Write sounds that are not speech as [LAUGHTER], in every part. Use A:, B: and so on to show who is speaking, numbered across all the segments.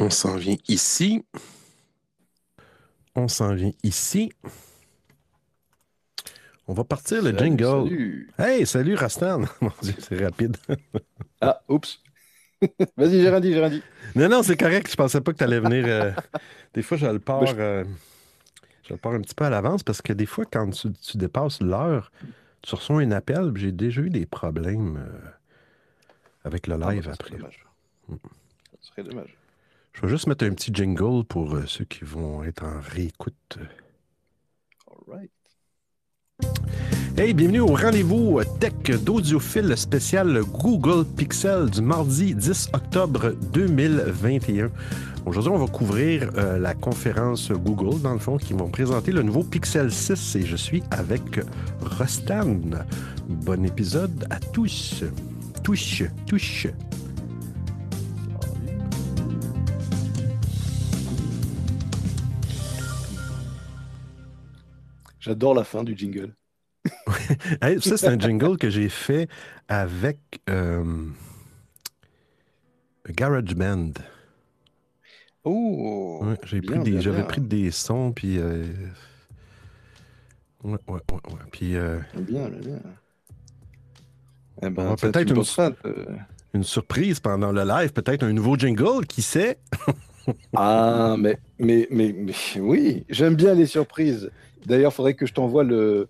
A: On s'en vient ici. On s'en vient ici. On va partir le
B: Salut,
A: jingle.
B: salut.
A: Hey, salut Rastan. [LAUGHS] Mon Dieu, c'est rapide. [LAUGHS]
B: Ah, oups. [LAUGHS] Vas-y, j'ai rien dit, j'ai rien dit.
A: Non, non, c'est correct. Je pensais pas que tu allais venir. euh, Des fois, je le pars.
B: Je-
A: euh, je le pars un petit peu à l'avance parce que des fois, quand tu, tu dépasses l'heure, tu reçois un appel. J'ai déjà eu des problèmes euh, avec le
B: Ah,
A: live
B: bah,
A: après.
B: serait dommage. Ça serait dommage.
A: Je vais juste mettre un petit jingle pour euh, ceux qui vont être en réécoute.
B: All right.
A: Hey, bienvenue au rendez-vous tech d'audiophile spécial Google Pixel du mardi 10 octobre 2021. Aujourd'hui, on va couvrir euh, la conférence Google, dans le fond, qui vont présenter le nouveau Pixel 6 et je suis avec Rostan. Bon épisode à tous. Touche, touche.
B: J'adore la fin du jingle. [LAUGHS]
A: Hey, ça, c'est un jingle que j'ai fait avec euh, GarageBand.
B: Oh,
A: Ouais, j'ai pris des, j'avais pris des sons, puis. euh, Ouais, ouais, ouais, ouais. Puis euh,
B: bien, bien. Eh ben,
A: peut-être une- une surprise pendant le live, peut-être un nouveau jingle, qui sait? [LAUGHS]
B: Ah, mais, mais, mais, mais oui, j'aime bien les surprises. D'ailleurs, il faudrait que je t'envoie le,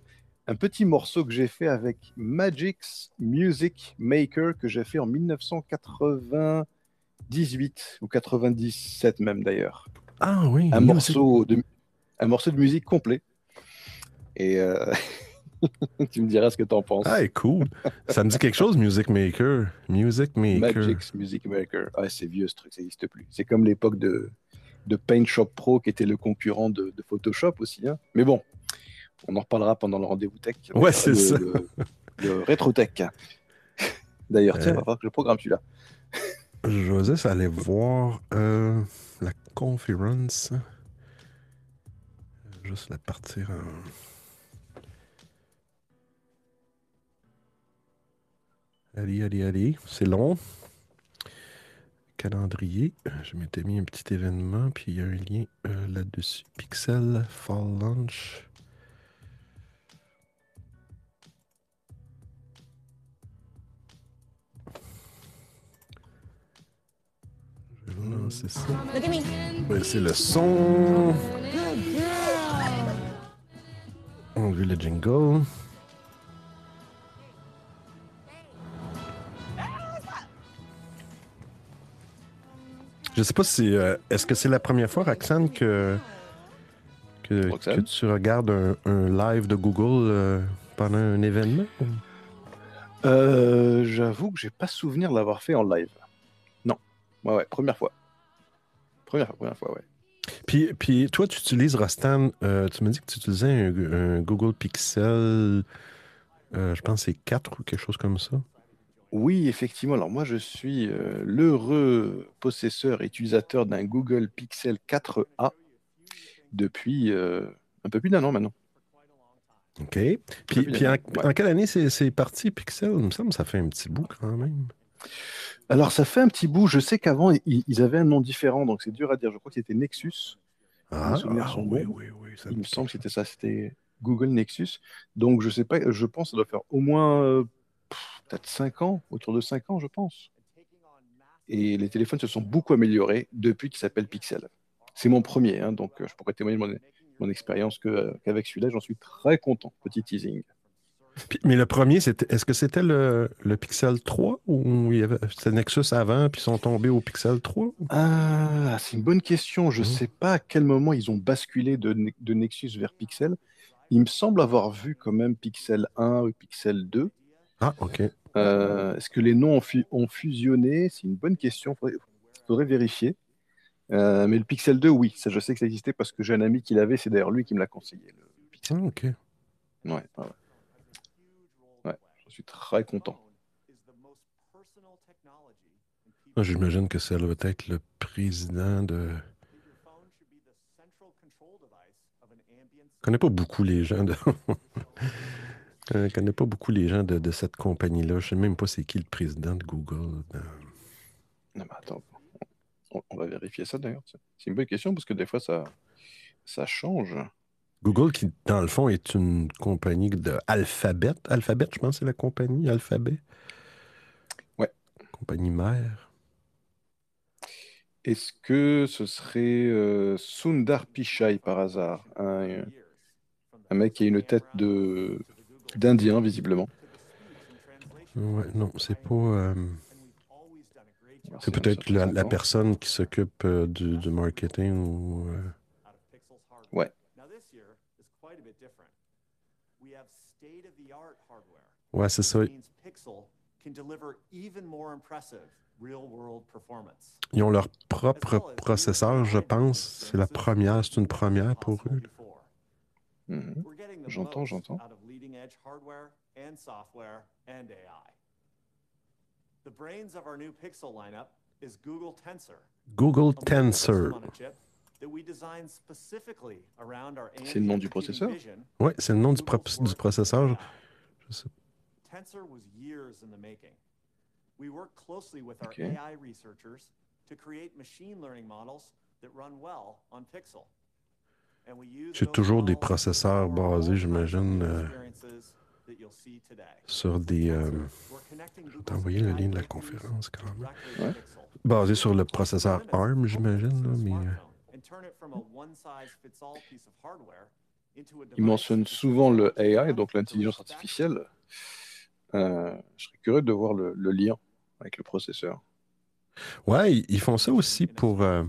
B: un petit morceau que j'ai fait avec Magix Music Maker que j'ai fait en 1998 ou 97 même d'ailleurs.
A: Ah oui,
B: un morceau de un morceau de musique complet. Et euh, [LAUGHS] tu me diras ce que tu en penses.
A: Ah, cool. Ça me dit quelque chose, Music Maker. Music Maker.
B: Magix Music Maker. Ah, c'est vieux ce truc, ça n'existe plus. C'est comme l'époque de, de Paint Shop Pro qui était le concurrent de, de Photoshop aussi. hein. Mais bon, on en reparlera pendant le rendez-vous tech.
A: Ouais, c'est
B: Le-
A: ça.
B: Le, le rétro tech. [LAUGHS] D'ailleurs, tiens,
A: Euh.
B: on va voir que je programme celui-là.
A: Joseph allait voir euh, la conférence. Juste la partir en. Allez, allez, allez. C'est long. Calendrier. Je m'étais mis un petit événement, puis il y a un lien euh, là-dessus. Pixel Fall Launch. Je vais lancer ça. C'est le son. Enlever le jingle. Je sais pas si. euh, Est-ce que c'est la première fois, Roxane, que, que,
B: Roxane?
A: que tu regardes un, un live de Google euh, pendant un événement?
B: Euh, J'avoue que j'ai pas souvenir de l'avoir fait en live. Non. Ouais, ouais, première fois. Première fois, première fois, ouais.
A: Puis, puis toi, tu utilises Rostan. euh, tu me dis que tu utilisais un, un Google Pixel. euh, je pense que c'est 4 ou quelque chose comme ça.
B: Oui, effectivement. Alors moi, je suis euh, l'heureux possesseur et utilisateur d'un Google Pixel 4a depuis euh, un peu plus d'un an maintenant.
A: OK. Puis, puis en, quelle année c'est c'est parti, Pixel? Il me semble que ça fait un petit bout quand même.
B: Alors ça fait un petit bout. Je sais qu'avant, ils, ils avaient un nom différent, donc c'est dur à dire. Je crois que c'était Nexus.
A: Ah, ah, oui, oui, oui. ça
B: Il me semble que c'était ça. C'était Google Nexus. Donc je sais pas. Je pense que ça doit faire au moins peut-être 5 ans, autour de 5 ans, je pense. Et les téléphones se sont beaucoup améliorés depuis qu'ils s'appellent Pixel. C'est mon premier, hein, donc euh, je pourrais témoigner de mon, mon expérience euh, qu'avec celui-là, j'en suis très content. Petit teasing.
A: Mais le premier, est-ce que c'était le, le Pixel 3 ou c'était Nexus avant, puis ils sont tombés au Pixel 3?
B: Ah, c'est une bonne question. Je ne
A: Mhm.
B: sais pas à quel moment ils ont basculé de, de Nexus vers Pixel. Il me semble avoir vu quand même Pixel 1 ou Pixel 2.
A: Ah, OK.
B: Euh, Est-ce que les noms ont, fu- ont fusionné? C'est une bonne question. Il faudrait, faudrait vérifier. Euh, mais le Pixel 2, oui, ça, je sais que ça existait parce que j'ai un ami qui l'avait. C'est d'ailleurs lui qui me l'a conseillé. Le Pixel.
A: Ah, OK.
B: Ouais, ouais, je suis très content.
A: Moi, j'imagine que ça doit être le président de. Je connais pas beaucoup les gens de. [LAUGHS] Je connais pas beaucoup les gens de, de cette compagnie-là. Je sais même pas c'est qui le président de Google. Euh,
B: Non, mais attends. On on, on va vérifier ça d'ailleurs. C'est une bonne question parce que des fois, ça, ça change.
A: Google, qui dans le fond est une compagnie de Alphabet. Alphabet, je pense, c'est la compagnie Alphabet.
B: Ouais.
A: Compagnie mère.
B: Est-ce que ce serait euh, Sundar Pichai par hasard? Un, un mec qui a une tête de d'Indien, visiblement.
A: Ouais, non, c'est pas. euh, c'est peut-être la, personne qui s'occupe euh, du, du marketing ou. euh,
B: Ouais.
A: Ouais, c'est ça. Ils ont leur propre processeur, je pense. C'est la première, c'est une première pour eux. là.
C: Pixel lineup is Google Tensor.
B: C'est le nom du processeur?
A: Ouais, c'est le nom du, pro- du processeur.
C: AI.
A: Je sais-
C: Tensor was years in the making. We worked closely with our
B: Okay.
A: C'est toujours des processeurs basés, j'imagine, euh, sur des. euh, je vais t'envoyer le lien de la conférence quand même.
B: Ouais.
A: Basé sur le processeur ARM, j'imagine, là, mais. euh,
B: Il mentionne souvent le AI, donc l'intelligence artificielle. Euh, je serais curieux de voir le, le lien avec le processeur.
A: Ouais, ils- ils font ça aussi pour. euh,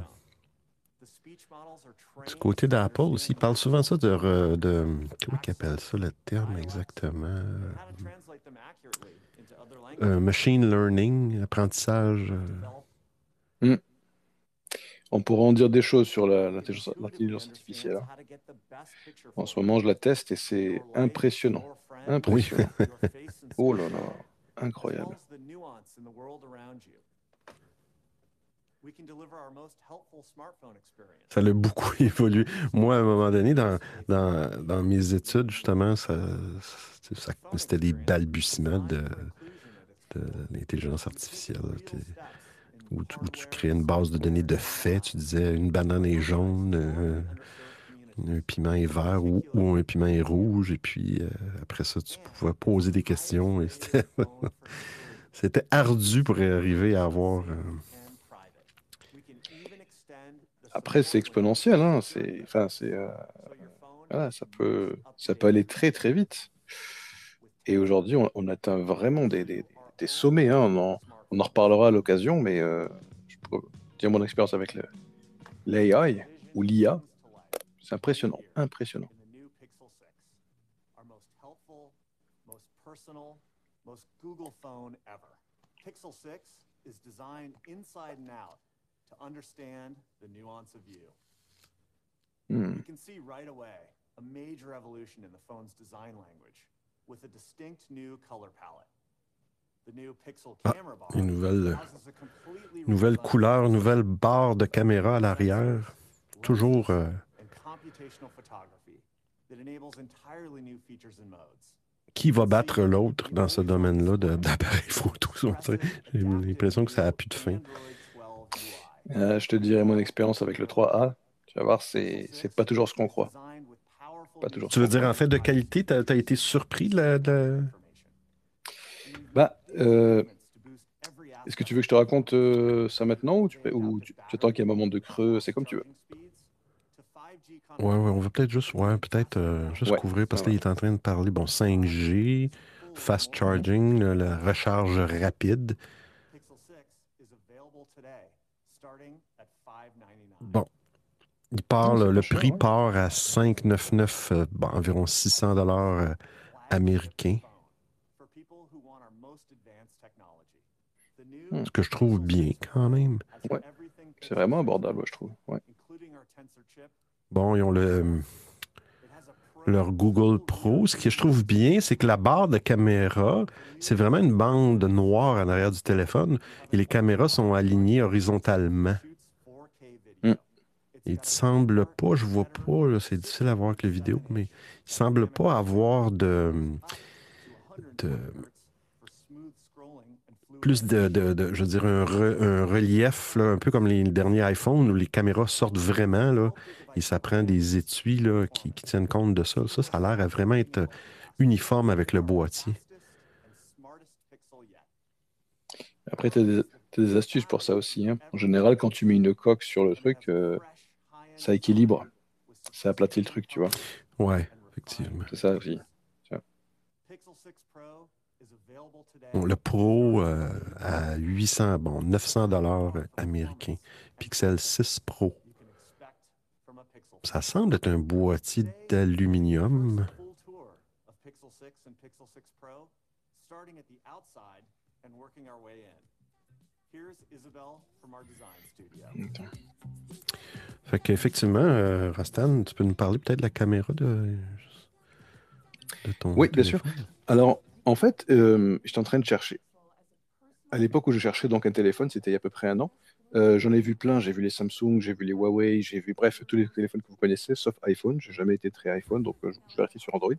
A: du côté d'Apple aussi. Ils parlent souvent ça de. comment ils appellent ça le terme exactement? Euh, machine learning, apprentissage. euh,
B: On pourra en dire des choses sur l'intelligence artificielle. hein. En ce moment, je la teste et c'est impressionnant. Impressionnant. [LAUGHS] Oh là là, incroyable.
A: Ça a beaucoup [LAUGHS] évolué. Moi, à un moment donné, dans, dans, dans mes études, justement, ça, ça- c'était des balbutiements de, de l'intelligence artificielle. Où tu, où tu créais une base de données de faits. Tu disais une banane est jaune, euh, un piment est vert ou, ou un piment est rouge. Et puis euh, après ça, tu pouvais poser des questions. [LAUGHS] C'était ardu pour arriver à avoir. euh,
B: Après, c'est exponentiel. Hein. C'est, enfin, c'est, euh, voilà, ça peut, ça peut aller très très vite. Et aujourd'hui, on, on atteint vraiment des, des- des sommets. hein. On, en, on en reparlera à l'occasion, mais euh, je peux dire mon expérience avec l'AI ou l'IA. C'est impressionnant, impressionnant.
C: in the new Pixel 6, our most helpful, most personal, most Google phone ever. Pixel 6 is designed inside and out to understand the nuance of you.
B: Hmm.
C: You can see right away a major evolution in the phone's design language with a distinct new color palette. The new Pixel
A: Ah,
C: camera bar
A: une nouvelle, nouvelle couleur, nouvelle barre de caméra à l'arrière. Toujours. euh,
C: and computational photography that enables entirely new features and modes.
A: qui va battre l'autre dans ce domaine-là de- d'appareil photo? [LAUGHS] J'ai l'impression que ça n'a plus de fin.
B: Euh, je te dirai mon expérience avec le 3A. Tu vas voir, c'est, c'est pas toujours ce qu'on croit. Pas toujours.
A: Tu veux dire en fait de qualité, tu as, été surpris de la. de
B: Bah, euh, est-ce que tu veux que je te raconte euh, ça maintenant ou tu, ou tu, tu attends qu'il y ait un moment de creux C'est comme tu veux.
A: Ouais, ouais, on va peut-être juste, ouais, peut-être euh, juste
B: Ouais,
A: couvrir parce
B: ouais,
A: qu'il est en train de parler, bon, 5G, fast charging, la recharge rapide.
C: Pixel 6 is available today, starting at $599.
A: Bon, il
B: Non, c'est
A: le,
B: cher,
A: prix
B: ouais.
A: part à 5,99, euh, bon, environ 600 dollars euh, américains,
B: Hmm.
A: ce que je trouve bien quand même.
B: Ouais. C'est vraiment abordable, je trouve. Ouais.
A: Bon, ils ont le,
C: pro
A: leur Google Pro. Ce que je trouve bien, c'est que la barre de caméra, c'est vraiment une bande noire en arrière du téléphone et les caméras sont alignées horizontalement.
C: shoots 4K video.
B: Hmm.
C: It's
A: Il semble pas, je vois pas, c'est difficile à voir avec la vidéo, mais il semble pas avoir de,
C: to 120
A: de-
C: hertz for
A: plus de, je veux dire, un, re- un relief, là, un peu comme les derniers iPhones où les caméras sortent vraiment, là, et ça prend des étuis là, qui, qui tiennent compte de ça. Ça, ça a l'air à vraiment être uniforme avec le boîtier.
B: Après, tu as, des astuces pour ça aussi. hein. En général, quand tu mets une coque sur le truc, euh, ça équilibre. Ça aplatit le truc, tu vois.
A: Ouais, effectivement.
B: C'est ça aussi.
A: Bon, le Pro euh, à 800, bon, 900 dollars américains. Pixel 6 Pro. Ça semble être un boîtier d'aluminium. Fait qu'effectivement, euh, Rastan, tu peux nous parler peut-être de la caméra de, de ton
B: Oui, bien sûr. Alors, en fait, euh, j'étais en train de chercher. À l'époque où je cherchais donc un téléphone, c'était il y a à peu près un an. euh, J'en ai vu plein. J'ai vu les Samsung, j'ai vu les Huawei, j'ai vu, bref, tous les téléphones que vous connaissez, sauf iPhone. J'ai jamais été très iPhone, donc euh, je, je vérifie sur Android.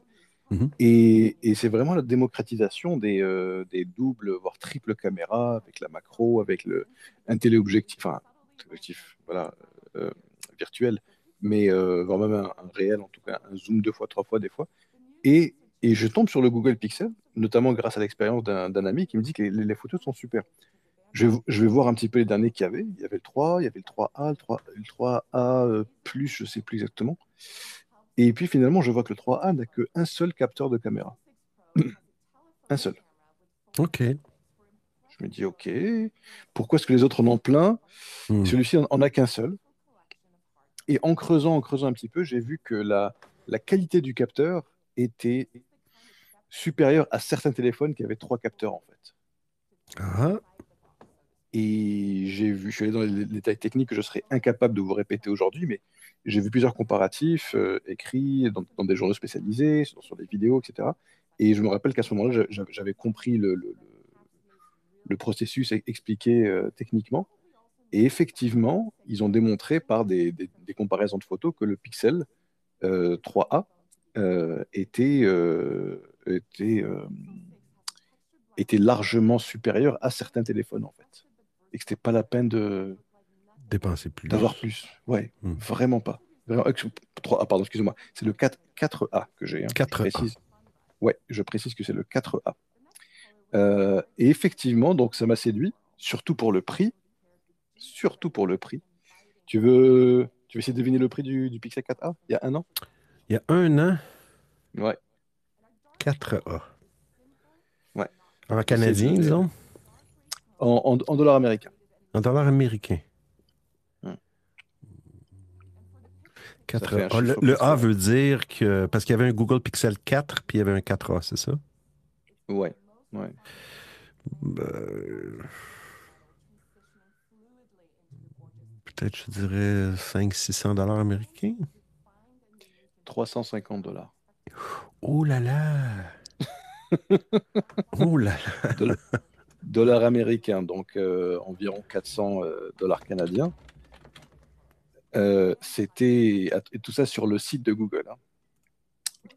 A: Mhm.
B: Et, c'est vraiment la démocratisation des, euh, des doubles, voire triples caméras, avec la macro, avec le, un téléobjectif, enfin, téléobjectif, voilà, euh, virtuel, mais euh, voire même un, réel, en tout cas, un zoom deux fois, trois fois, des fois. Et, je tombe sur le Google Pixel, notamment grâce à l'expérience d'un ami qui me dit que les, photos sont super. Je, vais- voir un petit peu les derniers qu'il y avait. Il y avait le 3, il y avait le 3A, le, 3, le 3A euh, plus, je sais plus exactement. Et puis finalement, je vois que le 3A n'a qu'un seul capteur de caméra. [CLEARS THROAT] un seul.
A: OK.
B: Je me dis, OK, pourquoi est-ce que les autres en ont plein?
A: Hmm.
B: Celui-ci en en a qu'un seul. Et en creusant, en creusant un petit peu, j'ai vu que la, la qualité du capteur était supérieure à certains téléphones qui avaient trois capteurs en fait.
A: Ah,
B: Et j'ai vu, je suis allé dans les détails techniques que je serais incapable de vous répéter aujourd'hui, mais j'ai vu plusieurs comparatifs euh, écrits dans, des journaux spécialisés, sur, des vidéos, etc. Et je me rappelle qu'à ce moment-là, j'a- j'avais compris le, processus e- expliqué euh, techniquement. Et effectivement, ils ont démontré par des, comparaisons de photos que le Pixel euh, 3A euh, était, était, largement supérieur à certains téléphones, en fait. Et que c'était pas la peine de,
A: dépenser plus.
B: d'avoir plus. Ouais,
A: Hmm.
B: vraiment pas. Vraiment, euh, 3A, pardon, excusez-moi. C'est le 4, 4A que j'ai. hein.
A: 4A.
B: Je précise. Ouais, je précise que c'est le 4A. Euh, et effectivement, donc ça m'a séduit, surtout pour le prix. Surtout pour le prix. Tu veux, tu veux essayer de deviner le prix du, du Pixel 4A il y a un an?
A: Il y a un an,
B: Ouais.
A: 4A.
B: Ouais.
A: En canadien, disons?
B: En, en- en dollars américains.
A: En dollars américains. 4
B: Ça fait un
A: A. Le, A veut dire que. Parce qu'il y avait un Google Pixel 4 puis il y avait un 4A, c'est ça?
B: Ouais. ouais.
A: Euh, Peut-être, je dirais 500-600 dollars américains.
B: 350 dollars.
A: Oh là là! [LAUGHS] oh là là!
B: Dollars américains, donc euh, environ 400 euh, dollars canadiens. Euh, C'était tout ça sur le site de Google, hein.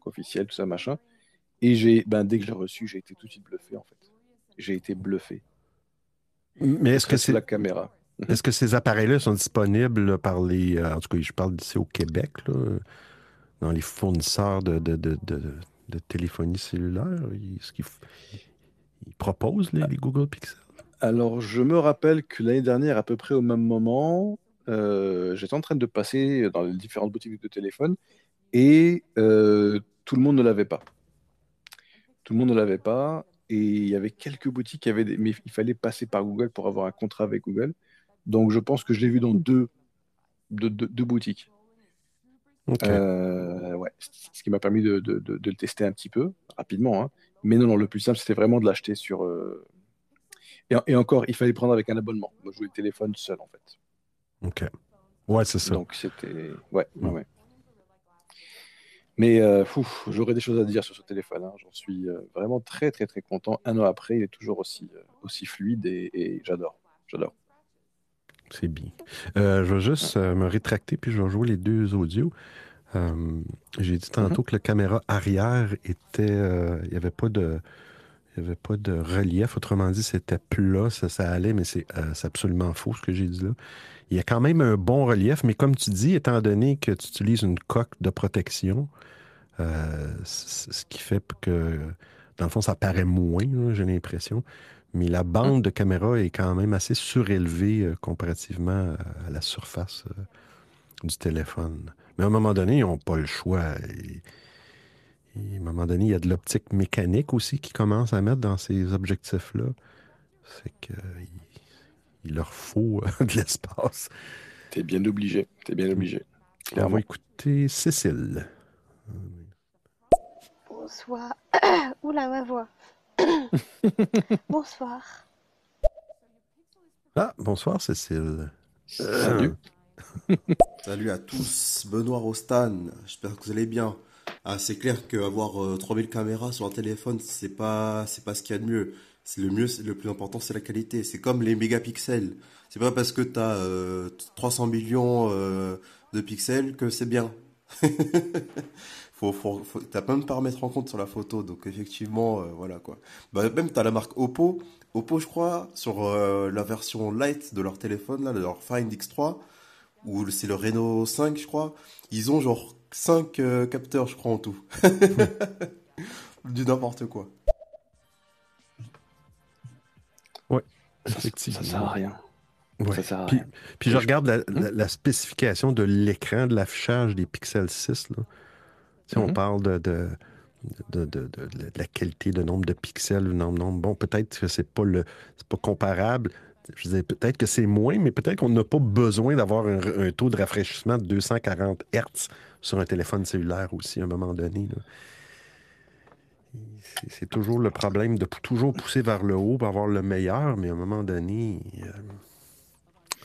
B: Officiel, tout ça machin. Et j'ai, ben, dès que je l'ai reçu, j'ai été tout de suite bluffé en fait. J'ai été bluffé.
A: Mais est-ce que c'est
B: la caméra [LAUGHS]
A: Est-ce que ces appareils-là sont disponibles par les. euh, en tout cas, je parle d'ici au Québec, là, dans les fournisseurs de, de, de, de- de téléphonie cellulaire? Est-ce qu'ils f- ils proposent les, les Google Pixel?
B: Alors, je me rappelle que l'année dernière, à peu près au même moment, j'étais en train de passer dans les différentes boutiques de téléphone et euh, tout le monde ne l'avait pas. Tout le monde ne l'avait pas et il y avait quelques boutiques qui avaient des... mais il fallait passer par Google pour avoir un contrat avec Google. Donc, je pense que je l'ai vu dans deux, deux, deux- deux boutiques.
A: OK.
B: Euh, ouais, ce qui m'a permis de, de- de- de le tester un petit peu rapidement. hein. Mais non, non, le plus simple, c'était vraiment de l'acheter sur. euh, Et, et encore, il fallait prendre avec un abonnement. Moi, je voulais le téléphone seul, en fait.
A: OK. Ouais, c'est ça.
B: Donc, c'était. Ouais, ouais,
A: Mm.
B: ouais. Mais euh, fou, j'aurais des choses à dire sur ce téléphone. hein. J'en suis euh, vraiment très, très, très content. Un an après, il est toujours aussi, euh, aussi fluide et, et j'adore. J'adore.
A: C'est bien. Euh, je vais juste me rétracter puis je vais jouer les deux audios. J'ai dit tantôt que la caméra arrière était. il n'y avait pas de. Il n'y avait pas de relief. Autrement dit, c'était plat, ça, allait, mais c'est absolument faux ce que j'ai dit là. Il y a quand même un bon relief, mais comme tu dis, étant donné que tu utilises une coque de protection, ce qui fait que, dans le fond, ça paraît moins, j'ai l'impression. Mais la bande de caméra est quand même assez surélevée comparativement à la surface du téléphone. Mais à un moment donné, ils n'ont pas le choix. À un moment donné, il y a de l'optique mécanique aussi qui commence à mettre dans ces objectifs-là. C'est qu'il leur faut euh, [LAUGHS] de l'espace.
B: T'es bien obligé. T'es bien obligé.
A: On va écouter Cécile.
D: Bonsoir. [COUGHS] Oula, ma voix. [COUGHS] bonsoir.
A: Ah, bonsoir, Cécile.
B: Salut.
E: Salut à tous, Benoît Rostan, j'espère que vous allez bien. Ah, c'est clair qu'avoir 3000 caméras sur un téléphone, c'est pas, c'est pas ce qu'il y a de mieux. C'est le mieux, le plus important, c'est la qualité. C'est comme les mégapixels. C'est pas parce que tu as 300 millions euh, de pixels que c'est bien. [LAUGHS] faut, faut, faut t'as plein de paramètres en compte sur la photo, donc effectivement, euh, voilà quoi. Bah, même t'as la marque Oppo. Oppo, je crois, sur euh, la version light de leur téléphone, là, de leur Find X3, ou c'est le Reno 5, je crois. Ils ont genre 5 euh, capteurs, je crois, en tout. [LAUGHS] du n'importe quoi.
A: Ouais,
B: effectivement. Ça, sert à rien.
A: Ouais. Ça sert à puis, rien. puis je regarde la, la, la spécification de l'écran, de l'affichage des Pixel 6. Là. Si on parle de, de, de, de, la qualité de nombre de pixels ou nombre, nombre. Bon, peut-être que c'est pas le c'est pas comparable. Je disais peut-être que c'est moins, mais peut-être qu'on n'a pas besoin d'avoir un, un, taux de rafraîchissement de 240 Hz sur un téléphone cellulaire aussi à un moment donné. C'est toujours le problème de toujours pousser vers le haut pour avoir le meilleur, mais à un moment donné, euh,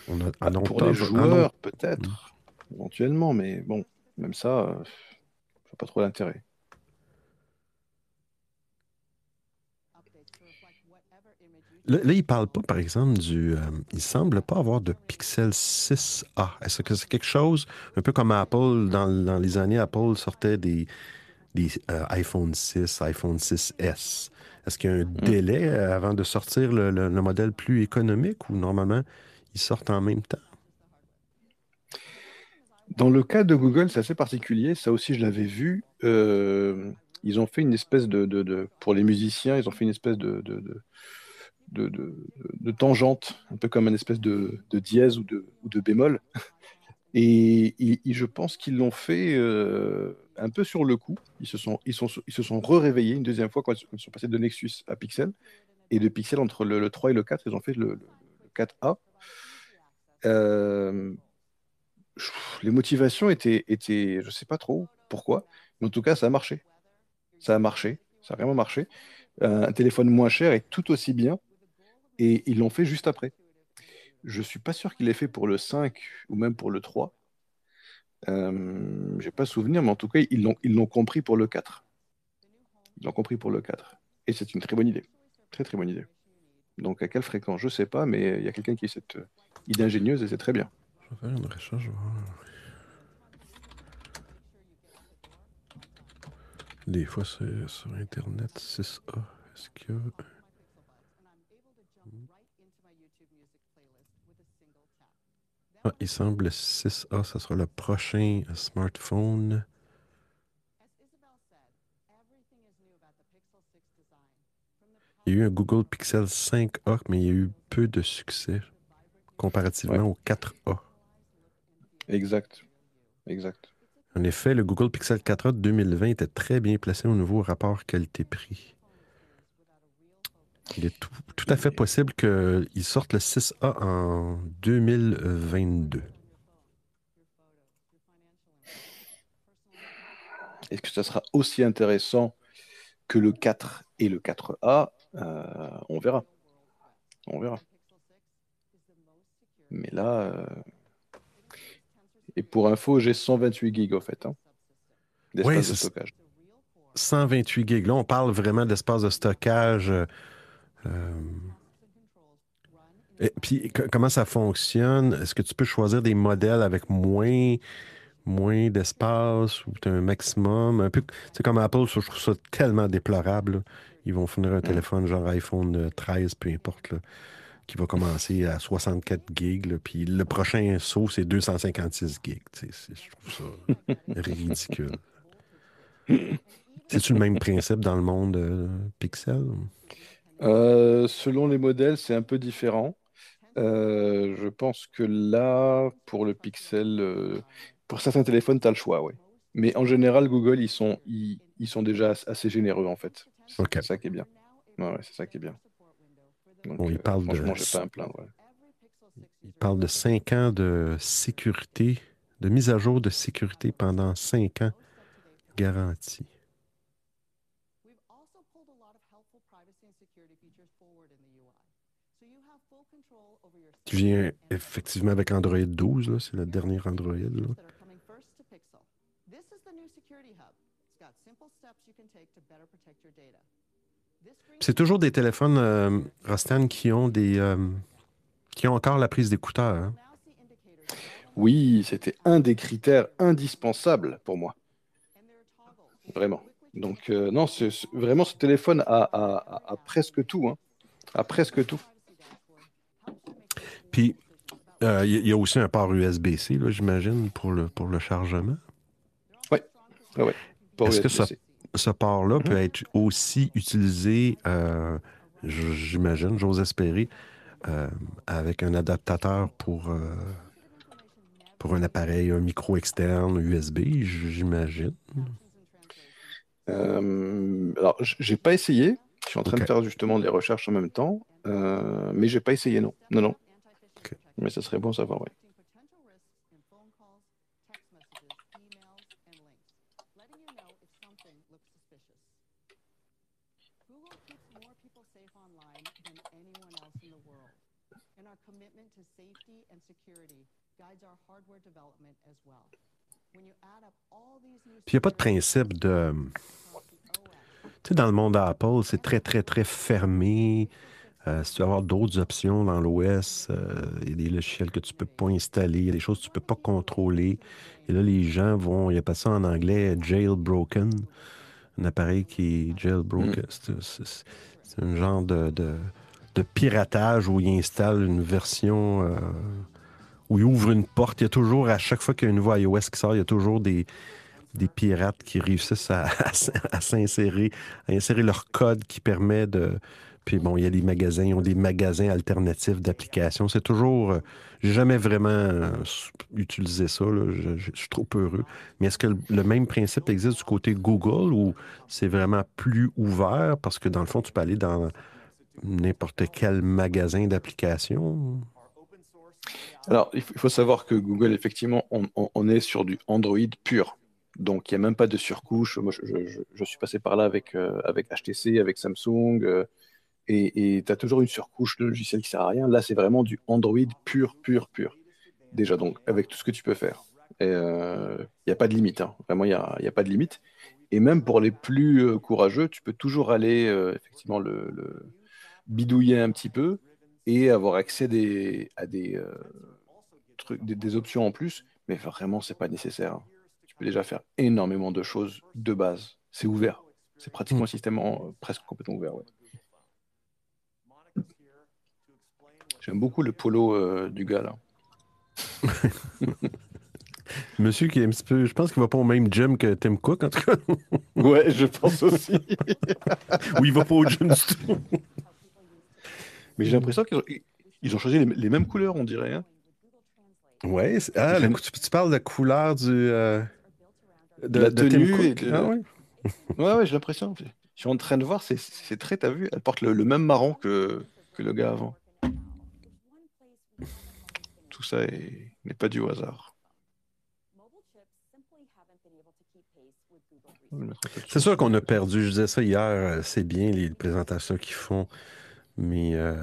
B: on a, ah, pour les joueurs, peut-être, mmh. éventuellement, mais bon, même ça, euh, je vois pas trop l'intérêt.
A: Là, il ne parle pas, par exemple, du. Euh, il semble pas avoir de Pixel 6A. Est-ce que c'est quelque chose, un peu comme Apple, dans, dans les années, Apple sortait des, des euh, iPhone 6, iPhone 6S. Est-ce qu'il y a un mm. délai euh, avant de sortir le, le, le, modèle plus économique ou normalement, ils sortent en même temps?
B: Dans le cas de Google, c'est assez particulier. Ça aussi, je l'avais vu. Euh, ils ont fait une espèce de, de, de, Pour les musiciens, ils ont fait une espèce de, de de, tangente, un peu comme une espèce de, dièse ou de, bémol. [LAUGHS] Et, je pense qu'ils l'ont fait euh, un peu sur le coup. Ils se sont, ils sont, ils se sont re-réveillés une deuxième fois quand ils sont passés de Nexus à Pixel. Et de Pixel, entre le, le 3 et le 4, ils ont fait le, le 4A. Euh, les motivations étaient, étaient je ne sais pas trop pourquoi, mais en tout cas, ça a marché. Ça a marché, ça a vraiment marché. Un téléphone moins cher est tout aussi bien et ils l'ont fait juste après. Je suis pas sûr qu'il l'ait fait pour le 5 ou même pour le 3. Euh, Je n'ai pas souvenir, mais en tout cas, ils l'ont, compris pour le 4. Ils l'ont compris pour le 4. Et c'est une très bonne idée. Très, très bonne idée. Donc, à quelle fréquence Je sais pas, mais il y a quelqu'un qui a cette idée ingénieuse et c'est très bien.
A: Des fois, c'est sur Internet 6A. Est-ce que. Ah, il semble 6A, ça sera le prochain smartphone. Il y a eu un Google Pixel 5A, mais il y a eu peu de succès comparativement ouais. au 4A.
B: Exact. Exact.
A: En effet, le Google Pixel 4A de 2020 était très bien placé au nouveau rapport qualité-prix. Il est tout, tout à fait possible qu'il sorte le 6A en 2022.
B: Est-ce que ça sera aussi intéressant que le 4 et le 4A euh, On verra. On verra. Mais là, euh... et pour info, j'ai 128 gigs en fait, hein,
A: d'espace oui, de stockage. 128 gigs. Là, on parle vraiment d'espace de stockage. Euh, et puis, comment ça fonctionne? Est-ce que tu peux choisir des modèles avec moins, moins d'espace ou as un maximum? Un peu, c'est comme Apple, je trouve ça tellement déplorable. Là. Ils vont fournir un téléphone genre iPhone euh, 13, peu importe, là, qui va commencer à 64 gigs. là, puis le prochain saut, c'est 256 gigs. Je trouve ça [LAUGHS] ridicule. C'est-tu le même principe dans le monde euh, Pixel?
B: Euh, selon les modèles, c'est un peu différent. Euh, je pense que là, pour le Pixel, euh, pour certains téléphones, tu as le choix, oui. Mais en général, Google, ils sont, ils, ils sont déjà assez généreux, en fait. C'est ça qui est bien. Ouais, ouais, c'est ça qui est bien. Donc,
A: Bon, il parle de-
B: franchement, pas à me plaindre. ouais.
A: Il parle de 5 ans de sécurité, de mise à jour de sécurité pendant 5 ans garantie.
F: We've also pulled a lot of helpful privacy and security features forward in the UI. So you have full control over your
A: Qui vient effectivement avec Android 12, là, c'est le dernier Android. là.
F: that are coming first to Pixel. This is the new security hub. It's got simple steps you can take to better protect your data. This brings
A: C'est toujours des téléphones, euh, Rostan, qui ont des euh, qui ont encore la prise d'écouteurs. hein.
B: Oui, c'était un des critères indispensables pour moi, vraiment. Donc, euh, non, vraiment, ce téléphone a, a- a- a presque tout. Hein. A presque tout.
A: Puis, euh, il y, a aussi un port USB-C, j'imagine, pour le, pour le chargement.
B: Pour
A: Est-ce que
B: USB-C.
A: Ce port-là
B: Mhm.
A: peut être aussi utilisé, euh, j'imagine, j'ose espérer, euh, avec un adaptateur pour, pour un appareil, un micro externe USB, j'imagine?
B: Alors, j'ai pas essayé. Je suis en train de faire justement des recherches en même temps, mais j'ai pas essayé, non. Non, non. Mais ça serait bon savoir, oui.
F: Commitment to safety and security guides our hardware development as well. When you add up all these
A: Puis il n'y a pas de principe de. Tu sais, dans le monde Apple, c'est très, très, très fermé. Euh, si tu veux avoir d'autres options dans l'OS, euh, il y a des logiciels que tu ne peux pas installer, il y a des choses que tu ne peux pas contrôler. Et là, les gens vont, il y a pas ça en anglais, jailbroken, un appareil qui est jailbroken. C'est- C'est un genre de, de, de piratage où il installe une version, euh, où il ouvre une porte. Il y a toujours, à chaque fois qu'il y a un nouveau iOS qui sort, il y a toujours des, des pirates qui réussissent à, [LAUGHS] à s- à s'insérer, à insérer leur code qui permet de. Puis bon, il y a des magasins, ils ont des magasins alternatifs d'applications. C'est toujours. euh, J'ai jamais vraiment euh, utilisé ça. là. Je, suis trop heureux. Mais est-ce que le, même principe existe du côté Google ou c'est vraiment plus ouvert? Parce que dans le fond, tu peux aller dans n'importe quel magasin d'applications?
B: Alors, il faut, savoir que Google, effectivement, on, est sur du Android pur. Donc, il n'y a même pas de surcouche. Moi, je suis passé par là avec, euh, avec HTC, avec Samsung, euh, et tu as toujours une surcouche de logiciel qui sert à rien. Là, c'est vraiment du Android pur, pur, pur. Déjà, donc, avec tout ce que tu peux faire. Euh, Il n'y a pas de limite. hein. Vraiment, il n'y a, pas de limite. Et même pour les plus euh, courageux, tu peux toujours aller, euh, effectivement, le, le bidouiller un petit peu et avoir accès des- à des, euh, trucs, des, des options en plus, mais vraiment, c'est pas nécessaire. hein. Tu peux déjà faire énormément de choses de base. C'est ouvert. C'est pratiquement un système en- presque complètement ouvert. ouais. J'aime beaucoup le polo euh, du gars là. [LAUGHS]
A: Monsieur qui est un petit peu. Je pense qu'il va pas au même gym que Tim Cook, en tout cas. [LAUGHS]
B: Ouais, je pense aussi. [LAUGHS]
A: Ou il va pas au gym du tout.
B: mais j'ai l'impression qu'ils ont, ils ont choisi les, les mêmes couleurs, on dirait. hein.
A: Ouais. Ah, le- tu, tu parles de la couleur du. euh, de,
B: La
A: de Tim
B: tenue
A: Cook.
B: et de-
A: Ah ouais.
B: Ouais, ouais, j'ai l'impression. Je suis en train de voir, c'est c'est très, t'as vu, elle porte le, le même marron que, que le gars avant. Tout ça est- n'est pas dû au hasard.
A: C'est sûr qu'on a perdu. Je disais ça hier. C'est bien les présentations qu'ils font. Mais euh,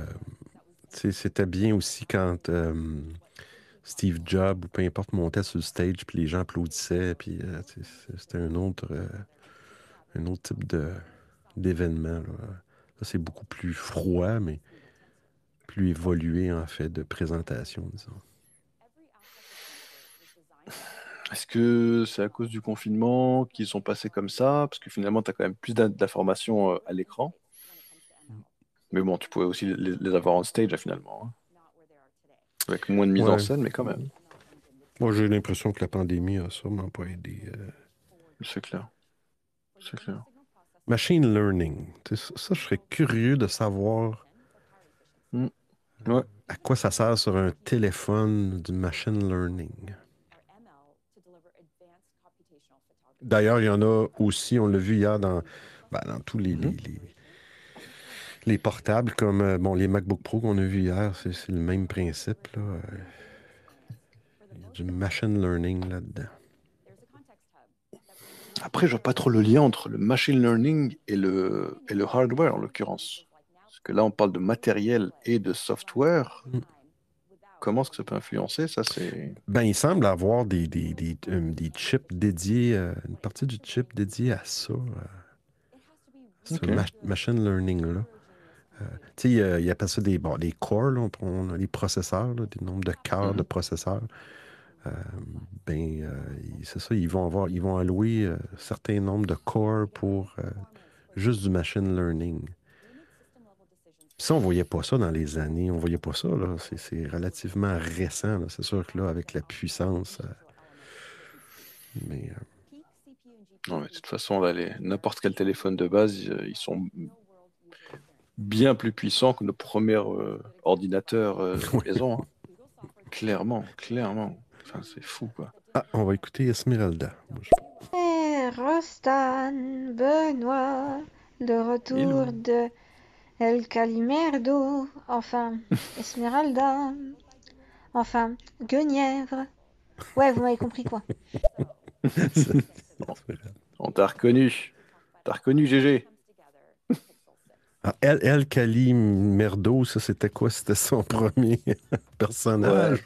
A: c'était bien aussi quand euh, Steve Jobs ou peu importe montait sur le stage puis les gens applaudissaient. Puis euh, c'était un autre, un autre type d'événement. Là, c'est beaucoup plus froid, mais plus évolué en fait de présentation, disons.
B: Est-ce que c'est à cause du confinement qu'ils sont passés comme ça? Parce que finalement, tu as quand même plus d'in- d'informations euh, à l'écran. Mais bon, tu pouvais aussi les, les avoir en stage hein, finalement, hein. avec moins de mise
A: Ouais.
B: en scène, mais quand même,
A: Moi, j'ai l'impression que la pandémie a sûrement pas aidé. euh.
B: c'est clair. C'est clair.
A: Machine learning. Ça, je serais curieux de savoir
B: Mm. Ouais.
A: à quoi ça sert sur un téléphone du machine learning? D'ailleurs, il y en a aussi, on l'a vu hier dans, ben, dans tous les, les,
B: Mhm.
A: les- les portables, comme euh, bon, les MacBook Pro qu'on a vu hier, c'est c'est le même principe. Là. Euh, Il y a du machine learning là-dedans.
B: Après, je vois pas trop le lien entre le machine learning et le, et le hardware en l'occurrence. Que là, on parle de matériel et de software.
A: Mm.
B: Comment est-ce que ça peut influencer? Ça, c'est.
A: Ben, il semble avoir des, des, des, euh, des chips dédiés, euh, une partie du chip dédiée à ça, euh, ce
B: Ok.
A: ma- machine learning-là. Euh, tu sais, il, appelle ça des, bon, des cores, là, on, on a des processeurs, là, des nombres de cœurs de
B: Mhm.
A: processeurs. Euh, ben, euh, c'est ça, ils vont avoir, ils vont allouer euh, certains nombres de cores pour juste du machine learning. Ça, on voyait pas ça dans les années, on voyait pas ça, là. C'est, c'est relativement récent, là. C'est sûr que là, avec la puissance. euh, mais euh,
B: Non, mais de toute façon, là, les- n'importe quel téléphone de base, ils, euh, ils sont bien plus puissants que nos premiers euh, ordinateurs euh, [LAUGHS] maison. hein. Clairement, clairement. Enfin, c'est fou, quoi.
A: Ah, on va écouter Esmeralda.
D: Rostan, Benoît, le retour
B: Hello.
D: de El Calimerdo, enfin, [LAUGHS] Esmeralda, enfin, Guenièvre. Ouais, vous m'avez compris quoi. [LAUGHS]
B: On t'a reconnu. T'as reconnu GG.
A: Ah, El, El Cali Merdo, ça c'était quoi? C'était son premier [LAUGHS] personnage?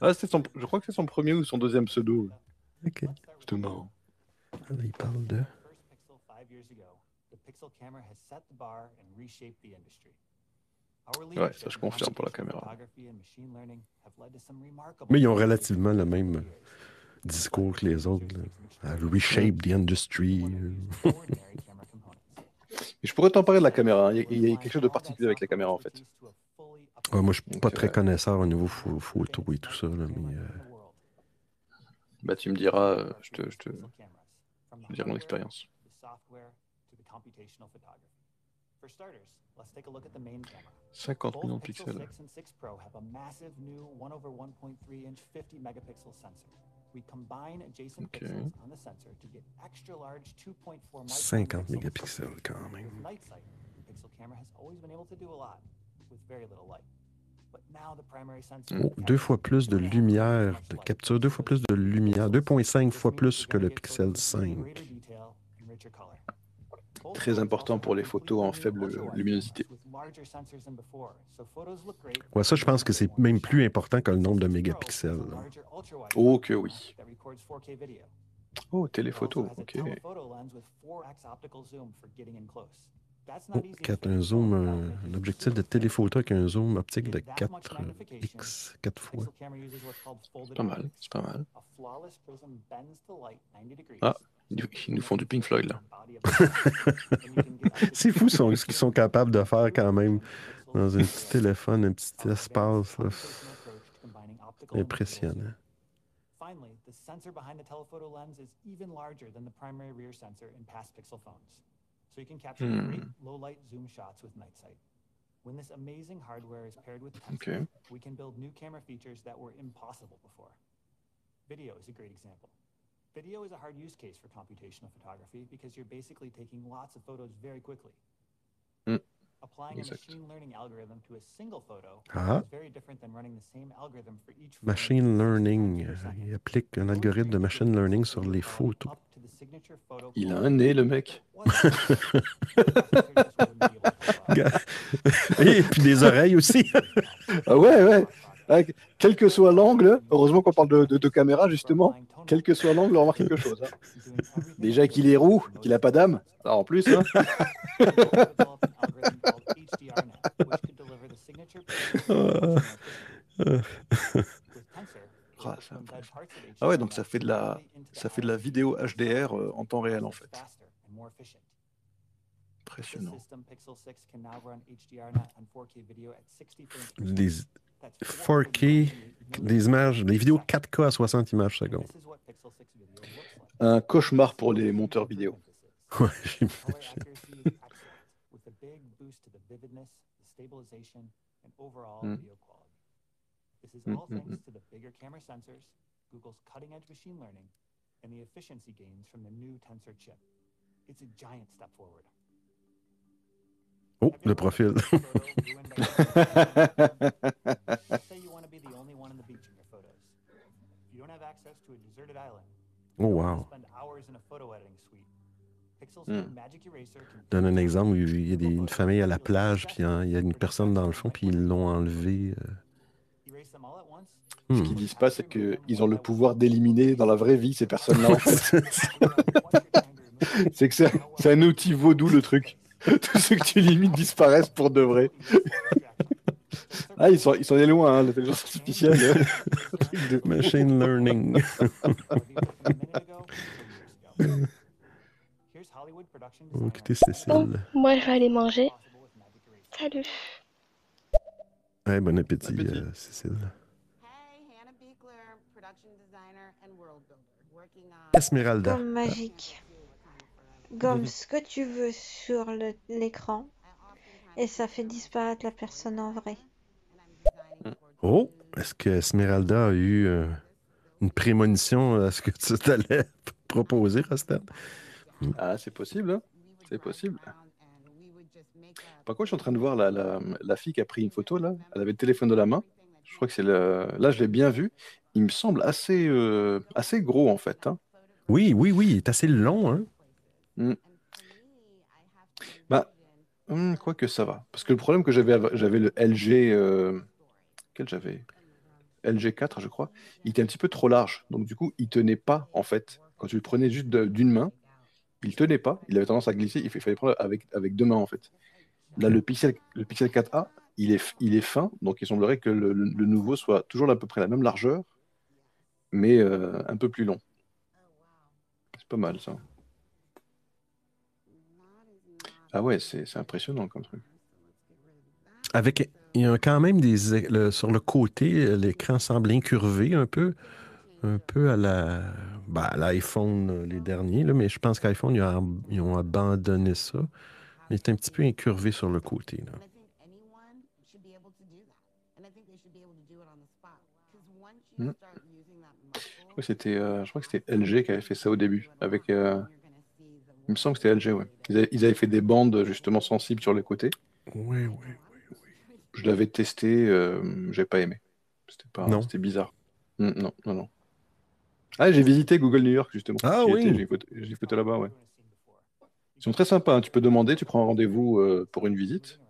B: Ah, c'est son... Je crois que c'est son premier ou son deuxième pseudo.
A: Ok.
B: C'était marrant.
A: Ah, il parle de.
B: Ouais, ça je confirme pour la caméra.
A: Mais ils ont relativement le même discours que les autres. là. reshape the industry. [LAUGHS]
B: je pourrais t'en parler de la caméra. hein. Il y a- quelque chose de particulier avec la caméra, en fait.
A: Ouais, moi, je suis pas très
B: euh,
A: connaisseur au niveau pho- photo et tout ça, là, mais euh,
B: Bah, tu me diras, euh, je te, je te, je te dirai mon expérience.
C: the software to the computational photography. For starters, let's take a look at the main camera.
B: 50
C: Both
B: millions de
C: Pixel
B: pixels.
C: 6 and 6 Pro have a massive new 1 over 1.3 inch 50 megapixel sensor. We combine adjacent
B: Okay.
C: pixels on the sensor to get extra large 2.4 micron
A: 50
C: pixels.
A: mégapixels quand même.
C: With night sight, the Pixel camera has always been able to do a lot with very little light. But now the primary sensor
A: Oh, deux fois plus de lumière, de capture, deux fois plus de lumière, 2,5 fois plus que le Pixel 5.
B: Très important pour les photos en faible luminosité.
A: Ouais, ça, je pense que c'est même plus important que le nombre de mégapixels. là.
B: Oh que oui. Oh, téléphoto, ok.
A: Oh, quatre- un zoom, un, un objectif de téléphoto avec un zoom optique de 4x, 4 fois.
B: C'est pas mal, c'est pas mal. Ah, ils nous font du Pink Floyd là. [LAUGHS]
A: C'est fou son- ce qu'ils sont capables de faire quand même dans un petit téléphone, un petit espace. là. Impressionnant.
C: Finally, the sensor behind the telephoto lens is even larger than the primary rear sensor in past Pixel phones. So you can capture
B: Hmm.
C: great low light zoom shots with night sight. When this amazing hardware is paired with Tensor,
B: Okay.
C: we can build new camera features that were impossible before. Video is a great example. Video is a hard use case for computational photography because you're basically taking lots of photos very quickly.
B: Hmm.
C: Applying a
B: Exact.
C: machine learning algorithm to a single photo
A: Ah.
C: is very different than running the same algorithm for each frame
A: Machine
C: 60
A: learning, euh, il applique un algorithme de machine learning sur les photos.
B: Il a un nez, le mec. [LAUGHS] [LAUGHS]
A: Et puis des oreilles aussi. [LAUGHS]
B: Ah ouais, ouais. Ah, quel que soit l'angle, heureusement qu'on parle de, de, de caméra justement, quel que soit l'angle, on remarque quelque chose. hein. Déjà qu'il est roux, qu'il a pas d'âme, ah, en plus. Hein. [LAUGHS] Ah. Ah ouais, donc ça fait de la, ça fait de la vidéo HDR euh, en temps réel en fait. Impressionnant.
C: system, Pixel 6 can now run HDR and 4K video at 60 frames per
A: Des,
C: second. That's
A: 4K, des images, des vidéos 4K à 60 images secondes.
C: This is what Pixel 6 video looks like.
B: Un cauchemar pour les monteurs vidéo. [LAUGHS]
A: Ouais,
C: Color
A: j'imagine.
C: accuracy is excellent, with a big boost to the vividness, the stabilization, and overall
B: Mm.
C: video quality. This is
B: Mm,
C: all
B: mm,
C: thanks
B: mm.
C: to the bigger camera sensors, Google's cutting-edge machine learning, and the efficiency gains from the new Tensor chip. It's a giant step forward.
A: Oh, le profil.
C: taken a photo ruined by something? Let's [LAUGHS] say you want to be the only one on the beach in your photos. If you don't have access to a deserted island,
A: Oh, wow.
B: Mm.
C: can
A: Donne un exemple où il y a des- une famille à la plage, puis hein, il y a une personne dans le fond, puis ils l'ont enlevé. euh.
C: erase them all at once.
B: Ce
A: Hmm.
B: qu'ils disent pas, c'est qu'ils ont le pouvoir d'éliminer dans la vraie vie ces personnes-là. en [LAUGHS] fait. [LAUGHS] C'est que c'est c'est un outil vaudou le truc. [LAUGHS] Tous ceux que tu élimines disparaissent pour de vrai. Ah, ils sont, ils sont allés loin, hein, l'intelligence artificielle. De- [LAUGHS]
A: Machine learning. [LAUGHS] Oh, écoutez, Cécile.
G: Moi, je vais aller manger. Salut.
A: Ouais, bon appétit,
B: Bon appétit.
A: euh, Cécile.
F: Hey, Hannah Beekler, production designer and world builder, working on
A: Esmeralda.
D: Gomme magique. Gomme ce que tu veux sur l'écran et ça fait disparaître la personne en vrai.
A: Oh, est-ce que Esmeralda a eu euh, une prémonition à ce que tu allais [LAUGHS] proposer, Rostan?
B: Ah, c'est possible, hein C'est possible. Par contre, je suis en train de voir la, la, la fille qui a pris une photo, là. Elle avait le téléphone de la main. Je crois que c'est le... Là, je l'ai bien vu. Il me semble assez, euh, assez gros, en fait. hein.
A: Oui, oui, oui, il est assez long, hein?
B: Bah, hum, quoi que ça va. Parce que le problème que j'avais, av- j'avais le LG... euh, Quel j'avais? LG 4, je crois. Il était un petit peu trop large. Donc, du coup, il tenait pas, en fait. Quand tu le prenais juste de- d'une main, il tenait pas. Il avait tendance à glisser. Il fa- fallait prendre avec, avec deux mains, en fait. Là, le Pixel, le Pixel 4a, il est, f- il est fin. Donc, il semblerait que le, le- le nouveau soit toujours à peu près la même largeur, mais euh, un peu plus long. C'est pas mal, ça. Ah ouais, c'est c'est impressionnant comme truc.
A: Avec, il y a quand même des, le- sur le côté, l'écran semble incurvé un peu, un peu à la, à l'iPhone, euh, les derniers, là, mais je pense qu'iPhone, ils, ont- ils ont abandonné ça. Il est un petit peu incurvé sur le côté. Là.
B: Mm.
F: that
B: Je crois que c'était euh, LG qui avait fait ça au début. Avec, euh, il me semble que c'était LG, ouais. Ils avaient, ils avaient fait des bandes justement sensibles sur les côtés.
A: Oui, oui.
B: Je l'avais testé, euh, j'ai pas aimé. C'était pas,
A: Non.
B: c'était bizarre. Mm, non, non, non. Ah, j'ai visité Google New York justement.
A: Ah
B: J'y
A: oui.
B: étais, J'ai photo là-bas, ouais. Ils sont très sympas. hein. Tu peux demander, tu prends un rendez-vous euh, pour une visite,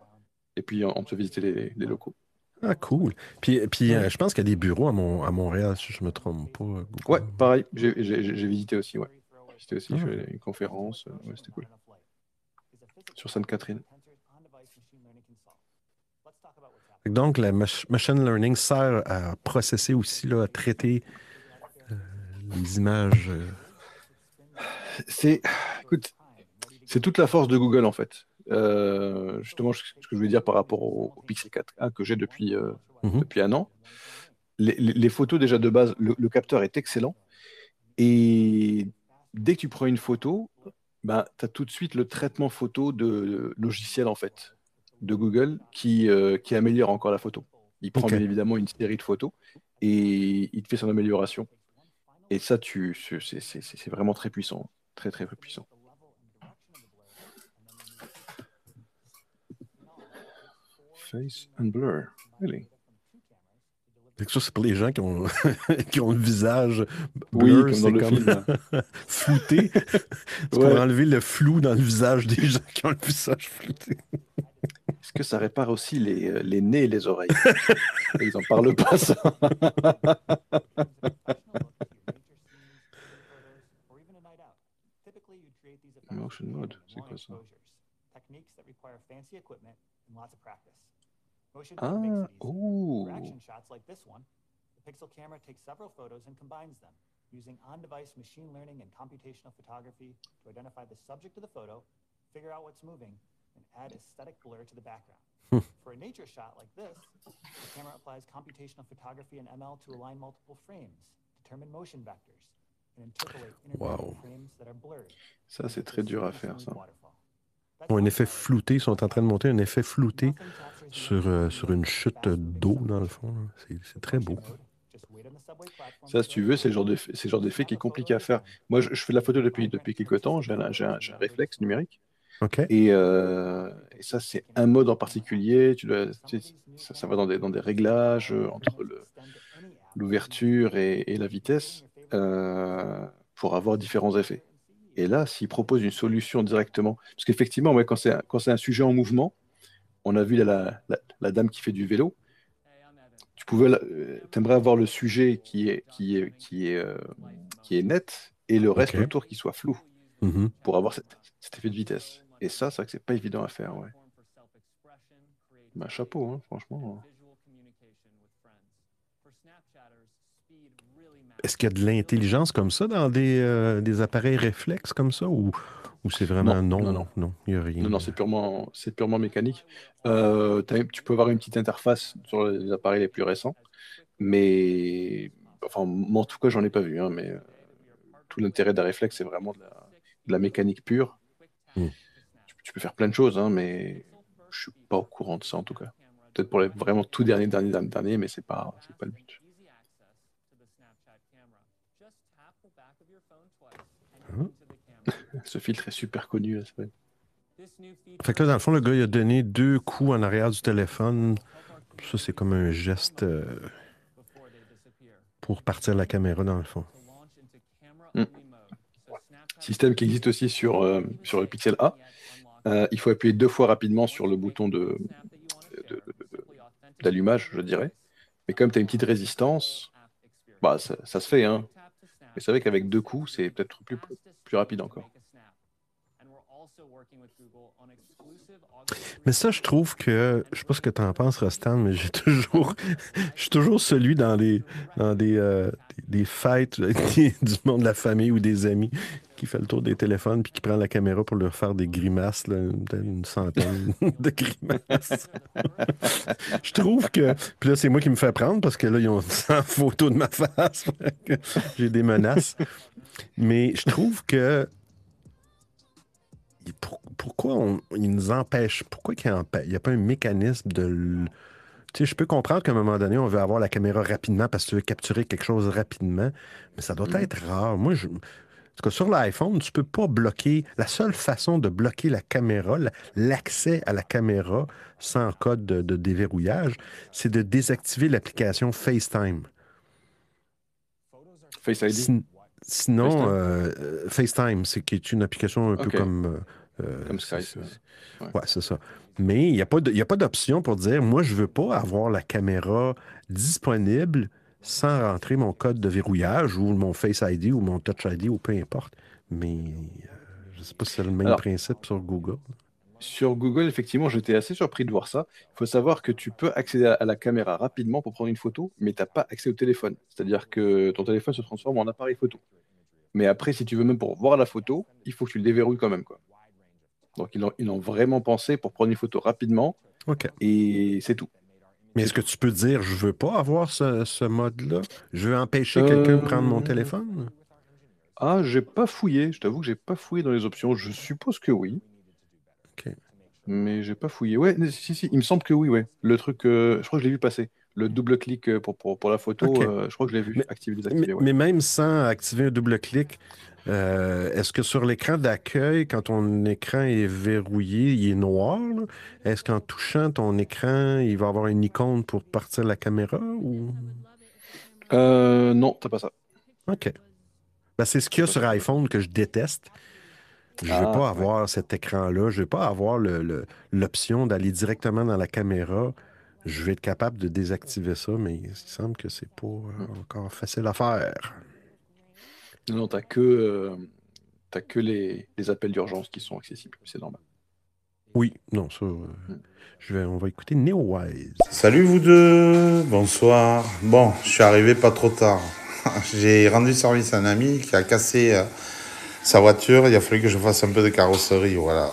B: et puis on te fait visiter les, les locaux.
A: Ah, cool. Puis, puis euh, je pense qu'il y a des bureaux à, Mon- à Montréal, si je ne me trompe pas. Google.
B: Ouais, pareil. J'ai j'ai- j'ai- j'ai visité aussi, ouais. Visité aussi.
A: Ah.
B: Je une conférence. euh, ouais, c'était cool. Sur Sainte-Catherine.
A: Donc, la mach- machine learning sert à processer aussi, là, à traiter euh, les images. euh,
B: C'est, écoute, c'est toute la force de Google en fait. Euh, justement, ce que je voulais dire par rapport au, au Pixel 4a que j'ai depuis, euh,
A: Mhm.
B: depuis un an. Les photos déjà de base, le, le capteur est excellent. Et dès que tu prends une photo, ben, tu as tout de suite le traitement photo de logiciel en fait de Google qui, euh, qui améliore encore la photo. Il prend bien évidemment une série de photos et il te fait son amélioration. Et ça, tu, c'est vraiment très puissant. Très, très, très puissant. Face and blur. Really?
A: Ça, c'est pour les gens qui ont, [LAUGHS] qui ont le visage
B: Oui,
A: blur,
B: comme
A: c'est
B: dans le
A: comme
B: film. [LAUGHS]
A: flouté. c'est
B: Ouais.
A: pour enlever le flou dans le visage des gens qui ont le visage flouté.
B: Est-ce que ça répare aussi les, euh, les nez et les oreilles? [LAUGHS] Ils en parlent pas, ça. Motion mode, c'est quoi ça?
C: Motion
B: Ah,
C: makes it easy. For action shots like this one, the Pixel camera takes several photos and combines them using on-device machine learning and computational photography to identify the subject of the photo, figure out what's moving, and add aesthetic blur to the background. [LAUGHS] For a nature shot like this, the camera applies computational photography and ML to align multiple frames, determine motion vectors, and interpolate
A: Wow.
C: intermediate frames that are blurred.
B: Ça, c'est très dur à faire, ça.
A: Ont un effet flouté, sont en train de monter un effet flouté sur, euh, sur une chute d'eau, dans le fond. C'est- très beau.
B: Ça, si tu veux, c'est le genre d'effet qui est compliqué à faire. Moi, je, je fais de la photo depuis, depuis quelques temps. J'ai un, un- réflexe numérique. Et, euh, et ça, c'est un mode en particulier. Tu dois, tu sais, ça, ça va dans des, dans des réglages euh, entre l'ouverture et, et la vitesse euh, pour avoir différents effets. Et là, s'ils proposent une solution directement, parce qu'effectivement, ouais, quand c'est un, sujet en mouvement, on a vu la, la- la dame qui fait du vélo. Tu pouvais, euh, t'aimerais avoir le sujet qui est, qui est, qui est, euh, qui est net et le reste
A: Ok.
B: autour qui soit flou
A: Mhm.
B: pour avoir cet, cet effet de vitesse. Et ça, c'est vrai que c'est pas évident à faire, ouais. Bah, chapeau, hein, franchement.
A: Est-ce qu'il y a de l'intelligence comme ça dans des, euh, des appareils réflexes comme ça ou, ou c'est vraiment non?
B: Non, non, non.
A: il n'y a rien.
B: Non, non, c'est purement, c'est purement mécanique. Euh, tu peux avoir une petite interface sur les appareils les plus récents, mais enfin, moi en tout cas, j'en ai pas vu. hein, mais euh, tout l'intérêt d'un réflexe, c'est vraiment de la, de la mécanique pure.
A: Mm.
B: Tu, tu peux faire plein de choses, hein, mais je suis pas au courant de ça en tout cas. Peut-être pour les vraiment tout dernier, dernier, dernier, dernier, mais c'est pas, pas le but. Ce filtre est super connu. là.
A: Fait que là, dans le fond, le gars, il a donné deux coups en arrière du téléphone. Ça, c'est comme un geste euh, pour partir la caméra, dans le fond.
B: Mm. Système qui existe aussi sur, euh, sur le Pixel A. Euh, il faut appuyer deux fois rapidement sur le bouton de, de- de- de- d'allumage, je dirais. Mais comme tu as une petite résistance, bah, ça, ça se fait. Hein. Mais c'est vrai qu'avec deux coups, c'est peut-être plus, plus rapide encore.
A: Mais ça, je trouve que, je sais pas ce que tu en penses, Rostan, mais j'ai [LAUGHS] toujours, je suis toujours celui dans des, dans des, euh, des, fêtes [LAUGHS] du monde de la famille ou des amis qui fait le tour des téléphones puis qui prend la caméra pour leur faire des grimaces, là, une centaine [LAUGHS] de grimaces. je trouve que, puis là, c'est moi qui me fais prendre parce que là, ils ont 100 photos de ma face. J'ai des menaces. Mais je trouve que pour- pourquoi on, il nous empêche, pourquoi qu'il n'y a pas un mécanisme de... Tu sais, je peux comprendre qu'à un moment donné, on veut avoir la caméra rapidement parce que tu veux capturer quelque chose rapidement, mais ça doit
B: Mhm.
A: être rare. Moi, je... Tout cas, sur l'iPhone, tu peux pas bloquer... La seule façon de bloquer la caméra, la- l'accès à la caméra sans code de, de déverrouillage, c'est de désactiver l'application FaceTime.
B: Face ID.
A: Sin- Sinon,
B: FaceTime.
A: euh, euh, FaceTime, c'est qui est une application un peu comme. euh, euh,
B: Comme Skype, ouais.
A: Ouais, c'est ça. Mais il n'y a pas d'option pour dire moi, je veux pas avoir la caméra disponible sans rentrer mon code de verrouillage ou mon Face ID ou mon Touch ID ou peu importe. Mais euh, je ne sais pas si c'est le même
B: Alors-
A: principe sur Google.
B: Sur Google, effectivement, j'étais assez surpris de voir ça. Il faut savoir que tu peux accéder à- la caméra rapidement pour prendre une photo, mais tu n'as pas accès au téléphone. C'est-à-dire que ton téléphone se transforme en appareil photo. Mais après, si tu veux même pour voir la photo, il faut que tu le déverrouilles quand même. Quoi. Donc, ils ont, ils ont vraiment pensé pour prendre une photo rapidement,
A: OK.
B: et c'est tout.
A: Mais est-ce que tu peux dire je veux pas avoir ce, ce mode-là? Je veux empêcher
B: Euh,
A: quelqu'un de prendre mon téléphone?
B: Ah, j'ai pas fouillé. Je t'avoue que j'ai pas fouillé dans les options. Je suppose que oui.
A: OK.
B: Mais j'ai pas fouillé. Ouais, si, si, il me semble que oui, ouais. Le truc, euh, je crois que je l'ai vu passer. Le double clic euh, pour, pour, pour la photo, euh, je crois que je l'ai vu
A: Mais-
B: activer,
A: Mais,
B: désactiver. ouais.
A: mais même sans activer un double clic, euh, est-ce que sur l'écran d'accueil, quand ton écran est verrouillé, il est noir? Est-ce qu'en touchant ton écran, il va avoir une icône pour partir la caméra? Ou...
B: Euh, non, t'as pas ça.
A: OK. Ben, c'est ce qu'il y a sur iPhone que je déteste. Je ne veux
B: Ah,
A: pas
B: ouais.
A: avoir cet écran-là. Je ne veux pas avoir l'option d'aller directement dans la caméra. Je vais être capable de désactiver ça, mais il semble que c'est pas euh, encore facile à faire.
B: Non, non, t'as que, euh, t'as que les, les appels d'urgence qui sont accessibles. C'est normal.
A: Oui, non, ça. euh, je vais, on va écouter NeoWise.
H: Salut vous deux, bonsoir. Bon, je suis arrivé pas trop tard. [LAUGHS] J'ai rendu service à un ami qui a cassé euh, sa voiture. Il a fallu que je fasse un peu de carrosserie, voilà.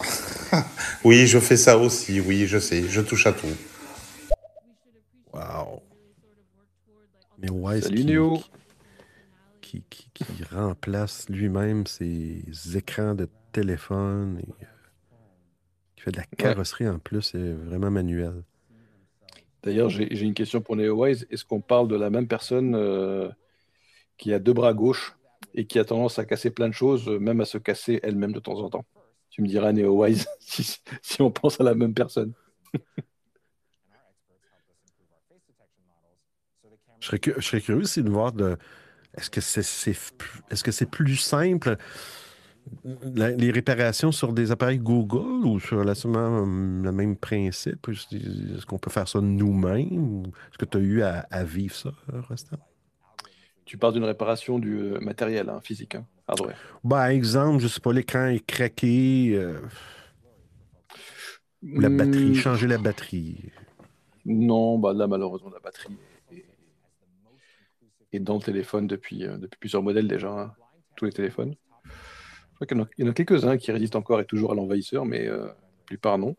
H: [LAUGHS] Oui, je fais ça aussi. Oui, je sais. Je touche à tout.
A: Wow. NeoWise
B: Salut
A: qui,
B: Néo.
A: qui, qui, qui remplace lui-même ses écrans de téléphone et euh, qui fait de la carrosserie en plus, c'est vraiment manuel.
B: D'ailleurs, j'ai j'ai une question pour NeoWise. Est-ce qu'on parle de la même personne euh, qui a deux bras gauches? Et qui a tendance à casser plein de choses, euh, même à se casser elle-même de temps en temps Tu me diras, NeoWise, [LAUGHS] si, si on pense à la même personne.
A: Je serais, curieux aussi de voir. Est-ce que c'est plus- simple les réparations sur des appareils Google ou sur relativement hum, le même principe? Est-ce qu'on peut faire ça nous-mêmes? ou Est-ce que tu as eu à, vivre ça, Rostan?
B: Tu parles d'une réparation du euh, matériel hein, physique, hein, hardware.
A: Ben, exemple, je sais pas, l'écran est craqué, euh, la batterie,
B: Hmm,
A: changer la batterie.
B: Non, bah là, malheureusement, la batterie est, est dans le téléphone depuis, euh, depuis plusieurs modèles déjà, hein, tous les téléphones. Je crois qu'il y en a, il y en a quelques-uns qui résistent encore et toujours à l'envahisseur, mais euh, la plupart non.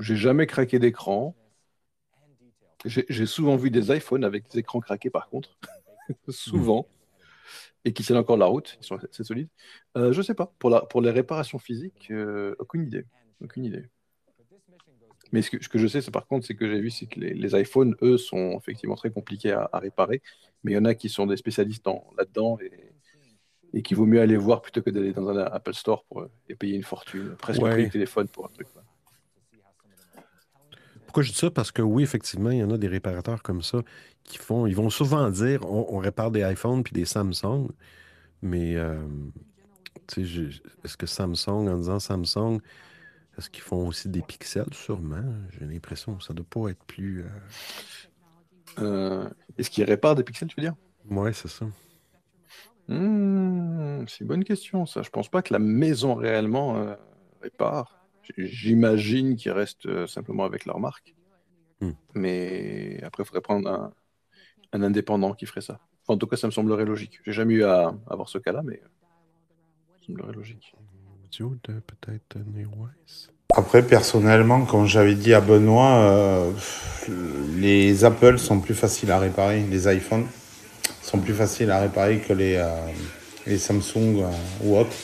B: J'ai jamais craqué d'écran. J'ai souvent vu des iPhones avec des écrans craqués, par contre. [LAUGHS] souvent. Et qui tiennent encore la route. Ils sont assez solides. Euh, je sais pas. Pour, la, pour les réparations physiques, euh, aucune idée. Aucune idée. Mais ce que, ce que je sais, c'est par contre, c'est que j'ai vu, c'est que les, les iPhones, eux, sont effectivement très compliqués à, à réparer. Mais il y en a qui sont des spécialistes dans- là-dedans et, et qu'il vaut mieux aller voir plutôt que d'aller dans un Apple Store pour, euh, et payer une fortune, presque le prix
A: Ouais.
B: du téléphone pour un truc.
A: Pourquoi je dis ça? Parce que oui, effectivement, il y en a des réparateurs comme ça qui font, ils vont souvent dire on, on répare des iPhones puis des Samsung, mais euh, est-ce que Samsung, en disant Samsung, est-ce qu'ils font aussi des pixels? Sûrement. J'ai l'impression que ça ne doit pas être plus.
B: Euh, Est-ce qu'ils réparent des pixels, tu veux dire?
A: Oui, c'est ça.
B: Hmm, c'est une bonne question, ça. Je pense pas que la maison réellement euh, répare. J'imagine qu'ils restent euh, simplement avec leur marque.
A: Hmm.
B: Mais après, il faudrait prendre un, un indépendant qui ferait ça. Enfin, en tout cas, ça me semblerait logique. J'ai jamais eu à avoir ce cas-là, mais ça me semblerait logique.
A: Peut-être NeoWise.
H: Après, personnellement, comme j'avais dit à Benoît, euh, les Apple sont plus faciles à réparer, les iPhones sont plus faciles à réparer que les, euh, les Samsung euh, ou autres,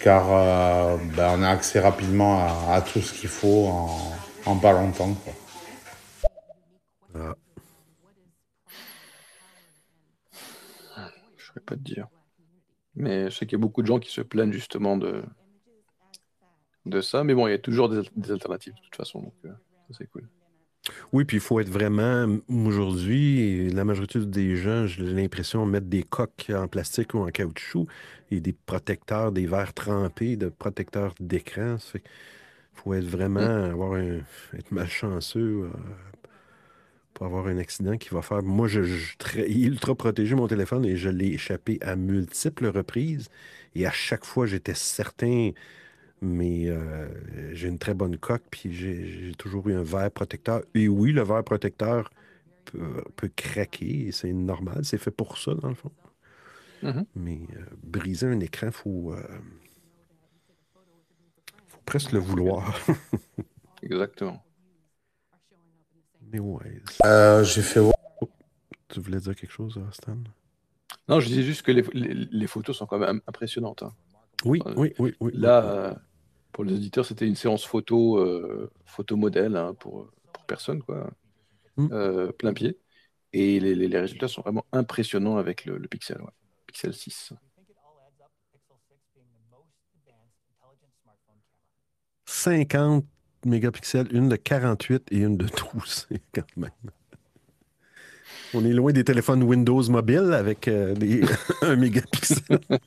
H: car euh, ben, on a accès rapidement à, tout ce qu'il faut en, en pas longtemps. quoi.
A: Ah,
B: Je ne saurais pas te dire. Mais je sais qu'il y a beaucoup de gens qui se plaignent justement de, ça. Mais bon, il y a toujours des, des alternatives de toute façon. Donc, euh, c'est cool.
A: Oui, puis il faut être vraiment, aujourd'hui, la majorité des gens, j'ai l'impression, mettre des coques en plastique ou en caoutchouc et des protecteurs, des verres trempés de protecteurs d'écran. Il faut être vraiment, avoir un, être malchanceux euh, pour avoir un accident qui va faire. Moi, je, je suis très- ultra protégé mon téléphone et je l'ai échappé à multiples reprises. Et à chaque fois, j'étais certain mais euh, j'ai une très bonne coque, puis j'ai j'ai toujours eu un verre protecteur. Et oui, le verre protecteur peut, peut craquer, et c'est normal, c'est fait pour ça, dans le fond.
B: Mhm.
A: Mais euh, briser un écran, il faut, euh, faut presque le vouloir. [LAUGHS]
B: Exactement.
A: mais ouais.
H: Euh, J'ai fait voir
A: Tu voulais dire quelque chose, Stan?
B: Non, je disais juste que les, les- les photos sont quand même impressionnantes. hein.
A: Oui,
B: Euh,
A: oui, oui, oui.
B: Là, euh, pour les auditeurs, c'était une séance photo, euh, photo modèle hein, pour, pour personne, quoi.
A: Mm.
B: Euh, plein pied. Et les, les- les résultats sont vraiment impressionnants avec le, le Pixel, ouais. Pixel 6.
A: 50 mégapixels, une de 48 et une de 12, [LAUGHS] quand même. On est loin des téléphones Windows mobiles avec euh, des [LAUGHS] 1 mégapixel. [LAUGHS]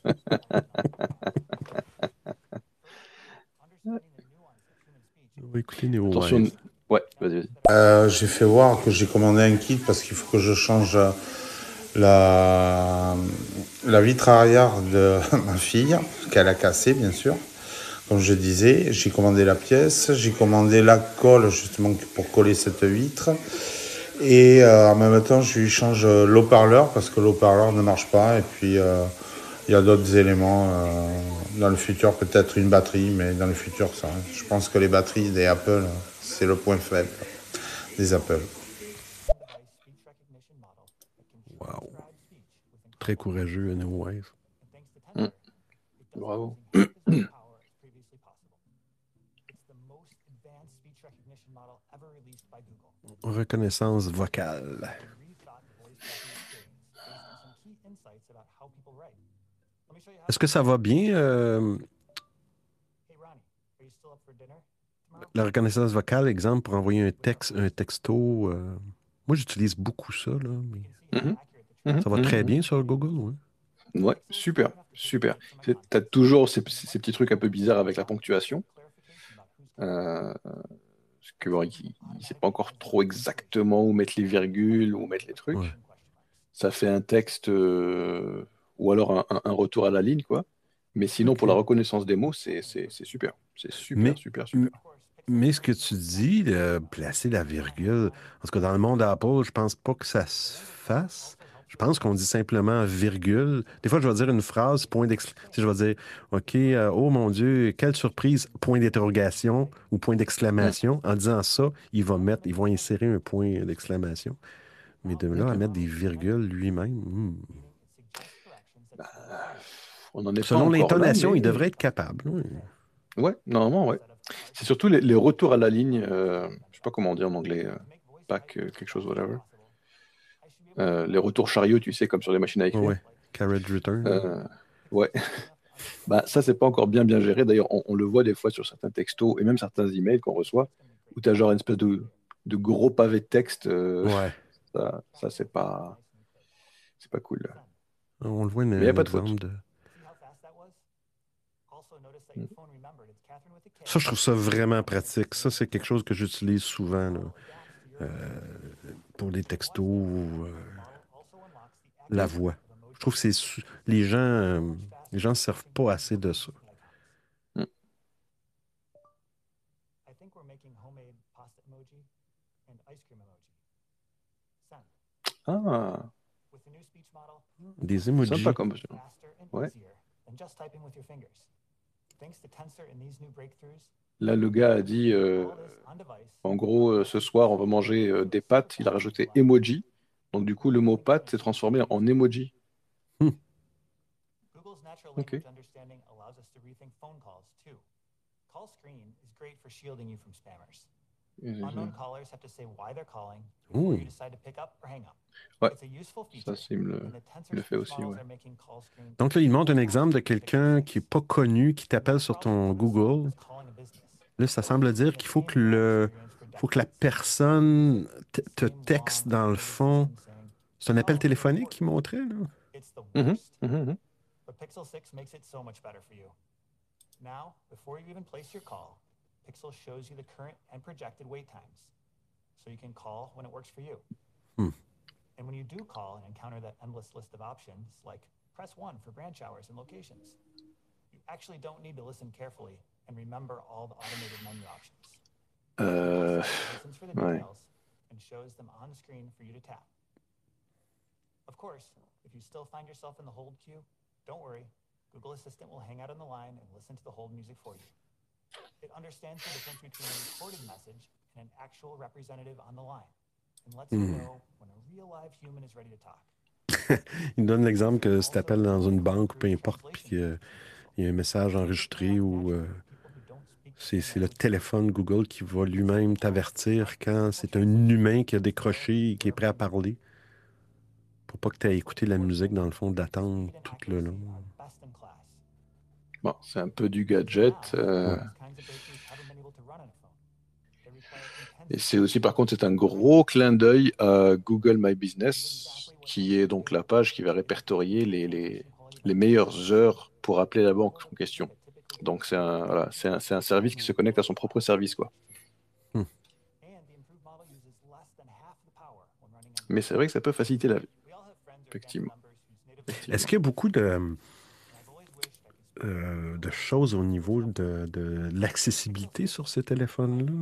A: On va écouter Néo
B: Attention. Ouais, vas-y, vas-y.
H: Euh, j'ai fait voir que j'ai commandé un kit parce qu'il faut que je change euh, la, la vitre arrière de [LAUGHS] ma fille, qu'elle a cassée bien sûr. Comme je disais, j'ai commandé la pièce, j'ai commandé la colle justement pour coller cette vitre. Et euh, en même temps, je lui change euh, l'eau-parleur parce que l'eau-parleur ne marche pas. Et puis, euh, il y a d'autres éléments euh, Dans le futur, peut-être une batterie, mais dans le futur, ça. Je pense que les batteries des Apple, c'est le point faible des Apple.
A: Wow. Très courageux, anyways.
B: Mm. Bravo. [COUGHS]
A: Reconnaissance vocale. Est-ce que ça va bien, euh, la reconnaissance vocale, exemple, pour envoyer un texte, un texto? euh, moi, j'utilise beaucoup ça, là, mais
B: Mhm. Mhm,
A: ça va très
B: mhm.
A: bien sur Google, ouais.
B: Ouais, super, super. Tu as toujours ces, ces petits trucs un peu bizarres avec la ponctuation. Euh, parce que bon, il ne sait pas encore trop exactement où mettre les virgules, où mettre les trucs.
A: Ouais.
B: Ça fait un texte euh, ou alors un, retour à la ligne, quoi. Mais sinon, pour la reconnaissance des mots, c'est super. C'est super,
A: Mais-
B: super, super.
A: Mais ce que tu dis, de placer la virgule, parce que dans le monde Apple, je pense pas que ça se fasse. Je pense qu'on dit simplement virgule. Des fois, je vais dire une phrase, point d'exclamation. Je vais dire, OK, euh, oh mon Dieu, quelle surprise, point d'interrogation ou point d'exclamation. En disant ça, il va mettre, ils vont insérer un point d'exclamation. Mais de là à mettre des virgules lui-même, hmm.
B: On en est
A: selon l'intonation,
B: mais-
A: il devrait être capable. oui.
B: Ouais, normalement, ouais. C'est surtout les, les retours à la ligne, euh, je sais pas comment dire en anglais, euh, back, euh, quelque chose, whatever. Euh, les retours chariot, tu sais, comme sur les machines à écrire.
A: Ouais. Carriage return.
B: Ouais. [LAUGHS] bah, ça, c'est pas encore bien bien géré. D'ailleurs, on, on le voit des fois sur certains textos et même certains emails qu'on reçoit, où tu as genre une espèce de, de gros pavé de texte.
A: Ouais. [LAUGHS]
B: Ça, ça c'est pas, c'est pas cool.
A: On le voit une,
B: Mais y a
A: un
B: pas de faute.
A: de. Ça, je trouve ça vraiment pratique. Ça, c'est quelque chose que j'utilise souvent là, euh, pour les textos ou euh, la voix. Je trouve que c'est su- les gens euh, les gens ne servent pas assez de ça.
B: Ah,
A: Des emojis.
B: sympa comme option. Ouais. Là, le gars a dit, euh, en gros, euh, ce soir, on va manger euh, des pâtes. Il a rajouté emoji. Donc, du coup, le mot pâte s'est transformé en emoji. [LAUGHS]
C: Google's natural Spammers. Unknown callers have to say why they're calling before you decide to pick up or hang up.
B: Ouais. Ça, c'est le, le fait aussi, ouais.
A: Donc là, il montre un exemple de quelqu'un qui n'est pas connu, qui t'appelle sur ton Google. Là, ça semble dire qu'il faut que le faut que la personne te, te texte dans le fond. C'est un appel téléphonique qu'il montrait, là?
C: But Pixel 6 makes it so much better for you. Now, before you even place your call, Pixel shows you the current and projected wait times. So you can call when it works for you.
A: Hmm.
C: And when you do call and encounter that endless list of options, like press 1 for branch hours and locations, you actually don't need to listen carefully and remember all the automated menu options. Listens for the [SIGHS] details and shows them on screen for you to tap. Of course, if you still find yourself in the hold queue, don't worry. Google Assistant will hang out on the line and listen to the hold music for you. It understands the difference between a recorded message and an actual representative on the line and lets you know when a real live human is ready to talk. [LAUGHS]
A: Il donne l'exemple que si tu appelles dans une banque, peu importe, puis qu'il y a un message enregistré ou euh, c'est c'est le téléphone Google qui va lui-même t'avertir quand c'est un humain qui a décroché et qui est prêt à parler. Pour pas que tu aies écouté la musique dans le fond d'attendre tout le long.
B: Bon, c'est un peu du gadget. euh, Et c'est aussi, par contre, c'est un gros clin d'œil à Google My Business, qui est donc la page qui va répertorier les, les, les meilleures heures pour appeler la banque en question. Donc, c'est un, voilà, un, c'est un service qui se connecte à son propre service, quoi.
C: on
B: Mais c'est vrai que ça peut faciliter la vie. Effectivement.
A: Est-ce qu'il y a beaucoup de, euh, de choses au niveau de, de l'accessibilité sur ces téléphones-là?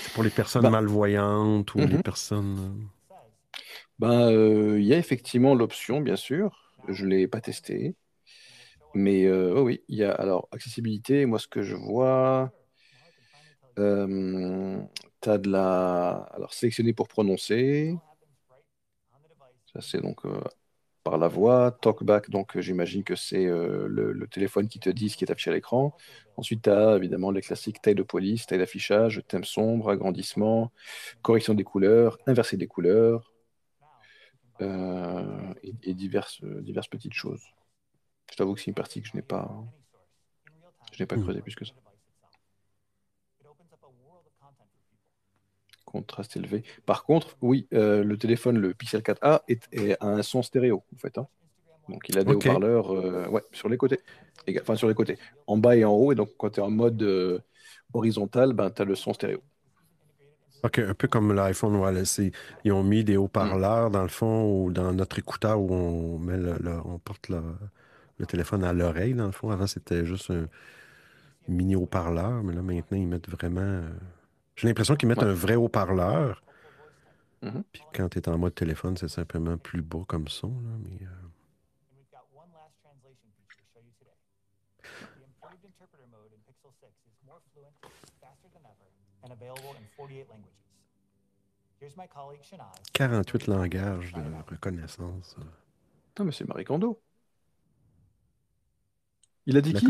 A: C'est pour les personnes
B: Bah.
A: malvoyantes ou les
B: Mhm.
A: personnes.
C: says
B: Ben, euh, il y a effectivement l'option, bien sûr. Je ne l'ai pas testé. Mais euh, oui, oui, il y a alors accessibilité. Moi, ce que je vois, euh, tu as de la. Alors, sélectionner pour prononcer. Ça, c'est donc euh, par la voix. Talkback, donc euh, j'imagine que c'est euh, le, le téléphone qui te dit ce qui est affiché à l'écran. Ensuite, tu as évidemment les classiques taille de police, taille d'affichage, thème sombre, agrandissement, correction des couleurs, inverser des couleurs euh, et, et diverses, diverses petites choses. Je t'avoue que c'est une partie que je n'ai pas, je n'ai pas
A: Hmm.
B: creusé plus que ça. Contraste élevé. Par contre, oui, euh, le téléphone, le Pixel 4a, est, est- a un son stéréo, en fait. hein. Donc, il a des haut-parleurs euh, ouais, sur les côtés. Enfin, sur les côtés. En bas et en haut. Et donc, quand tu es en mode euh, horizontal, ben, tu as le son stéréo.
A: OK, un peu comme l'iPhone, voilà, ils ont mis des haut-parleurs dans le fond ou dans notre écouteur où on met le, le- on porte le, le téléphone à l'oreille, dans le fond. Avant, c'était juste un mini haut-parleur, mais là, maintenant, ils mettent vraiment. Euh, J'ai l'impression qu'ils mettent
B: Ouais.
A: un vrai haut-parleur.
B: Mhm.
A: Puis quand tu es en mode téléphone, c'est simplement plus bas comme son. Là, mais, euh,
I: And we've got one last translation feature to show you today. The improved interpreter mode in Pixel 6 is more fluent, faster than ever, and available in 48 languages. Here's my colleague Shanaz.
A: 48 langages de reconnaissance. euh.
B: Non, mais c'est Marie Kondo. Il a dit qui?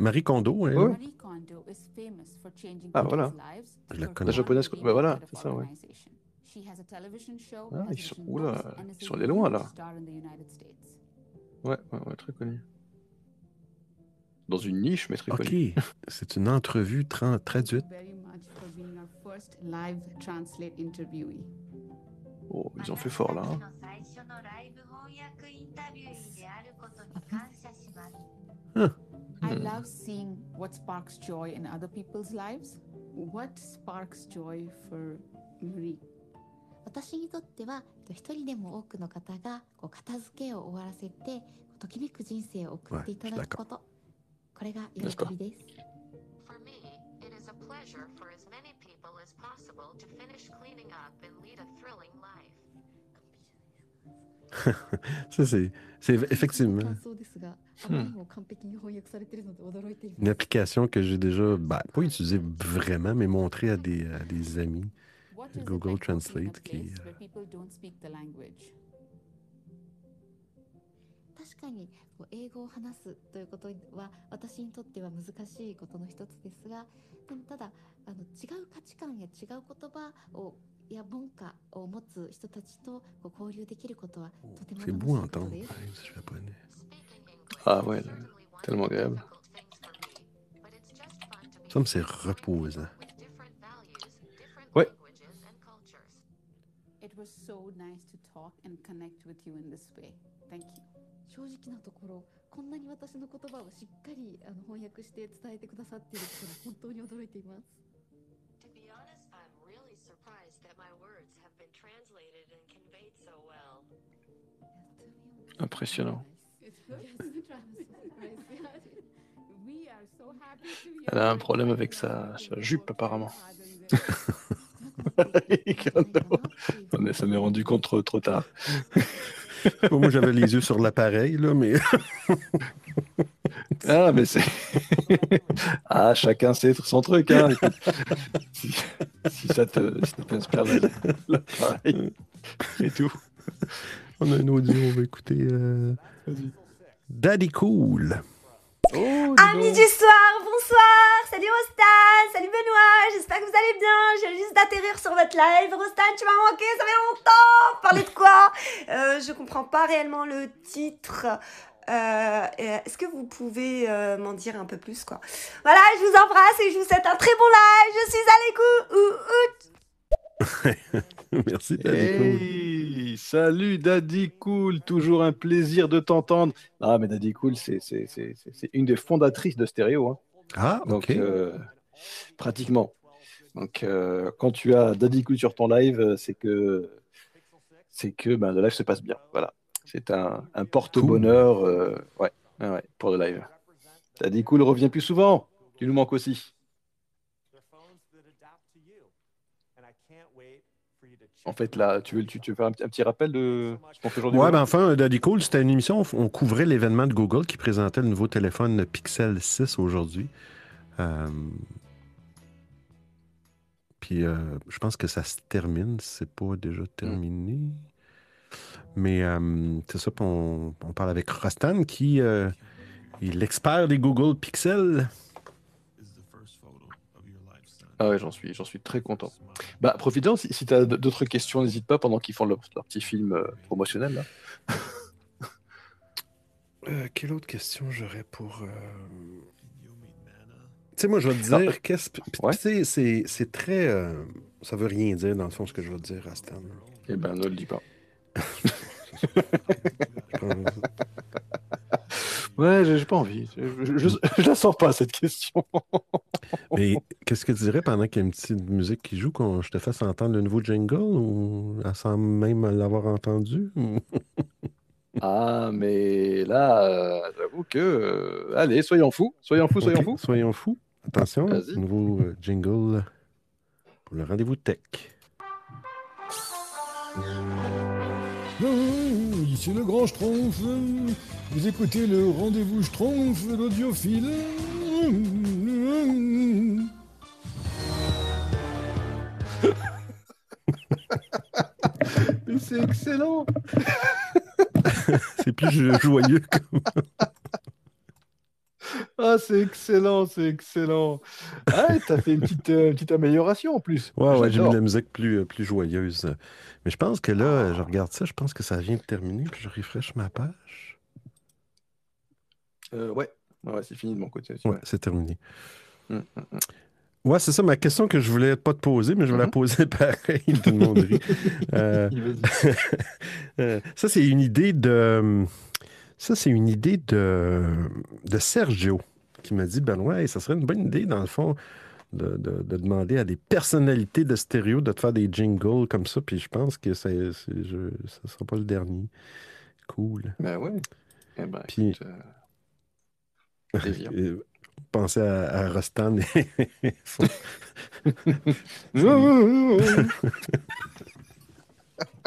A: Marie Kondo, elle?
F: Marie Kondo is famous for changing
B: Ah, voilà.
A: Je la connais.
B: La japonaise, bah voilà, c'est ça, ouais. Ah, ils sont- oula, ils sont allés loin, là. Ouais, ouais, ouais, très connu. Dans une niche, mais très
A: OK,
B: connu. [LAUGHS]
A: c'est une entrevue tra- traduite.
B: Oh, ils ont fait fort là. hein.
F: I
B: Hmm.
F: love seeing what sparks joy in other people's lives. What sparks joy for Marie?
J: 私にとってはえっと一人でも多くの方がこう片付けを終わらせてときめく人生を送っていただくこと、これが喜びです。
K: For me, it is a pleasure for as many people as possible to finish cleaning up and lead a thrilling life.
A: Effectivement
F: 感想ですが、あま Hmm.
A: Une application que j'ai déjà, bah, pas utilisée vraiment, mais montrée à des, amis. Google Translate qui. Euh, C'est beau japonais.
B: Ah ouais, là, tellement agréable.
A: Ça me c'est reposant.
B: Ouais.
F: It was so nice to talk and connect with you in this way. Thank you.
J: 正直なところこんなに私の言葉をしっかりあの翻訳して伝えてくださっていることに本当に驚いています。
K: To be honest, I'm really surprised that my words have been translated and conveyed so well.
B: Impressionnant. Elle a un
F: that
B: problème avec sa, sa jupe apparemment. Non, mais [LAUGHS] ça m'est rendu compte trop, trop tard. [LAUGHS]
A: Moi, j'avais les yeux sur l'appareil, là, mais [LAUGHS]
B: Ah, mais c'est. ah, chacun sait son truc. Hein. Si, si ça te, si ça t'inspire la- l'appareil, c'est tout.
A: on a un audio, on va écouter euh, Daddy Cool.
B: Oh,
L: Amis du soir, bonsoir Salut Rostan, salut Benoît, j'espère que vous allez bien. Je viens juste d'atterrir sur votre live. Rostan, tu m'as manqué, ça fait longtemps Parler de quoi? Euh, Je comprends pas réellement le titre. Euh, Est-ce que vous pouvez euh, m'en dire un peu plus quoi? Voilà, je vous embrasse et je vous souhaite un très bon live. Je suis à l'écoute. [LAUGHS] [LAUGHS]
A: Merci, Daddy Cool.
B: Hey, salut Daddy Cool, toujours un plaisir de t'entendre. Ah, mais Daddy Cool, c'est une des fondatrices de Stéréo. hein.
A: Ah,
B: Donc,
A: OK.
B: euh, pratiquement. Donc, euh, quand tu as Daddy Cool sur ton live, euh, c'est que, c'est que ben, le live se passe bien. Voilà. C'est un, un porte-bonheur euh, ouais, ouais, ouais, pour le live. Daddy Cool revient plus souvent. Tu nous manques aussi.
C: They're phones that adapt to you. And I can't wait
B: En fait, là, tu veux, tu, tu veux faire un, petit- un petit rappel de ce qu'on fait aujourd'hui
A: Ouais,
B: voilà
A: ben enfin, Daddy Cool, c'était une émission, on on couvrait l'événement de Google qui présentait le nouveau téléphone Pixel 6 aujourd'hui. Euh, Puis euh, je pense que ça se termine, c'est pas déjà terminé. Mais euh, c'est ça, on, on parle avec Rostan qui euh, est l'expert des Google Pixel.
B: Ah ouais, j'en suis, j'en suis très content. Bah, profite-en, si, si tu as d'autres questions, n'hésite pas pendant qu'ils font leur, leur petit film euh, promotionnel. Là.
A: Euh, quelle autre question j'aurais pour. euh, Tu sais, moi, je vais te dire, qu'est-ce. c'est- c'est très. Ça veut rien dire, dans le fond, ce que je vais te dire, Rastan.
B: Eh ben, ne le dis pas. [LAUGHS] [LAUGHS] Ouais, j'ai pas envie. Je, je, je- je la sens pas, cette question. [LAUGHS]
A: Mais qu'est-ce que tu dirais pendant qu'il y a une petite musique qui joue, qu'on je te fasse entendre le nouveau jingle ou sans même l'avoir entendu? [LAUGHS]
B: Ah, mais là, euh, j'avoue que. euh, allez, soyons fous, soyons fous, soyons fous.
A: Soyons fous. Attention, nouveau euh, jingle pour le rendez-vous tech.
M: Ici le grand Schtroumpf. Vous écoutez le rendez-vous Schtroumpf, l'audiophile. [LAUGHS]
B: C'est excellent! [LAUGHS]
A: c'est plus jo- joyeux. comme- [LAUGHS]
B: Ah, c'est excellent, c'est excellent. Ah, t'as fait une petite, euh, petite amélioration en plus.
A: Ouais, ouais, j'ai mis la musique plus, euh, plus joyeuse. Mais je pense que là, je regarde ça, je pense que ça vient de terminer, puis je refresh ma page.
B: Euh, ouais, ouais, c'est fini de mon côté. aussi,
A: Ouais, c'est terminé.
B: Hum, hum, hum.
A: Ouais, c'est ça ma question que je voulais pas te poser, mais je vais la
B: Mhm.
A: poser [LAUGHS] pareil. Tout le monde rit. [LAUGHS] Euh, ça, c'est une idée de. Ça, c'est une idée de, de Sergio qui m'a dit Benoît, hey, ça serait une bonne idée, dans le fond, de, de- de demander à des personnalités de stéréo de te faire des jingles comme ça. Puis je pense que ça ne sera pas le dernier. Cool.
B: Ben ouais. Eh ben,
A: Puis-
B: euh. [LAUGHS]
A: Euh, Pensez à, à Rostan et son- [LAUGHS] [LAUGHS]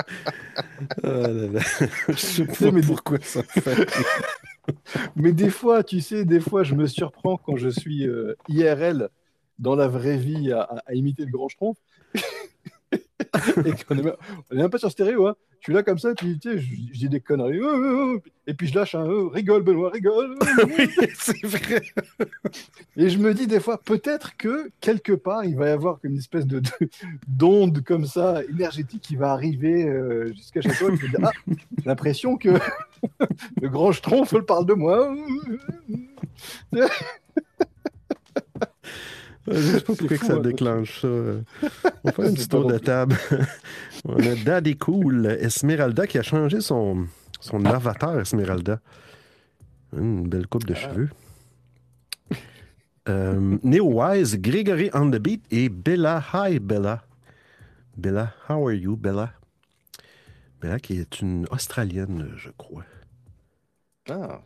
A: [LAUGHS] Là là. [LAUGHS] Je sais pas
B: mais-
A: pourquoi ça fait. [LAUGHS]
B: Mais des fois, tu sais, des fois, je me surprends quand je suis euh, IRL dans la vraie vie à, à- à imiter le grand Schtroumpf. et est, même- on est même pas sur stéréo, hein. Suis là comme ça, tu sais, je, je dis des conneries. Euh, euh, euh, et puis je lâche un euh, rigole, Benoît, rigole. [LAUGHS]
A: oui, c'est vrai.
B: Et je me dis des fois, peut-être que quelque part, il va y avoir une espèce de de- d'onde comme ça, énergétique, qui va arriver euh, jusqu'à chez toi. Tu ah, j'ai l'impression que [LAUGHS] le grand Schtroumpf parle de moi. [LAUGHS]
A: Je sais pas pourquoi que ça
B: hein,
A: déclenche ça. [LAUGHS] On va faire un petit tour de table. [LAUGHS] On a Daddy Cool, Esmeralda, qui a changé son, son avatar, Esmeralda. Une belle coupe de cheveux. Euh, Neowise, Gregory on the Beat et Bella. Hi, Bella. Bella, how are you, Bella? Bella, qui est une Australienne, je crois.
B: Ah,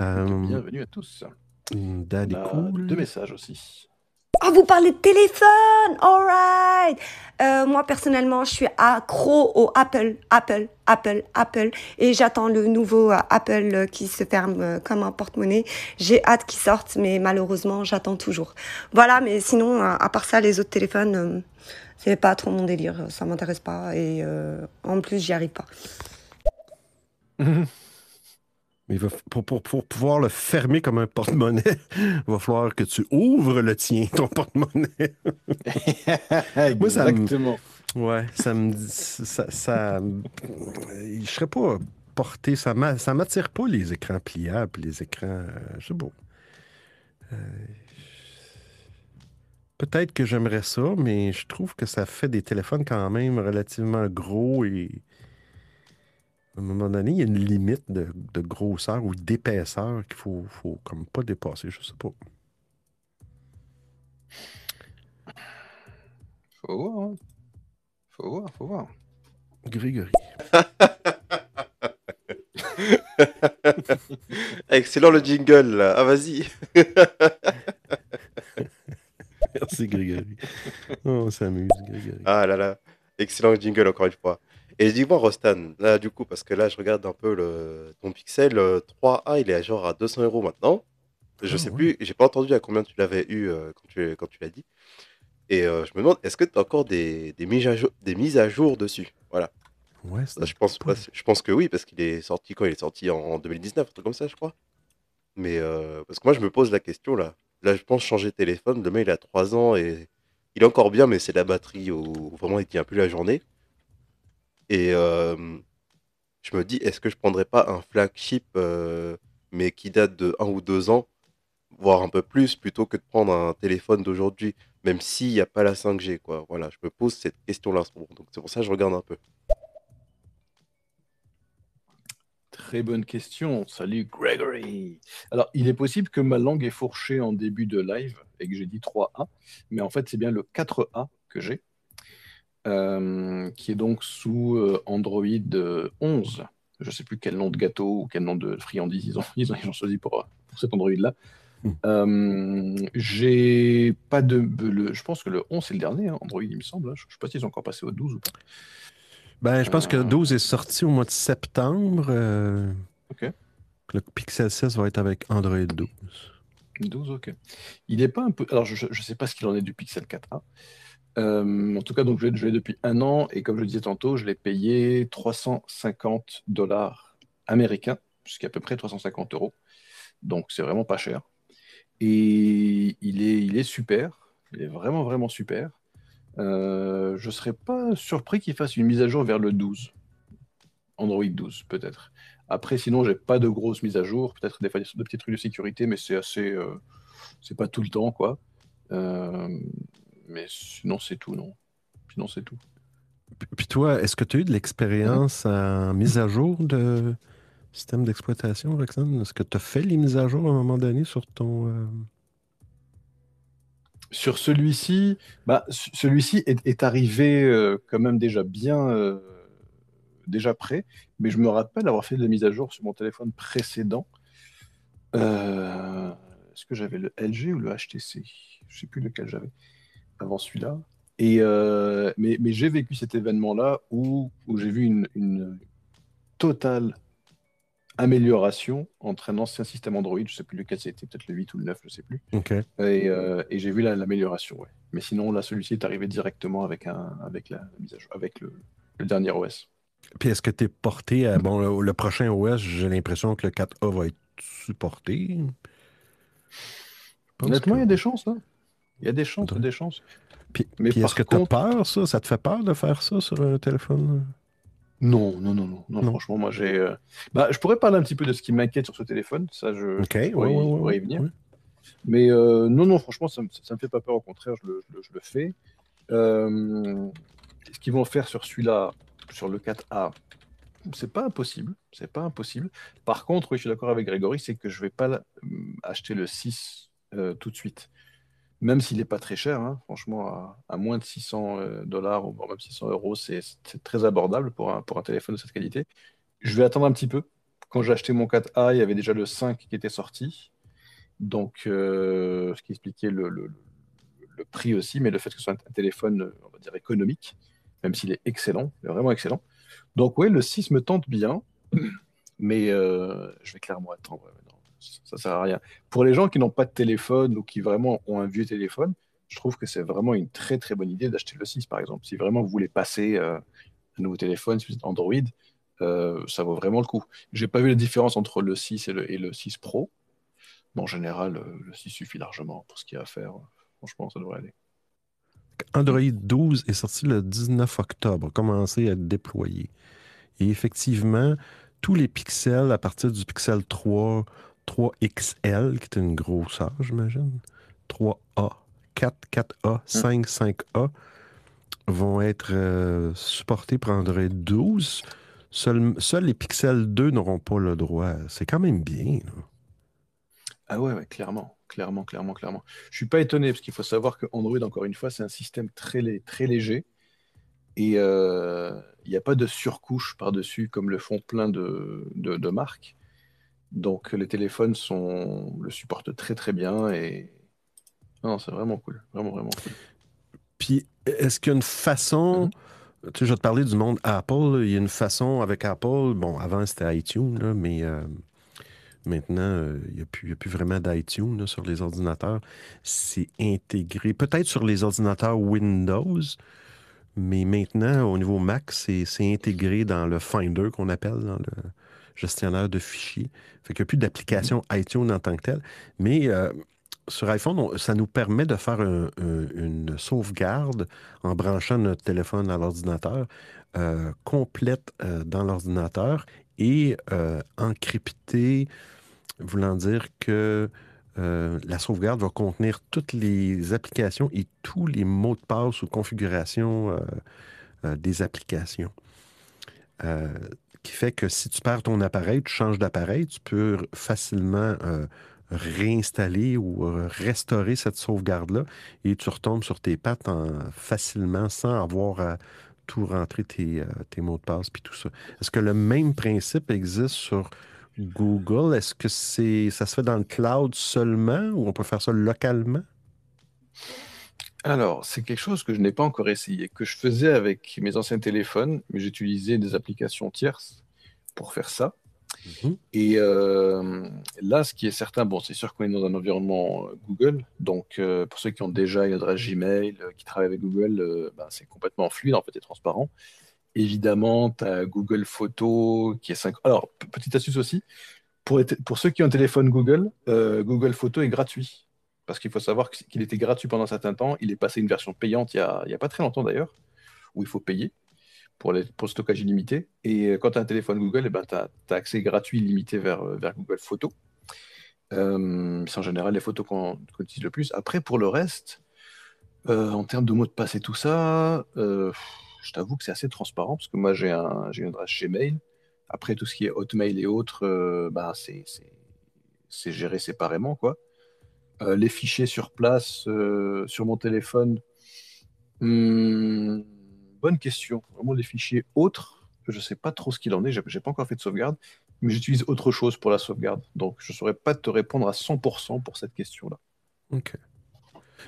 A: Euh,
B: bienvenue à tous.
A: Daddy
B: On a
A: Cool.
B: deux messages aussi.
L: Oh, vous parlez de téléphone, alright. Euh, moi personnellement, je suis accro au Apple, Apple, Apple, Apple, et j'attends le nouveau euh, Apple euh, qui se ferme comme un porte-monnaie. J'ai hâte qu'il sorte, mais malheureusement, j'attends toujours. Voilà, mais sinon, à part ça, les autres téléphones, euh, c'est pas trop mon délire, ça m'intéresse pas, et euh, en plus, j'y arrive pas. [LAUGHS]
A: Mais il va f- pour, pour- pour pouvoir le fermer comme un porte-monnaie, [LAUGHS] il va falloir que tu ouvres le tien, ton porte-monnaie. [LAUGHS] Moi, ça me-. Ouais, ça me dit- ça, ça je serais pas porté, ça ça m'attire pas les écrans pliables, les écrans, euh, je sais pas. Euh, Peut-être que j'aimerais ça, mais je trouve que ça fait des téléphones quand même relativement gros et à un moment donné, il y a une limite de, de grosseur ou d'épaisseur qu'il faut, faut comme pas dépasser, je sais pas.
B: Faut voir. hein. Faut voir, faut voir.
A: Grégory. [LAUGHS]
E: Excellent le jingle là. Ah vas-y. [LAUGHS]
A: Merci, Grégory. Oh, on s'amuse, Grégory.
E: Ah là là, excellent jingle encore une fois. Et dis-moi, Rostan, là du coup, parce que là je regarde un peu le... ton Pixel euh, 3A, il est à genre à 200 euros maintenant. Je
A: Ah,
E: sais
A: ouais.
E: plus, j'ai pas entendu à combien tu l'avais eu euh, quand tu, quand tu l'as dit. Et euh, je me demande, est-ce que tu as encore des, des, mises à jour, des mises à jour dessus? Voilà.
A: Ouais,
E: Ça, je, pense, je pense que oui, parce qu'il est sorti quand il est sorti en 2019, un truc comme ça, je crois. Mais euh, parce que moi, je me pose la question là. Là, je pense changer de téléphone. Demain, il a 3 ans et il est encore bien, mais c'est la batterie où vraiment il tient plus la journée. Et euh, je me dis, est-ce que je prendrais pas un flagship, euh, mais qui date de 1 ou 2 ans, voire un peu plus, plutôt que de prendre un téléphone d'aujourd'hui, même s'il n'y a pas la 5G, quoi. Voilà, je me pose cette question-là. Donc c'est pour ça que je regarde un peu.
B: Très bonne question. Salut Gregory. Alors, il est possible que ma langue ait fourché en début de live et que j'ai dit 3A, mais en fait, c'est bien le 4A que j'ai, qui est donc sous euh, Android euh, 11. Je ne sais plus quel nom de gâteau ou quel nom de friandise ils ont, [LAUGHS] ils ont, ils ont choisi pour, pour cet Android-là. Euh, j'ai pas de. Le, je pense que le 11 c'est le dernier, hein, Android, il me semble. hein. Je ne sais pas s'ils sont encore passés au 12 ou pas.
A: Ben, je pense que
B: Euh,
A: 12 est sorti au mois de septembre. euh,
B: Ok.
A: Le Pixel 6 va être avec Android 12.
B: 12, ok. Il est pas un peu. Alors, je ne sais pas ce qu'il en est du Pixel 4a. Euh, en tout cas, donc, je l'ai depuis un an et comme je le disais tantôt, je l'ai payé 350 dollars américains, est à peu près 350 euros. Donc, c'est vraiment pas cher. Et il est, il est super. Il est vraiment, vraiment super. Euh, je ne serais pas surpris qu'il fasse une mise à jour vers le 12. Android 12, peut-être. Après, sinon, j'ai pas de grosses mises à jour. Peut-être des fois des petits trucs de sécurité, mais c'est assez. euh, c'est pas tout le temps, quoi. Mais sinon, c'est tout, non. Sinon, c'est tout.
A: Puis toi, est-ce que tu as eu de l'expérience en mise à jour de système d'exploitation, Roxane? Est-ce que tu as fait les mises à jour à un moment donné sur ton. euh,
B: Sur celui-ci, bah, celui-ci est, est arrivé euh, quand même déjà bien, euh, déjà prêt, mais je me rappelle avoir fait de la mise à jour sur mon téléphone précédent. Est-ce que j'avais le LG ou le HTC? Je ne sais plus lequel j'avais avant celui-là. Et euh, mais mais j'ai vécu cet événement-là où, où j'ai vu une, une totale amélioration entre un ancien système Android, je ne sais plus lequel c'était, peut-être le 8 ou le 9, je ne sais plus. Et, euh, et j'ai vu la- l'amélioration, ouais. Mais sinon, là, celui-ci est arrivé directement avec, un, avec la, la mise à jour, avec le, le dernier OS.
A: Puis est-ce que tu es porté à. Bon, le, le prochain OS, j'ai l'impression que le 4A va être supporté.
B: Honnêtement,
A: que-
B: il y a des chances, là. Il y a des chances, des chances.
A: Puis,
B: Mais
A: est-ce que tu as
B: contre-
A: peur, ça? Ça te fait peur de faire ça sur un téléphone?
B: Non, non, non, non, non, franchement, moi j'ai. euh, Bah, je pourrais parler un petit peu de ce qui m'inquiète sur ce téléphone, ça je,
A: OK,
B: je pourrais, y-
A: ouais,
B: je
A: ouais,
B: pourrais y
A: ouais,
B: venir.
A: ouais.
B: Mais euh, non, non, franchement, ça me, ça me fait pas peur, au contraire, je le, je le- je le fais. Euh, ce qu'ils vont faire sur celui-là, sur le 4A, c'est pas impossible, c'est pas impossible. Par contre, oui, je suis d'accord avec Grégory, c'est que je vais pas acheter le 6 euh, tout de suite. Même s'il n'est pas très cher, hein, franchement, à, moins de 600 euh, dollars ou même 600 euros, c'est très abordable pour un, téléphone de cette qualité. Je vais attendre un petit peu. Quand j'ai acheté mon 4A, il y avait déjà le 5 qui était sorti. Donc, euh, ce qui expliquait le, prix aussi, mais le fait que ce soit un, téléphone, euh, on va dire, économique, même s'il est excellent, vraiment excellent. Donc, oui, le 6 me tente bien, mais je vais clairement attendre. Ça sert à rien. Pour les gens qui n'ont pas de téléphone ou qui vraiment ont un vieux téléphone, je trouve que c'est vraiment une très très bonne idée d'acheter le 6 par exemple. Si vraiment vous voulez passer euh, un nouveau téléphone, si vous êtes Android, euh, ça vaut vraiment le coup. J'ai pas vu la différence entre le 6 et le, et le 6 Pro. Mais en général, euh, le 6 suffit largement pour ce qu'il y a à faire. Franchement, ça devrait aller.
A: Android 12 est sorti le 19 octobre, commencé à être déployé. Et effectivement, tous les pixels à partir du Pixel 3, 3XL, qui est une grosseur, j'imagine, 3A, 4, 4A, 5, 5A, vont être euh, supportés par Android 12. Seuls les Pixel 2 n'auront pas le droit. C'est quand même bien. là.
B: Ah ouais, ouais, clairement, clairement, clairement, clairement. Je suis pas étonné parce qu'il faut savoir que Android, encore une fois, c'est un système très, très léger et euh, il n'y a pas de surcouche par-dessus comme le font plein de, de- de marques. Donc les téléphones sont, le supportent très très bien et Non, c'est vraiment cool. Vraiment, vraiment cool.
A: Puis, est-ce qu'il y a une façon. Tu sais, je vais te parler du monde Apple. là. Il y a une façon avec Apple. Bon, avant, c'était iTunes, là, mais euh, maintenant, euh, il n'y a, plus- il y a plus vraiment d'iTunes là, sur les ordinateurs. C'est intégré. Peut-être sur les ordinateurs Windows, mais maintenant, au niveau Mac, c'est c'est intégré dans le Finder qu'on appelle, dans le gestionnaire de fichiers. Fait qu'il n'y a plus d'application iTunes en tant que telle. Mais euh, sur iPhone, on- ça nous permet de faire un- un- une sauvegarde en branchant notre téléphone à l'ordinateur, euh, complète euh, dans l'ordinateur et encryptée, voulant dire que la sauvegarde va contenir toutes les applications et tous les mots de passe ou configurations des applications. Qui fait que si tu perds ton appareil, tu changes d'appareil, tu peux facilement euh, réinstaller ou euh, restaurer cette sauvegarde-là et tu retombes sur tes pattes en- facilement sans avoir à tout rentrer tes, euh, tes mots de passe puis tout ça. Est-ce que le même principe existe sur Google? Est-ce que c'est ça se fait dans le cloud seulement ou on peut faire ça localement?
B: Alors, c'est quelque chose que je n'ai pas encore essayé, que je faisais avec mes anciens téléphones, mais j'utilisais des applications tierces pour faire ça. Et euh, là, ce qui est certain, bon, c'est sûr qu'on est dans un environnement euh, Google, donc euh, pour ceux qui ont déjà une adresse Gmail, euh, qui travaillent avec Google, euh, ben, c'est complètement fluide, en fait, et transparent. Évidemment, tu as Google Photos qui est 5... Alors, p- petite astuce aussi, pour, les té- pour ceux qui ont un téléphone Google, euh, Google Photos est gratuit. Parce qu'il faut savoir qu'il était gratuit pendant un certain temps. Il est passé une version payante il n'y a, pas très longtemps d'ailleurs, où il faut payer pour, le stockage illimité. Et euh, quand tu as un téléphone Google, eh ben, tu as, accès gratuit illimité vers, euh, Google Photos. Euh, c'est en général les photos qu'on utilise le plus. Après, pour le reste, en termes de mots de passe et tout ça, je t'avoue que c'est assez transparent parce que moi j'ai un, une adresse Gmail. Après, tout ce qui est Hotmail et autres, bah, c'est géré séparément. quoi. Euh, les fichiers sur place, euh, sur mon téléphone, hmm, bonne question. Vraiment, les fichiers autres, je ne sais pas trop ce qu'il en est. J'ai j'ai pas encore fait de sauvegarde, mais j'utilise autre chose pour la sauvegarde. Donc, je ne saurais pas te répondre à 100% pour cette question-là.
A: OK.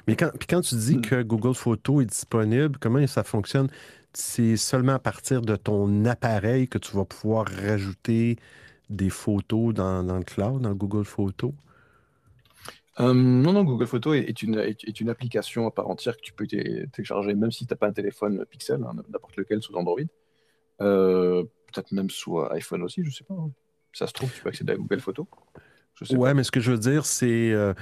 A: Mais quand, puis quand tu dis que Google Photos est disponible, comment ça fonctionne? C'est seulement à partir de ton appareil que tu vas pouvoir rajouter des photos dans, dans le cloud, dans Google Photos?
B: Euh, non, non, Google Photos est, est une, est, est une application à part entière que tu peux té- télécharger même si tu n'as pas un téléphone Pixel, hein, n'importe lequel sous Android. Euh, Peut-être même sous iPhone aussi, je sais pas. hein. Ça se trouve, tu peux accéder à Google Photos. Je sais
A: Ouais,
B: pas.
A: mais ce que je veux dire, c'est euh,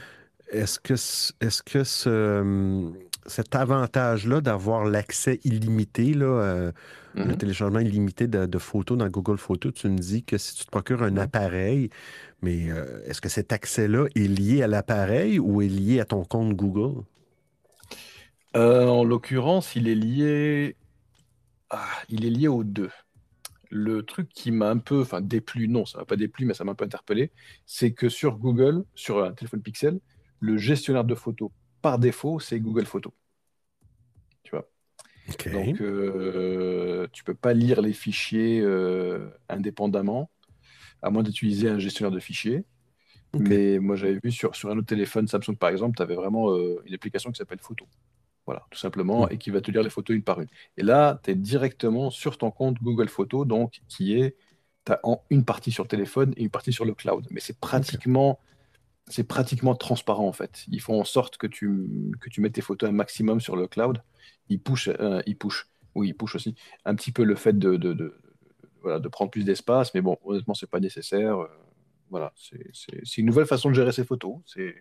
A: est-ce que, est-ce que ce, cet avantage-là d'avoir l'accès illimité, là, euh, le
B: Mhm.
A: téléchargement illimité de, de photos dans Google Photos, tu me dis que si tu te procures un appareil, mais euh, est-ce que cet accès-là est lié à l'appareil ou est lié à ton compte Google?
B: Euh, en l'occurrence, il est lié, ah, il est lié aux deux. Le truc qui m'a un peu, enfin déplu, non, ça m'a pas déplu, mais ça m'a un peu interpellé, c'est que sur Google, sur un téléphone Pixel, le gestionnaire de photos par défaut, c'est Google Photos. Tu vois? Donc, euh, tu peux pas lire les fichiers euh, indépendamment, à moins d'utiliser un gestionnaire de fichiers. Mais moi, j'avais vu sur, sur un autre téléphone Samsung, par exemple, tu avais vraiment euh, une application qui s'appelle Photo. Voilà, tout simplement,
A: Mm.
B: et qui va te lire les photos une par une. Et là, tu es directement sur ton compte Google Photos, donc qui est, tu as une partie sur le téléphone et une partie sur le cloud. Mais c'est pratiquement, c'est pratiquement transparent en fait. Ils font en sorte que tu, que tu mettes tes photos un maximum sur le cloud. Ils push, euh, ils push, oui, ils push aussi un petit peu le fait de, de, de- voilà, de prendre plus d'espace, mais bon, honnêtement, c'est pas nécessaire. Euh, Voilà, c'est une nouvelle façon de gérer ses photos. C'est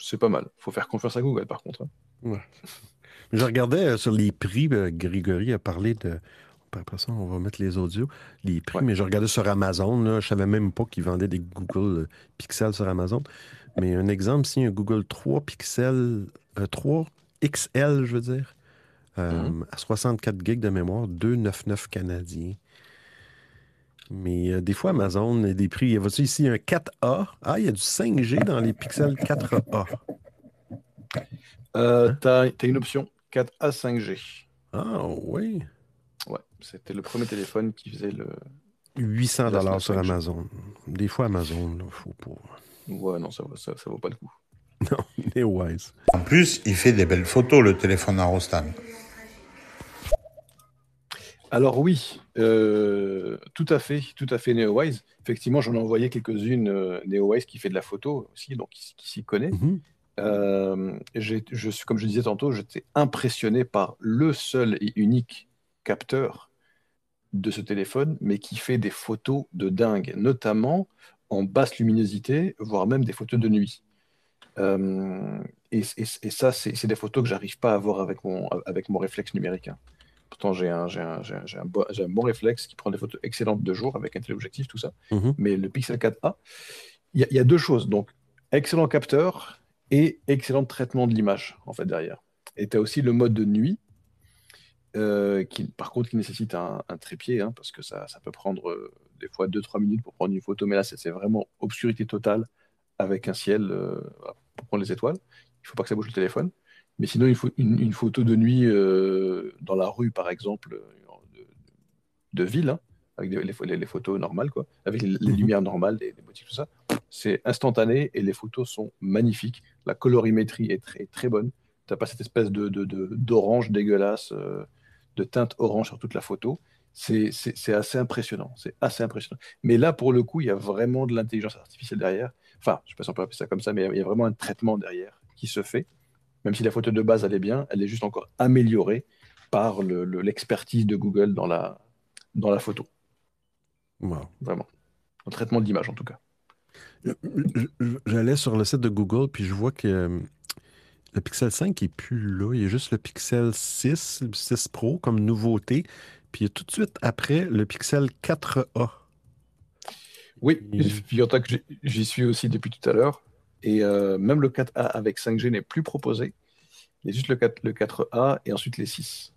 B: c'est pas mal. faut faire confiance à Google, par contre. hein.
A: Ouais. [LAUGHS] Je regardais euh, sur les prix, euh, Grégory a parlé de. Après ça, on va mettre les audios. Les prix, mais je regardais sur Amazon. Là, je savais même pas qu'ils vendaient des Google Pixel sur Amazon. Mais un exemple, si un Google 3 Pixel, euh, 3 XL, je veux dire, euh, à 64 gigs de mémoire, 2,99 canadiens. Mais euh, des fois, Amazon a des prix. Il y a voici ici un 4A. Ah, il y a du 5G dans les Pixel 4A.
B: Euh, T'as as une option 4A 5G.
A: Ah oui.
B: Ouais, c'était le premier téléphone qui faisait le.
A: 800
B: la
A: dollars sur
B: 5G.
A: Amazon. Des fois, Amazon, il faut pas.
B: Ouais, non, ça, vaut- ça, ça vaut pas le coup. [LAUGHS]
A: Non, NeoWise.
H: En plus, il fait des belles photos, le téléphone à Rostan.
B: Alors oui, euh, tout à fait, tout à fait NeoWise. Effectivement, j'en ai envoyé quelques-unes euh, NeoWise qui fait de la photo aussi, donc qui, qui s'y connaît.
A: Mhm.
B: Euh, j'ai- je suis, comme je disais tantôt, j'étais impressionné par le seul et unique capteur de ce téléphone, mais qui fait des photos de dingue, notamment en basse luminosité, voire même des photos de nuit. Et, et- et ça, c'est des photos que j'arrive pas à avec mon, avec mon réflexe numérique. hein. Pourtant, j'ai un, j'ai un, j'ai un, j'ai un bo- j'ai un bon réflexe qui prend des photos excellentes de jour avec un téléobjectif, tout ça.
A: Mhm.
B: Mais le Pixel 4a, il y, a- il y a deux choses. Donc, excellent capteur et excellent traitement de l'image, en fait, derrière. Et tu as aussi le mode de nuit, euh, qui, par contre, qui nécessite un, trépied, hein, parce que ça, ça peut prendre euh, des fois 2-3 minutes pour prendre une photo, mais là, c'est c'est vraiment obscurité totale avec un ciel euh, pour prendre les étoiles. Il faut pas que ça bouge le téléphone. Mais sinon, une, une photo de nuit euh, dans la rue, par exemple, euh, de, de ville, hein, avec des- les, photos normales, quoi, avec les, les lumières normales, des, des boutiques, tout ça. C'est instantané et les photos sont magnifiques. La colorimétrie est très, très bonne. Tu n'as pas cette espèce de, d'orange dégueulasse, euh, de teinte orange sur toute la photo. C'est assez impressionnant. C'est assez impressionnant. Mais là, pour le coup, il y a vraiment de l'intelligence artificielle derrière. Enfin, je ne sais pas si on peut appeler ça comme ça, mais il y a vraiment un traitement derrière qui se fait. Même si la photo de base, est bien, elle est juste encore améliorée par le- le- l'expertise de Google dans la, dans la photo.
A: Wow.
B: Vraiment. Le traitement de l'image, en tout cas.
A: J'allais sur le site de Google, puis je vois que euh, le Pixel 5 n'est plus là. Il y a juste le Pixel 6, le 6 Pro comme nouveauté. Puis il y a tout de suite après le Pixel 4A.
B: Oui, j'y suis aussi depuis tout à l'heure. Et euh, même le 4A avec 5G n'est plus proposé. Il y a juste le, 4, le 4A et ensuite les 6.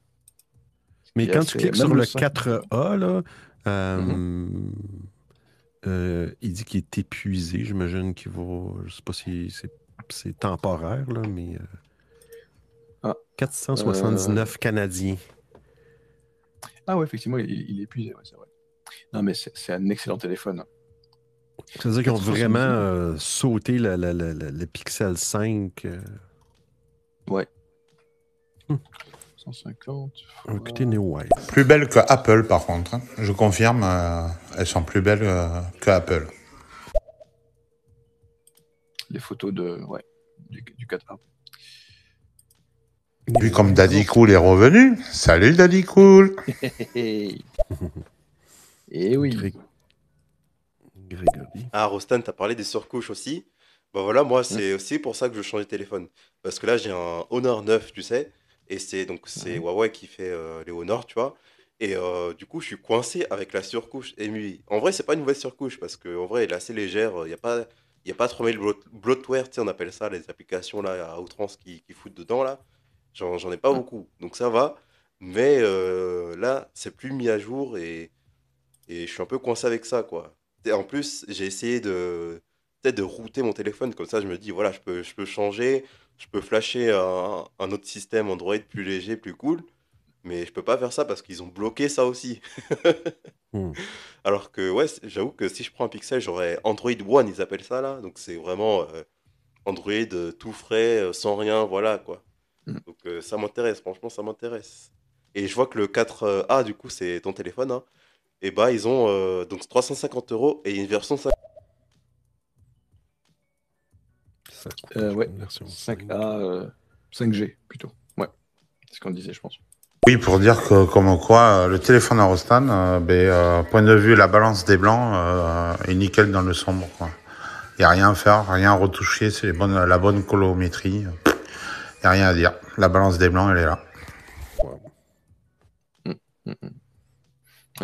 A: Mais quand tu cliques sur le
B: 5.
A: 4A, là, euh,
B: Mhm.
A: euh, il dit qu'il est épuisé. J'imagine qu'il va. Je sais pas si c'est temporaire, là, mais. euh,
B: Ah.
A: 479 Canadiens.
B: Ah ouais, effectivement, il, il est épuisé, ouais, c'est vrai. Non, mais c'est c'est un excellent téléphone.
A: C'est-à-dire qu'ils ont
B: 479.
A: vraiment euh, sauté le, le- le- le- le Pixel 5. euh.
B: Ouais.
A: Hmm.
B: 150.
A: Ah, Écoutez.
H: Plus belle que Apple, par contre. hein. Je confirme, euh, elles sont plus belles euh, que Apple.
B: Les photos de, ouais, du, du 4A.
H: Vu comme Daddy Cool est revenu. Salut Daddy Cool. [LAUGHS]
B: Et oui.
A: Grégory.
E: Ah, Rostan, t'as parlé des surcouches aussi. Bah voilà, moi, c'est aussi pour ça que je change de téléphone. Parce que là, j'ai un Honor 9, tu sais. Et c'est donc c'est Huawei qui fait euh, les Honor, tu vois. Et euh, du coup, je suis coincé avec la surcouche MUI. En vrai, c'est pas une mauvaise surcouche parce qu'en vrai, elle est assez légère. Il n'y a pas, y a pas 3000 bloat- bloatware, tu sais, on appelle ça, les applications là à outrance qui, qui foutent dedans là. J'en j'en ai pas beaucoup. Donc ça va. Mais euh, là, c'est plus mis à jour et, et je suis un peu coincé avec ça, quoi. Et en plus, j'ai essayé de peut-être de router mon téléphone, comme ça je me dis, voilà, je peux, je peux changer, je peux flasher un, un autre système Android plus léger, plus cool, mais je peux pas faire ça parce qu'ils ont bloqué ça aussi. [LAUGHS]
A: Hmm.
E: Alors que, ouais, j'avoue que si je prends un Pixel, j'aurais Android One, ils appellent ça là, donc c'est vraiment euh, Android euh, tout frais, euh, sans rien, voilà quoi. Donc euh, ça m'intéresse, franchement, ça m'intéresse. Et je vois que le 4A, du coup, c'est ton téléphone, hein, et bah ils ont euh, donc 350 euros et une version 5.
B: Euh, ouais, 5A, euh, 5G plutôt. Ouais, c'est ce qu'on disait, je pense.
H: Oui, pour dire que, comme quoi, le téléphone à Rostan, euh, ben, euh, point de vue la balance des blancs, euh, est nickel dans le sombre. Il n'y a rien à faire, rien à retoucher, c'est la bonne colorimétrie. Il n'y a rien à dire. La balance des blancs, elle est là.
B: Ah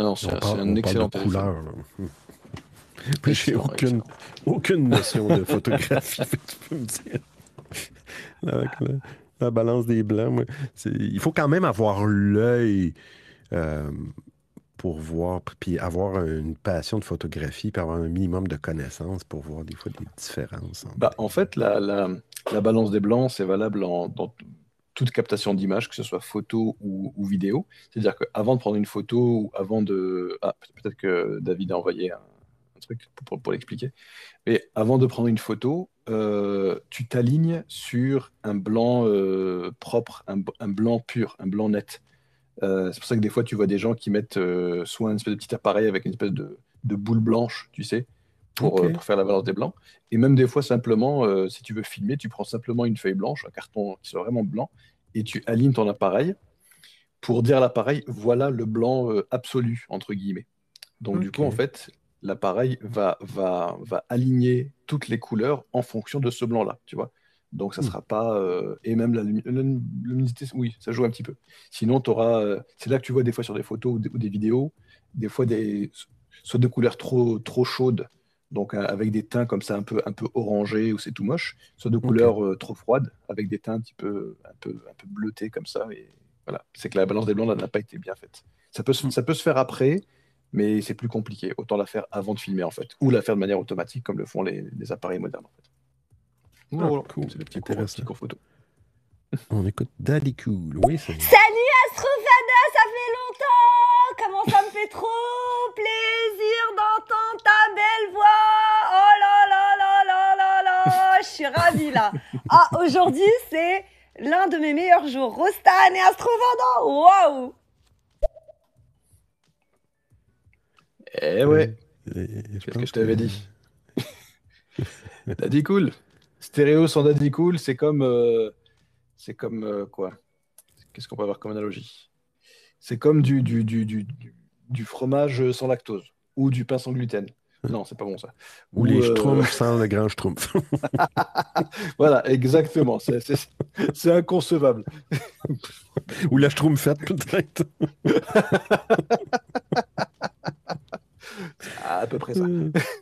B: non, c'est
A: parle-
B: un
A: parle
B: excellent
A: de
B: téléphone.
A: couleur, J'ai aucune, aucune notion de photographie, [LAUGHS] tu peux me dire. Avec la, la balance des blancs, moi, il faut quand même avoir l'œil euh, pour voir, puis avoir une passion de photographie, puis avoir un minimum de connaissances pour voir des fois des différences. entre-
B: Bah, en fait, la, la, la balance des blancs, c'est valable en, dans toute captation d'image, que ce soit photo ou, vidéo. C'est-à-dire qu'avant de prendre une photo ou avant de... Ah, peut- peut-être que David a envoyé un, truc pour, l'expliquer. Mais avant de prendre une photo, euh, tu t'alignes sur un blanc euh, propre, un, blanc pur, un blanc net. Euh, c'est pour ça que des fois, tu vois des gens qui mettent soit un espèce de petit appareil avec une espèce de boule blanche, tu sais, pour, euh, pour faire la balance des blancs. Et même des fois, simplement, euh, si tu veux filmer, tu prends simplement une feuille blanche, un carton qui soit vraiment blanc, et tu alignes ton appareil pour dire à l'appareil, voilà le blanc euh, absolu, entre guillemets. Donc, du coup, en fait, l'appareil va, va, va aligner toutes les couleurs en fonction de ce blanc-là, tu vois. Donc, ça
A: Hmm.
B: sera pas. euh, et même la lumi- la luminosité, oui, ça joue un petit peu. Sinon, tu auras. c'est là que tu vois des fois sur des photos ou des, ou des vidéos, des fois des, soit de couleurs trop, trop chaudes, donc euh, avec des teints comme ça un peu, un peu orangés ou c'est tout moche, soit de couleurs euh, trop froides, avec des teints un petit peu, un peu, un peu bleutés comme ça. Et voilà, c'est que la balance des blancs n'a pas été bien faite. Ça peut, se- ça peut se faire après, mais c'est plus compliqué. Autant la faire avant de filmer en fait, ou la faire de manière automatique comme le font les, les appareils modernes en fait.
A: Ah,
B: Voilà,
A: cool.
B: c'est le petit cours,
A: Intéressant.
B: petit cours photo. [LAUGHS]
A: On écoute Daddy Cool. Oui,
L: Salut Astrofada, ça fait longtemps Comment ça me fait trop suis ravie là Ah, aujourd'hui c'est l'un de mes meilleurs jours. Rostan et Astrofada Waouh
B: Eh ouais,
A: Euh,
B: qu'est-ce que je t'avais dit [LAUGHS] Daddy Cool. Stéréo sans Daddy Cool, c'est comme. euh, c'est comme euh, quoi? Qu'est-ce qu'on peut avoir comme analogie? C'est comme du, du, du, du, du- du fromage sans lactose ou du pain sans gluten. Non, c'est pas bon ça.
A: Ou les
B: euh,
A: schtroumpfs [LAUGHS] sans le grand schtroumpf. [LAUGHS]
B: Voilà, exactement. C'est- inconcevable. [LAUGHS]
A: Ou la schtroumpfette, peut-être.
B: À peu près ça.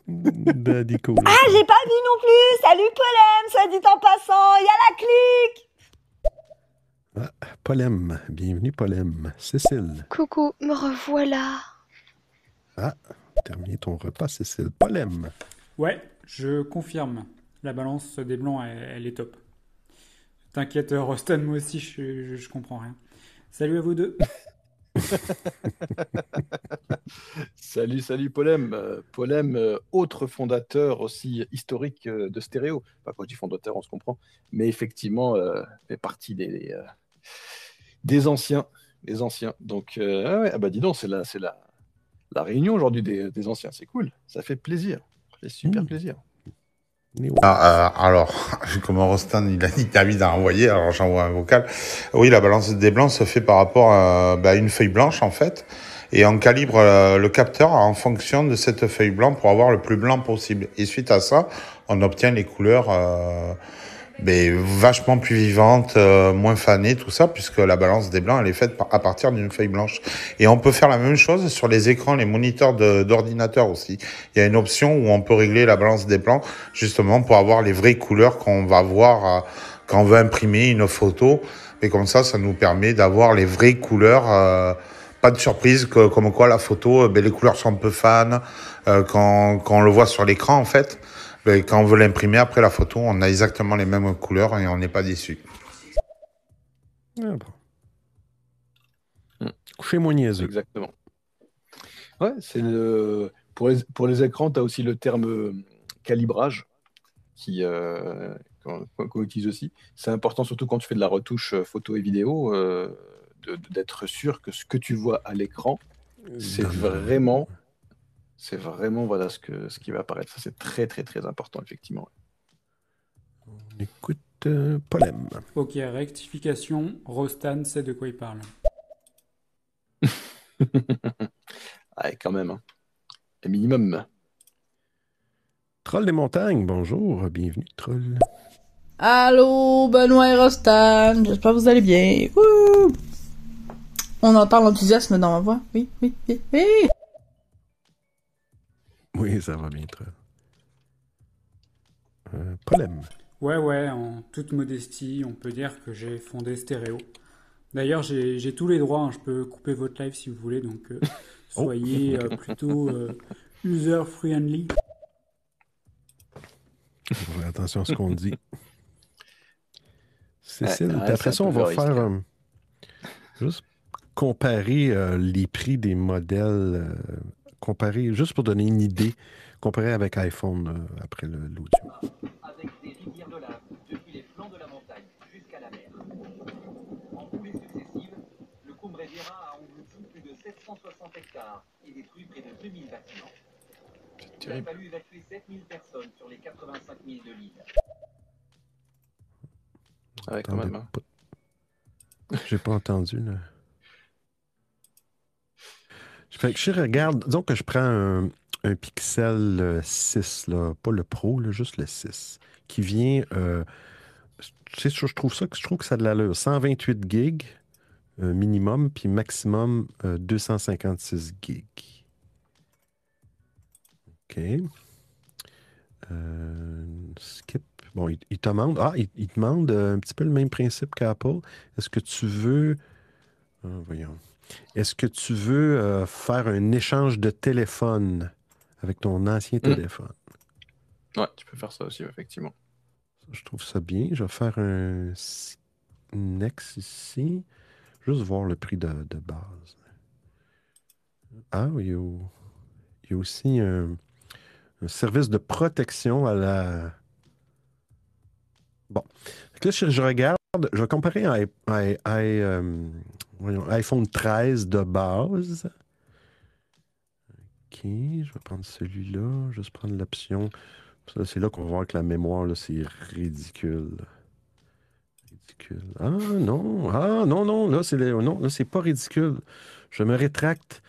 A: Daddy Cool.
L: Ah, j'ai pas vu non plus Salut Polem, soit dit en passant, il y a la clique
A: Polem. Bienvenue, Polem. Cécile.
G: Coucou, me revoilà.
A: Ah, terminé ton repas, Cécile. Polem.
N: Ouais, je confirme. La balance des blancs, elle, elle est top. T'inquiète, Rostan, moi aussi, je, je, je comprends rien. Salut à vous deux. [LAUGHS]
B: Salut, salut Polem. Euh, Polem, euh, autre fondateur aussi historique euh, de Stéréo. Enfin, quand je dis fondateur, on se comprend. Mais effectivement, euh, fait partie des, des, euh, des anciens. Des anciens. Donc, euh, ah ouais, ah bah dis donc, c'est la, c'est la, la réunion aujourd'hui des, des anciens. C'est cool. Ça fait plaisir. Ça fait super
A: Mm.
B: plaisir.
H: Ah, euh, alors, [LAUGHS] vu comment Rostan il a dit envie d'en envoyer, alors j'envoie un vocal. Oui, la balance des blancs se fait par rapport à bah, une feuille blanche en fait, et on calibre euh, le capteur en fonction de cette feuille blanche pour avoir le plus blanc possible. Et suite à ça, on obtient les couleurs euh, ben, vachement plus vivantes, euh, moins fanées, tout ça, puisque la balance des blancs elle est faite à partir d'une feuille blanche. Et on peut faire la même chose sur les écrans, les moniteurs d'ordinateur aussi. Il y a une option où on peut régler la balance des blancs justement pour avoir les vraies couleurs qu'on va voir euh, quand on veut imprimer une photo. Et comme ça, ça nous permet d'avoir les vraies couleurs. euh, pas de surprise que, comme quoi la photo, euh, ben, les couleurs sont un peu fans. euh, quand, quand on le voit sur l'écran, en fait, quand on veut l'imprimer après la photo, on a exactement les mêmes couleurs et on n'est pas déçu.
A: Ah bon. Niaiseux.
B: Exactement. Ouais, c'est le... pour, les, pour les écrans, tu as aussi le terme calibrage qui, euh, qu'on, utilise aussi. C'est important, surtout quand tu fais de la retouche euh, photo et vidéo, euh, d'être sûr que ce que tu vois à l'écran, c'est vraiment, c'est vraiment voilà, ce, que, ce qui va apparaître. Ça, c'est très, très, très important, effectivement.
A: On écoute euh, Polem.
N: Ok, rectification, Rostan sait de quoi il parle. [LAUGHS]
B: Ouais, quand même. hein. Un minimum.
A: Troll des montagnes, bonjour. Bienvenue, Troll.
O: Allô, Benoît et Rostan, j'espère que vous allez bien. Wouh! On entend l'enthousiasme dans ma voix. Oui, oui, oui, oui.
A: Oui, ça va bien, Troll. Euh, Polem.
N: Ouais, ouais, en toute modestie, on peut dire que j'ai fondé Stéréo. D'ailleurs, j'ai tous les droits, hein, je peux couper votre live si vous voulez, donc euh, [LAUGHS]
A: Oh.
N: soyez euh, plutôt euh, user-friendly.
A: Faut faire attention à ce qu'on dit. [LAUGHS] Cécile,
B: Ouais,
A: après ça, on va faire euh, juste comparer euh, les prix des modèles comparer, juste pour donner une idée, comparer avec iPhone euh, après le- l'audio.
P: avec des rivières de lave depuis les flancs de la montagne jusqu'à la mer. En coulées successives, le Cumbre Vieira a englouti plus de 760 hectares et détruit près de 2000 bâtiments. Il a fallu évacuer 7000 personnes sur les 85 000 de l'île.
B: Ouais, quand même. hein.
A: J'ai pas entendu, là. Fait que je regarde, disons que je prends un, un Pixel euh, 6, là, pas le Pro, là, juste le 6, qui vient, euh, je je trouve ça, que- je trouve que ça a de l'allure. 128 gigs euh, minimum, puis maximum euh, 256 gigs. OK. Euh, skip. Bon, il, il te demande, ah, il, il demande euh, un petit peu le même principe qu'Apple. Est-ce que tu veux, ah, voyons, est-ce que tu veux euh, faire un échange de téléphone avec ton ancien téléphone?
B: Ouais, tu peux faire ça aussi, effectivement.
A: Je trouve ça bien. Je vais faire un Next ici. Juste voir le prix de, de base. Ah, oui, il y a, il y a aussi un, un service de protection à la. Bon. Là, je, je regarde, je vais comparer i- euh, voyons, iPhone 13 de base. OK, je vais prendre celui-là, juste prendre l'option. C'est là qu'on va voir que la mémoire, c'est ridicule. Ridicule. Ah non, ah non, non, là, c'est le- non, là, c'est pas ridicule. Je me rétracte.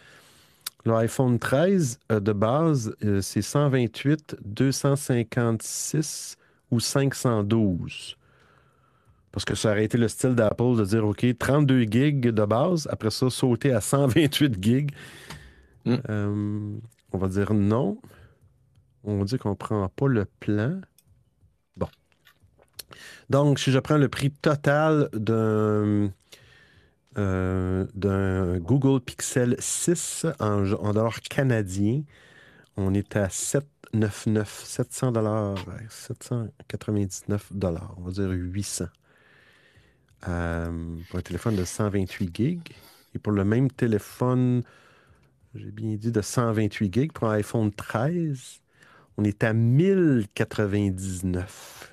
A: L'iPhone 13 euh, de base, euh, c'est 128, 256 ou 512. Parce que ça aurait été le style d'Apple de dire, OK, 32 gigs de base, après ça, sauter à 128 gigs. Euh, on va dire non. On va dire qu'on ne prend pas le plan. Bon. Donc, si je prends le prix total d'un euh, d'un Google Pixel 6 en, en dollars canadiens, on est à 799, 700 dollars, 799 dollars, on va dire 800. Euh, pour un téléphone de 128 gigs. Et pour le même téléphone, j'ai bien dit de 128 gigs, pour un iPhone 13, on est à 1099.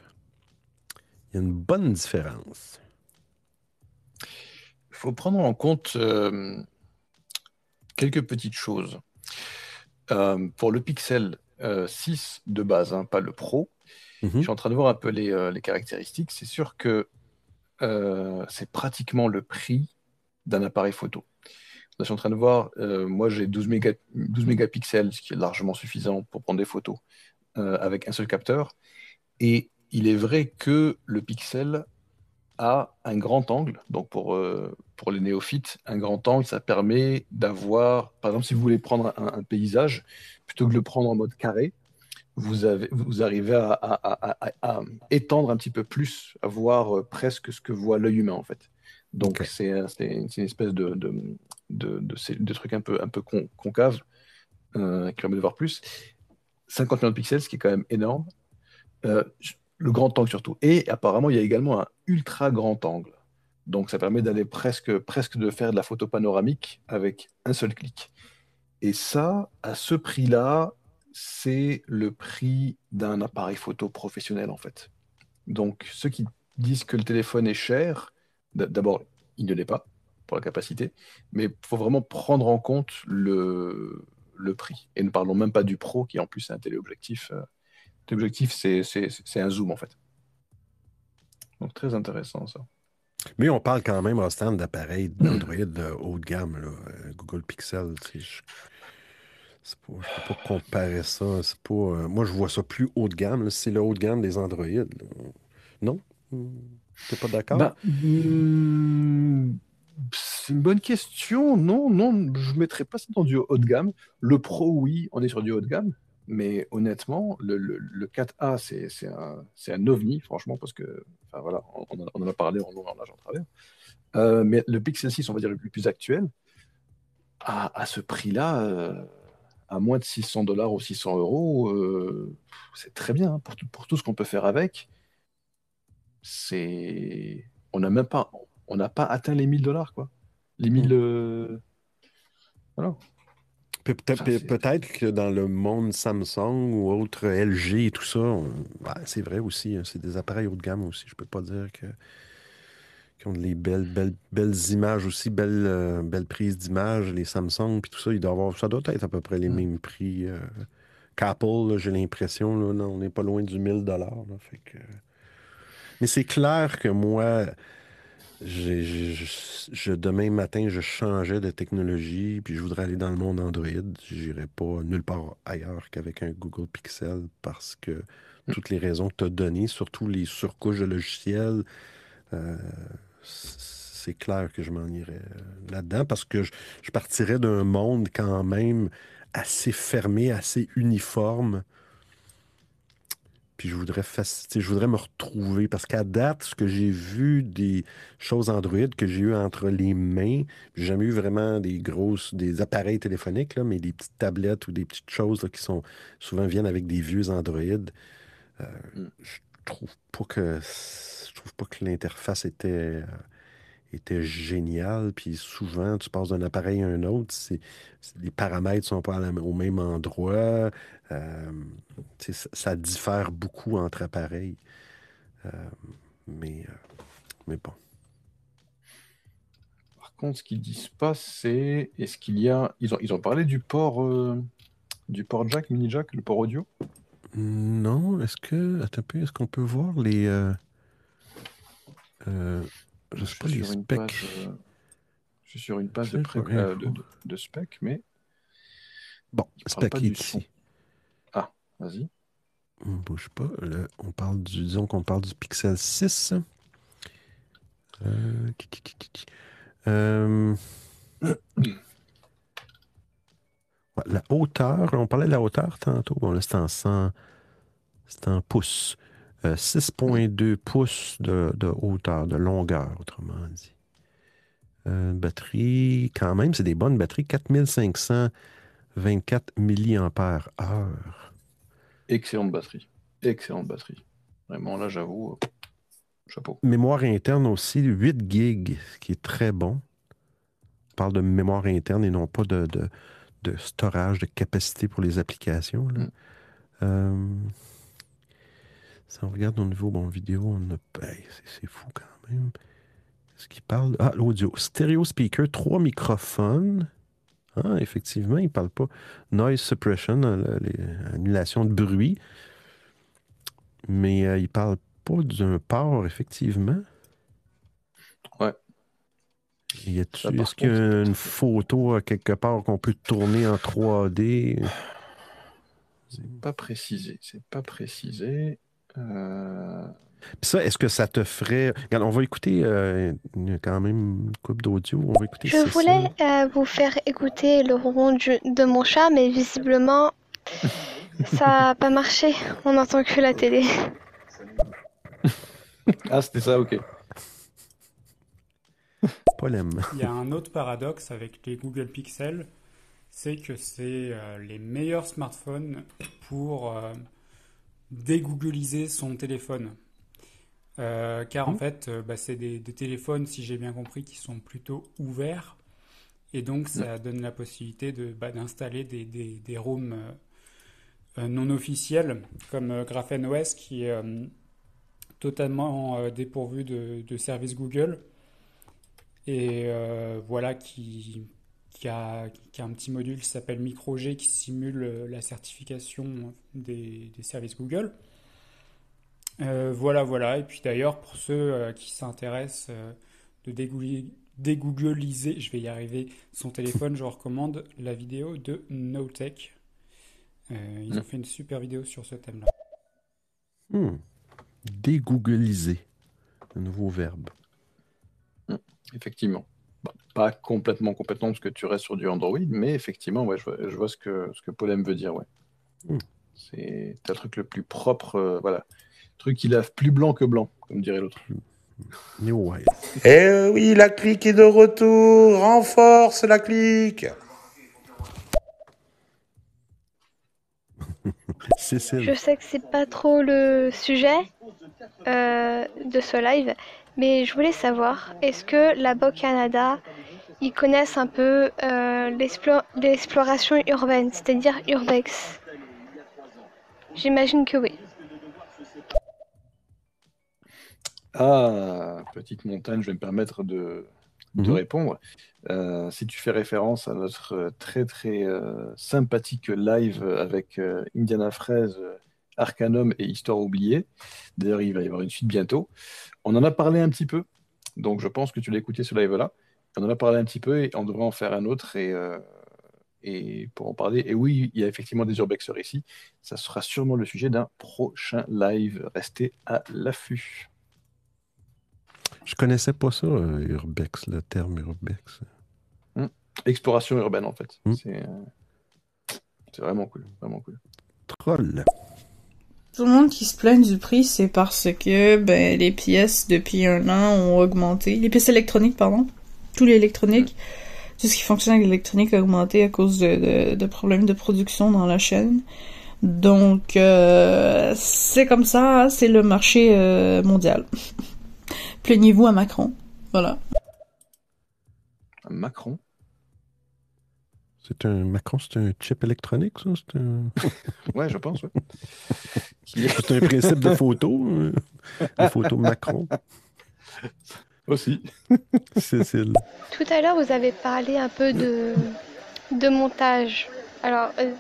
A: Il y a une bonne différence.
B: Il faut prendre en compte euh, quelques petites choses. Euh, pour le Pixel euh, 6 de base, hein, pas le Pro, je suis en train de voir un peu les, euh, les caractéristiques. C'est sûr que euh, c'est pratiquement le prix d'un appareil photo. Je suis en train de voir, euh, moi j'ai 12, méga- 12 mégapixels, ce qui est largement suffisant pour prendre des photos euh, avec un seul capteur. Et il est vrai que le Pixel a un grand angle. Donc pour, pour les néophytes, un grand angle, ça permet d'avoir, par exemple, si vous voulez prendre un, un paysage, plutôt que de le prendre en mode carré, vous, avez, vous arrivez à, à- à- à- à étendre un petit peu plus, à voir euh, presque ce que voit l'œil humain, en fait. Donc c'est euh, c'est une, c'est une espèce de, de, de, de, de truc un peu, un peu con- concave euh, qui permet de voir plus. 50 millions de pixels, ce qui est quand même énorme. Euh, le grand angle surtout. Et apparemment, il y a également un ultra grand angle. Donc ça permet d'aller presque, presque de faire de la photo panoramique avec un seul clic. Et ça, à ce prix-là, c'est le prix d'un appareil photo professionnel en fait. Donc ceux qui disent que le téléphone est cher, d'abord, il ne l'est pas pour la capacité, mais il faut vraiment prendre en compte le, le prix. Et ne parlons même pas du Pro qui en plus est un téléobjectif. euh, Téléobjectif, c'est un zoom en fait. Donc très intéressant ça.
A: Mais on parle quand même, Rostand, d'appareils [CLEARS THROAT] d'Android de haut de gamme. là. Euh, Google Pixel, je- c'est pas, je peux pas comparer ça. C'est pas, euh, moi, je vois ça plus haut de gamme. C'est le haut de gamme des Android. là. Non? T'es pas d'accord?
B: Ben, hmm, c'est une bonne question. Non, non, je ne mettrais pas ça dans du haut de gamme. Le Pro, oui, on est sur du haut de gamme. Mais honnêtement, le, le- le 4A, c'est c'est un, c'est un ovni, franchement, parce que, enfin voilà, on, on en a- on en a parlé en long, en large, en travers. Euh, mais le Pixel 6, on va dire le plus actuel, à, à ce prix-là, euh, à moins de 600 dollars ou 600 euros, euh, c'est très bien hein, pour, tout- pour tout ce qu'on peut faire avec. C'est, on n'a même pas, on n'a pas atteint les 1000 dollars, quoi. Les 1000, euh, voilà.
A: Pe- Peut-être que dans le monde Samsung ou autre LG et tout ça, on- ouais, c'est vrai aussi. hein, c'est des appareils haut de gamme aussi. Je peux pas dire que qui ont les belles, belles, belles images aussi, belles, euh, belles prises d'images, les Samsung puis tout ça, il doit avoir, ça doit être à peu près les
B: Mm.
A: mêmes prix euh, qu'Apple, j'ai l'impression. on n'est pas loin du 1000 dollars. Que... Mais c'est clair que moi, je, je- demain matin, je changeais de technologie, puis je voudrais aller dans le monde Android. J'irais pas nulle part ailleurs qu'avec un Google Pixel parce que toutes les raisons que tu as données, surtout les surcouches de logiciels, euh, c'est clair que je m'en irais euh, là-dedans parce que je, je partirais d'un monde quand même assez fermé, assez uniforme. Puis je voudrais, je voudrais me retrouver parce qu'à date, ce que j'ai vu des choses Android que j'ai eu entre les mains, j'ai jamais eu vraiment des grosses, des appareils téléphoniques, là, mais des petites tablettes ou des petites choses là, qui sont souvent viennent avec des vieux Android. Euh, je trouve pas que je trouve pas que l'interface était euh, était géniale. Puis souvent, tu passes d'un appareil à un autre, c'est, les paramètres sont pas la- au même endroit. Euh, ça, ça diffère beaucoup entre appareils. Euh, mais, mais bon.
B: Par contre, ce qu'ils disent pas, c'est est-ce qu'il y a. Ils ont, ils ont parlé du port, euh, du port jack, mini jack, le port audio?
A: Non, est-ce que. Attends est-ce qu'on peut voir les. euh, euh, je
B: sur une
A: specs.
B: page, euh, je suis sur une page de,
A: Je
B: pré- euh, de, de- de spec, mais
A: Bon,
B: il
A: spec ici.
B: Ah, vas-y.
A: On bouge pas. Là, on parle du. Disons qu'on parle du Pixel 6. Euh. Euh, [CLEARS THROAT] la hauteur, on parlait de la hauteur tantôt. Bon, là, c'est en 100. C'est en pouces. Euh, 6,2 pouces de, de hauteur, de longueur, autrement dit. Euh, batterie, quand même, c'est des bonnes batteries. 4524 milliampères heure.
B: Excellente batterie. Excellente batterie. Vraiment, là, j'avoue, euh, chapeau.
A: Mémoire interne aussi, 8 gigs, ce qui est très bon. On parle de mémoire interne et non pas de, de, de storage, de capacité pour les applications. là. Euh, si on regarde au niveau bon, vidéo, on a. ben, c'est, fou quand même. Ce qui parle? Ah, l'audio. Stereo speaker, trois microphones. Ah, effectivement, il ne parle pas noise suppression, hein, le- les- annulation de bruit. Mais euh, il ne parle pas d'un port, effectivement.
B: Ouais.
A: Est-ce qu'il y a une photo à quelque part qu'on peut tourner en 3D?
B: C'est pas précisé. C'est pas précisé. Euh,
A: Puis ça, est-ce que ça te ferait. Regarde, on va écouter euh, quand même une coupe d'audio. On va écouter
G: Je voulais euh, vous faire écouter le ronron du- de mon chat, mais visiblement, [LAUGHS] ça n'a pas marché. On n'entend que la télé.
B: Ah, c'était ça, ok.
A: Polem.
N: Il y a un autre paradoxe avec les Google Pixel, c'est que c'est euh, les meilleurs smartphones pour euh, dégoogliser son téléphone. Euh, car en
B: Mhm.
N: fait, euh, bah, c'est des, des téléphones, si j'ai bien compris, qui sont plutôt ouverts. Et donc, ça donne la possibilité de, bah, d'installer des, des, des ROM euh, non officiels, comme euh, Graphene OS, qui est totalement dépourvu de, de services Google et voilà qui, qui, a, qui a un petit module qui s'appelle MicroG qui simule euh, la certification des, des services Google. Euh, voilà, voilà. Et puis d'ailleurs, pour ceux euh, qui s'intéressent euh, de dégoogli- dégoogliser, je vais y arriver, son téléphone, je recommande la vidéo de NoTech. Euh, ils ont
B: Mm.
N: fait une super vidéo sur ce thème-là.
A: Hmm. Dégoogliser. Un nouveau verbe.
B: Effectivement. Bon, pas complètement, complètement, parce que tu restes sur du Android, mais effectivement, ouais, je vois, je vois ce que, ce que Paulem veut dire, ouais.
A: Hmm.
B: C'est un truc le plus propre, euh, voilà. Truc qui lave plus blanc que blanc, comme dirait l'autre.
A: New Wise.
H: Eh oui, la clique est de retour. Renforce la clique. [LAUGHS]
G: Je sais que c'est pas trop le sujet euh, de ce live, mais je voulais savoir, est-ce que là-bas au Canada, ils connaissent un peu euh, l'explo- l'exploration urbaine, c'est-à-dire urbex? J'imagine que oui.
B: Ah, petite montagne, je vais me permettre de, de
A: Mhm.
B: répondre. Euh, si tu fais référence à notre très très euh, sympathique live avec euh, Indiana Fraise, Arcanum et Histoire oubliée, d'ailleurs il va y avoir une suite bientôt, on en a parlé un petit peu, donc je pense que tu l'as écouté ce live-là. On en a parlé un petit peu et on devrait en faire un autre et, euh, et pour en parler. Et oui, il y a effectivement des urbexeurs ici. Ça sera sûrement le sujet d'un prochain live. Restez à l'affût.
A: Je connaissais pas ça, euh, urbex, le terme urbex.
B: Hmm. Exploration urbaine, en fait.
A: Hmm.
B: C'est euh, c'est vraiment cool. Vraiment cool.
A: Troll.
O: Tout le monde qui se plaint du prix, c'est parce que ben, les pièces depuis un an ont augmenté. Les pièces électroniques, pardon. Tout l'électronique. Tout ce qui fonctionne avec l'électronique a augmenté à cause de, de- de problèmes de production dans la chaîne. Donc, euh, c'est comme ça, hein, c'est le marché euh, mondial. [LAUGHS] Plaignez-vous à Macron. Voilà.
B: Macron.
A: C'est un Macron, c'est un chip électronique, ça? C'est un... [LAUGHS]
B: Ouais, je pense, ouais.
A: c'est un principe de photo. euh, Une photo Macron.
B: Aussi.
A: Cécile.
G: Tout à l'heure, vous avez parlé un peu de, de montage. Alors, euh,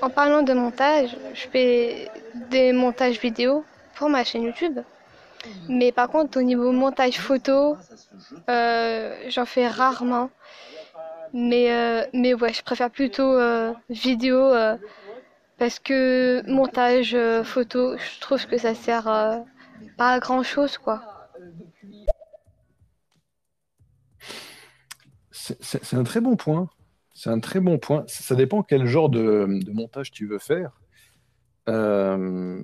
G: en parlant de montage, je fais des montages vidéo pour ma chaîne YouTube. Mais par contre, au niveau montage photo, euh, j'en fais rarement. Mais, euh, mais ouais, je préfère plutôt euh, vidéo euh, parce que montage photo, je trouve que ça sert pas à grand chose quoi.
B: C'est un très bon point. C'est un très bon point. Ça ça dépend quel genre de, de montage tu veux faire. Euh,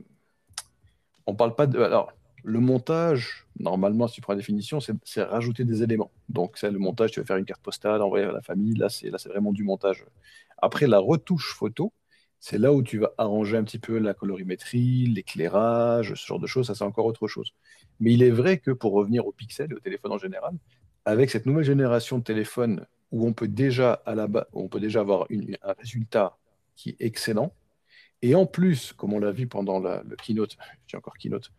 B: on parle pas de. Alors, le montage, normalement, si tu prends la définition, c'est rajouter des éléments. Donc, c'est le montage, tu vas faire une carte postale, envoyer à la famille. Là, c'est vraiment du montage. Après, la retouche photo, c'est là où tu vas arranger un petit peu la colorimétrie, l'éclairage, ce genre de choses. Ça, c'est encore autre chose. Mais il est vrai que pour revenir au pixel et au téléphone en général, avec cette nouvelle génération de téléphones où on peut déjà, à la on peut déjà avoir un résultat qui est excellent, et en plus, comme on l'a vu pendant le keynote, [LAUGHS] j'ai encore keynote,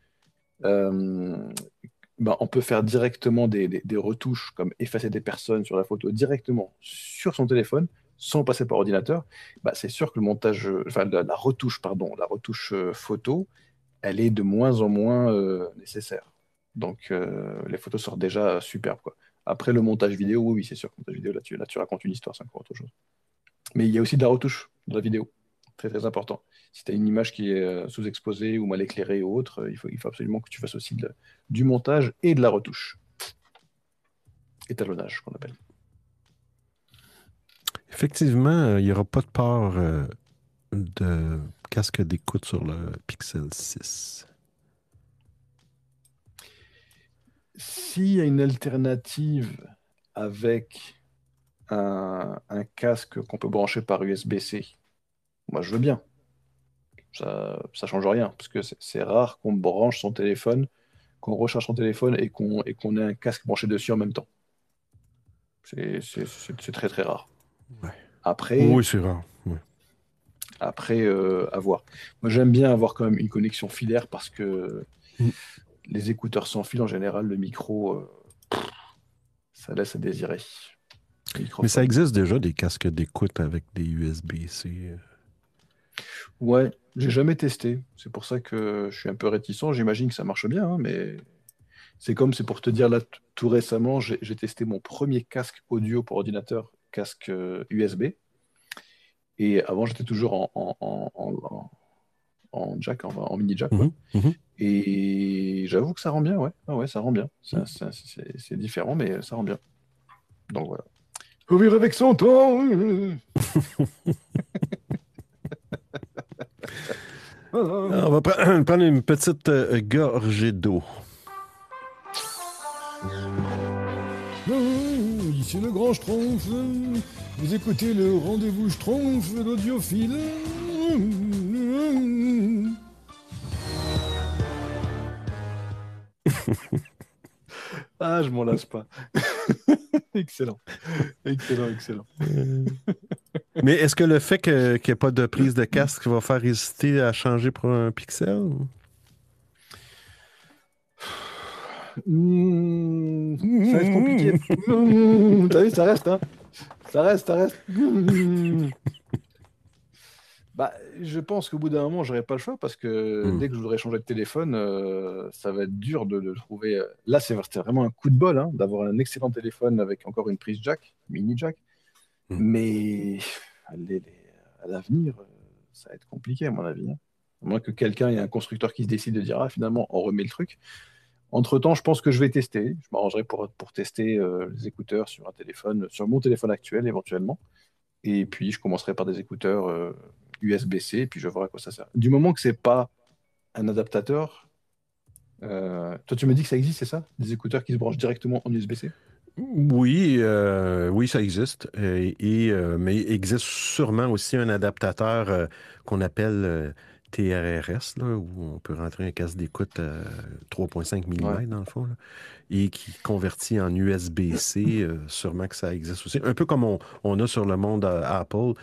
B: ben, on peut faire directement des, retouches comme effacer des personnes sur la photo directement sur son téléphone sans passer par ordinateur. Ben, c'est sûr que le montage, euh, enfin la, retouche, pardon, la retouche euh, photo, elle est de moins en moins euh, nécessaire. Donc euh, les photos sortent déjà superbes. Après le montage vidéo, oui, c'est sûr que le montage vidéo, là tu, là, racontes une histoire, c'est encore autre chose. Mais il y a aussi de la retouche de la vidéo. Très très important. Si tu as une image qui est euh, sous-exposée ou mal éclairée ou autre, euh, il faut, il faut absolument que tu fasses aussi de- du montage et de la retouche. Étalonnage, qu'on appelle.
A: Effectivement, euh, il n'y aura pas de part euh, de casque d'écoute sur le Pixel 6.
B: S'il y a une alternative avec un, un casque qu'on peut brancher par USB-C, moi je veux bien. Ça ne change rien, parce que c'est rare qu'on branche son téléphone, qu'on recharge son téléphone et qu'on ait un casque branché dessus en même temps. C'est très très rare. Après,
A: Oui, c'est rare. ouais.
B: après euh, à voir. Moi j'aime bien avoir quand même une connexion filaire parce que
A: Mm.
B: les écouteurs sans fil en général, le micro, euh, ça laisse à désirer.
A: Mais ça existe déjà des casques d'écoute avec des USB-C. Euh.
B: Ouais, j'ai jamais testé. C'est pour ça que je suis un peu réticent. J'imagine que ça marche bien, hein, mais c'est comme, c'est pour te dire, là, tout récemment, j'ai testé mon premier casque audio pour ordinateur, casque euh, USB. Et avant, j'étais toujours en, en, en, en- jack, en, en mini jack.
A: Mhm, mhm.
B: Et j'avoue que ça rend bien, ouais. Ah ouais, ça rend bien. C'est c'est différent, mais ça rend bien. Donc voilà. Faut vivre avec son temps. [LAUGHS]
A: Ah, on va pre- [CLEARS THROAT] prendre une petite euh, gorgée d'eau.
M: Oh, ici le grand Schtroumpf. Vous écoutez le rendez-vous Schtroumpf, l'audiophile. [LAUGHS]
B: Ah, je m'en lasse pas. [LAUGHS] excellent. Excellent, excellent.
A: Euh, Mais est-ce que le fait que- qu'il n'y ait pas de prise de casque va faire hésiter à changer pour un Pixel?
B: Mmh, ça être compliqué. Mmh, [LAUGHS] T'as vu, ça reste, hein Ça reste, ça reste. [LAUGHS] Bah, je pense qu'au bout d'un moment, j'aurai pas le choix parce que
A: Mm.
B: dès que je voudrais changer de téléphone, euh, ça va être dur de, de trouver. euh, Là, c'est vraiment un coup de bol hein, d'avoir un excellent téléphone avec encore une prise jack, mini jack. Mais les- les- à l'avenir, euh, ça va être compliqué, à mon avis. hein. À moins que quelqu'un, il y ait un constructeur qui se décide de dire, ah, finalement, on remet le truc. Entre-temps, je pense que je vais tester. Je m'arrangerai pour, pour tester euh, les écouteurs sur un téléphone, sur mon téléphone actuel éventuellement. Et puis, je commencerai par des écouteurs euh, USB-C, et puis je verrai à quoi ça sert. Du moment que c'est pas un adaptateur, euh, toi, tu me dis que ça existe, c'est ça? Des écouteurs qui se branchent directement en USB-C
A: Oui, euh, oui, ça existe. Et, euh, mais il existe sûrement aussi un adaptateur euh, qu'on appelle TRRS, là, où on peut rentrer un casque d'écoute à 3.5 mm
B: Ouais.
A: dans le fond, là, et qui convertit en USB-C. sûrement que ça existe aussi. Un peu comme on, on a sur le monde Apple,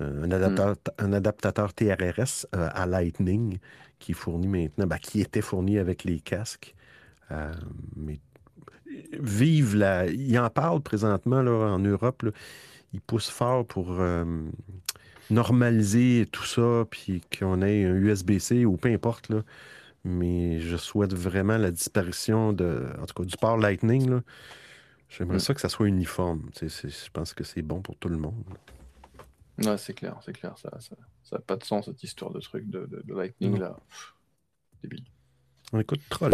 A: un, adaptateur, un adaptateur TRRS euh, à Lightning qui est fourni maintenant, ben, qui était fourni avec les casques. Euh, mais vive la. Il en parle présentement là, en Europe. là. Il pousse fort pour euh, normaliser tout ça, puis qu'on ait un USB-C ou peu importe. Là. Mais je souhaite vraiment la disparition de, en tout cas, du port Lightning. J'aimerais
B: Mm.
A: ça que ça soit uniforme. Je pense que c'est bon pour tout le monde.
B: Ouais, c'est clair, c'est clair. Ça n'a ça, ça a pas de sens, cette histoire de truc de, de- de Lightning, là. Pff, Débile.
A: On écoute Troll.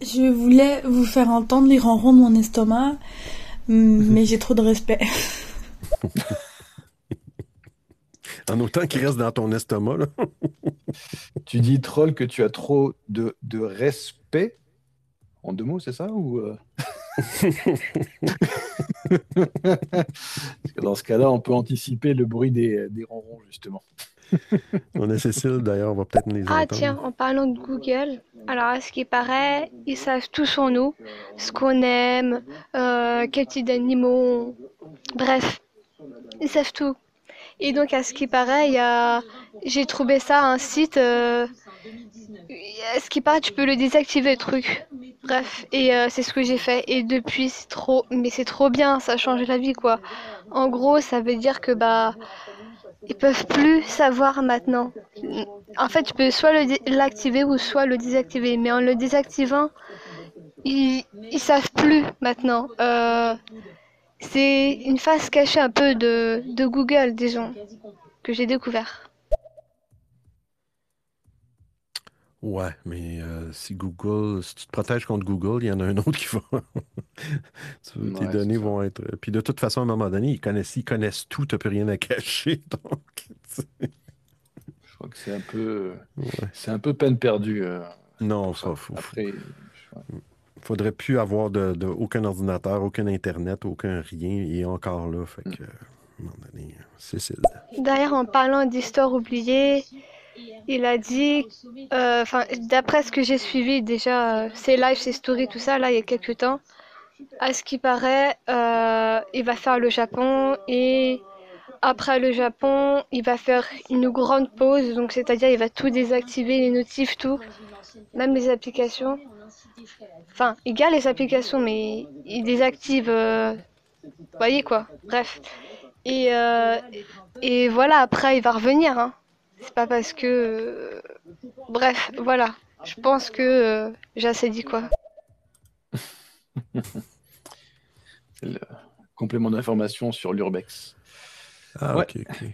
O: Je voulais vous faire entendre les ronrons de mon estomac, [LAUGHS] mais j'ai trop de respect.
A: En autant qu'il reste dans ton estomac. Là. [LAUGHS]
B: Tu dis, Troll, que tu as trop de, de respect? En deux mots, c'est ça ou euh? [LAUGHS] Parce que dans ce cas-là, on peut anticiper le bruit des, des ronrons, justement.
A: on a Cécile, d'ailleurs, on va peut-être les
G: Ah
A: entendre.
G: tiens, en parlant de Google, alors à ce qui paraît, ils savent tout sur nous, ce qu'on aime, euh, quel type d'animaux, bref, ils savent tout. Et donc à ce qui paraît, il y a, j'ai trouvé ça un site, euh, à ce qui paraît, tu peux le désactiver le truc. Bref, et euh, c'est ce que j'ai fait. Et depuis, c'est trop, mais c'est trop bien, ça change la vie quoi. En gros, ça veut dire que bah ils peuvent plus savoir maintenant. En fait, tu peux soit l'activer ou soit le désactiver. Mais en le désactivant, ils, ils savent plus maintenant. Euh, c'est une face cachée un peu de, de Google, disons, que j'ai découvert.
A: Ouais, mais euh, si Google, si tu te protèges contre Google, il y en a un autre qui va. [LAUGHS] Tu tes données vont être. Puis de toute façon, à un moment donné, ils connaissent, ils connaissent tout, tu n'as plus rien à [LAUGHS] cacher. Donc.
B: Je crois que c'est un peu,
A: Ouais.
B: c'est un peu peine perdue. euh,
A: non, ça, faut,
B: Après,
A: faudrait plus avoir de, de- aucun ordinateur, aucun Internet, aucun rien. Et encore là, fait
B: Mm.
A: que, à un moment donné, Cécile.
G: D'ailleurs, en parlant d'histoire oubliée, il a dit, euh, d'après ce que j'ai suivi déjà, euh, ses lives, ses stories, tout ça, là, il y a quelques temps, à ce qui paraît, euh, il va faire le Japon et après le Japon, il va faire une grande pause, donc c'est-à-dire il va tout désactiver, les notifs, tout, même les applications. Enfin, il garde les applications, mais il désactive, vous voyez quoi, bref. Et, et voilà, après il va revenir, hein. C'est pas parce que... euh, Bref, voilà. Je pense que euh, j'ai assez dit quoi. [LAUGHS]
B: c'est le complément d'information sur l'Urbex.
A: Ah,
B: Ouais.
A: ok, ok.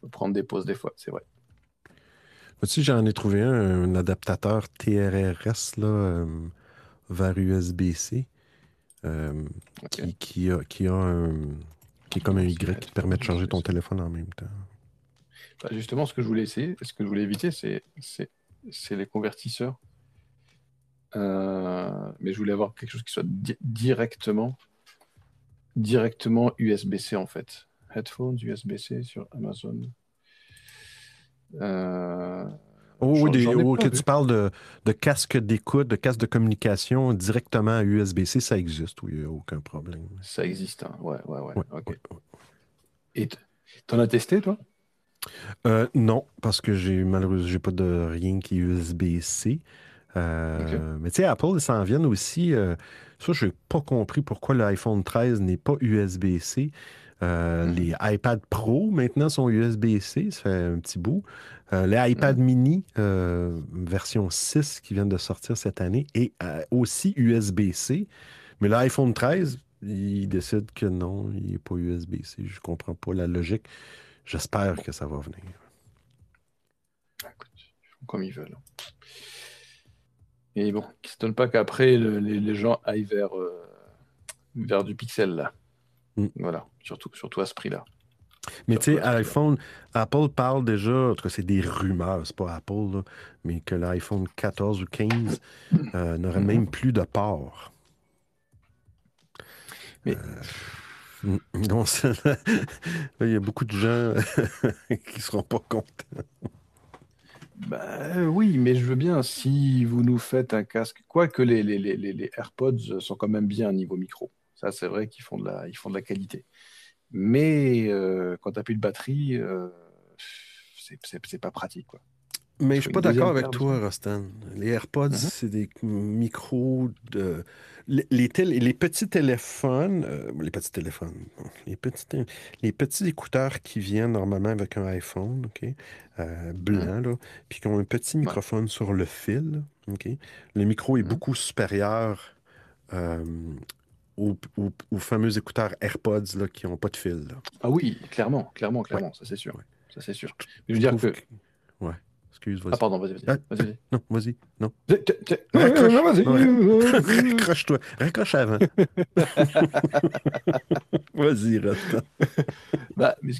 B: Faut prendre des pauses des fois, c'est vrai.
A: Vois-tu, j'en ai trouvé un, un adaptateur TRRS là, euh, vers USB-C euh, qui, qui a, qui, a un, qui est comme un Y qui te permet de charger ton téléphone en même temps.
B: Bah, justement, ce que je voulais essayer, ce que je voulais éviter, c'est, les convertisseurs. Euh, mais je voulais avoir quelque chose qui soit di- directement, directement USB-C en fait. Headphones USB-C sur Amazon. Euh,
A: Oh, des- oh,
B: pas
A: que
B: vu.
A: tu parles de, de casque d'écoute, de casque de communication directement à USB-C, ça existe, oui, il n'y a aucun problème?
B: Ça existe, hein. Ouais, ouais, ouais.
A: Ouais,
B: ok.
A: ouais, ouais.
B: Et t'en as testé, toi?
A: Euh, non, parce que j'ai malheureusement j'ai pas de rien qui est USB-C. Euh, Mais tu sais, Apple, ils s'en viennent aussi. euh, ça, je n'ai pas compris pourquoi l'iPhone 13 n'est pas USB-C. Euh, Les iPad Pro maintenant sont USB-C, ça fait un petit bout. Euh, les iPad mini, euh, version 6 qui viennent de sortir cette année, est aussi USB-C. Mais l'iPhone 13, il décide que non, il n'est pas USB-C. Je comprends pas la logique. J'espère que ça va venir.
B: Comme ils veulent. Et bon, qui ne s'étonne pas qu'après, le- les, les gens aillent vers, euh, vers du pixel, là.
A: Mm.
B: Voilà, surtout, surtout à ce prix-là.
A: Mais tu sais, iPhone, Apple parle déjà, en tout cas, c'est des rumeurs, c'est pas Apple, là, mais que l'iPhone 14 ou 15 euh, n'aurait
B: Mm-hmm.
A: même plus de port.
B: Mais-
A: Euh, [LAUGHS] ça- là, il y a beaucoup de gens [LAUGHS] qui seront pas contents.
B: Bah, oui, mais je veux bien, si vous nous faites un casque, quoique les, les, les, les- AirPods sont quand même bien niveau micro. Ça, c'est vrai qu'ils font de la, font de la qualité. Mais euh, quand tu n'as plus de batterie, euh, c'est pas pratique, quoi.
A: Mais je suis pas d'accord avec toi. Rostan. Les AirPods,
B: Mhm.
A: c'est des micros de. Les, les, tél- les petits téléphones, euh, les petits téléphones, bon, les petits, les petits écouteurs qui viennent normalement avec un iPhone, OK, euh, blanc, là, puis qui ont un petit microphone sur le fil, OK. Le micro est beaucoup supérieur euh, aux, aux- aux fameux écouteurs AirPods là, qui n'ont pas de fil. là.
B: Ah oui, clairement, clairement, clairement, ça c'est sûr. Ça c'est sûr. Mais je veux dire que.
A: Excuse, vas-y.
B: Ah, pardon, vas-y, vas-y.
A: Ah,
B: vas-y. [LAUGHS]
A: Non, vas-y. Non.
B: T'es-
A: Raccroche. Raccroche-toi. Raccroche avant. [LAUGHS] Vas-y, Rostan.
B: Bah, mais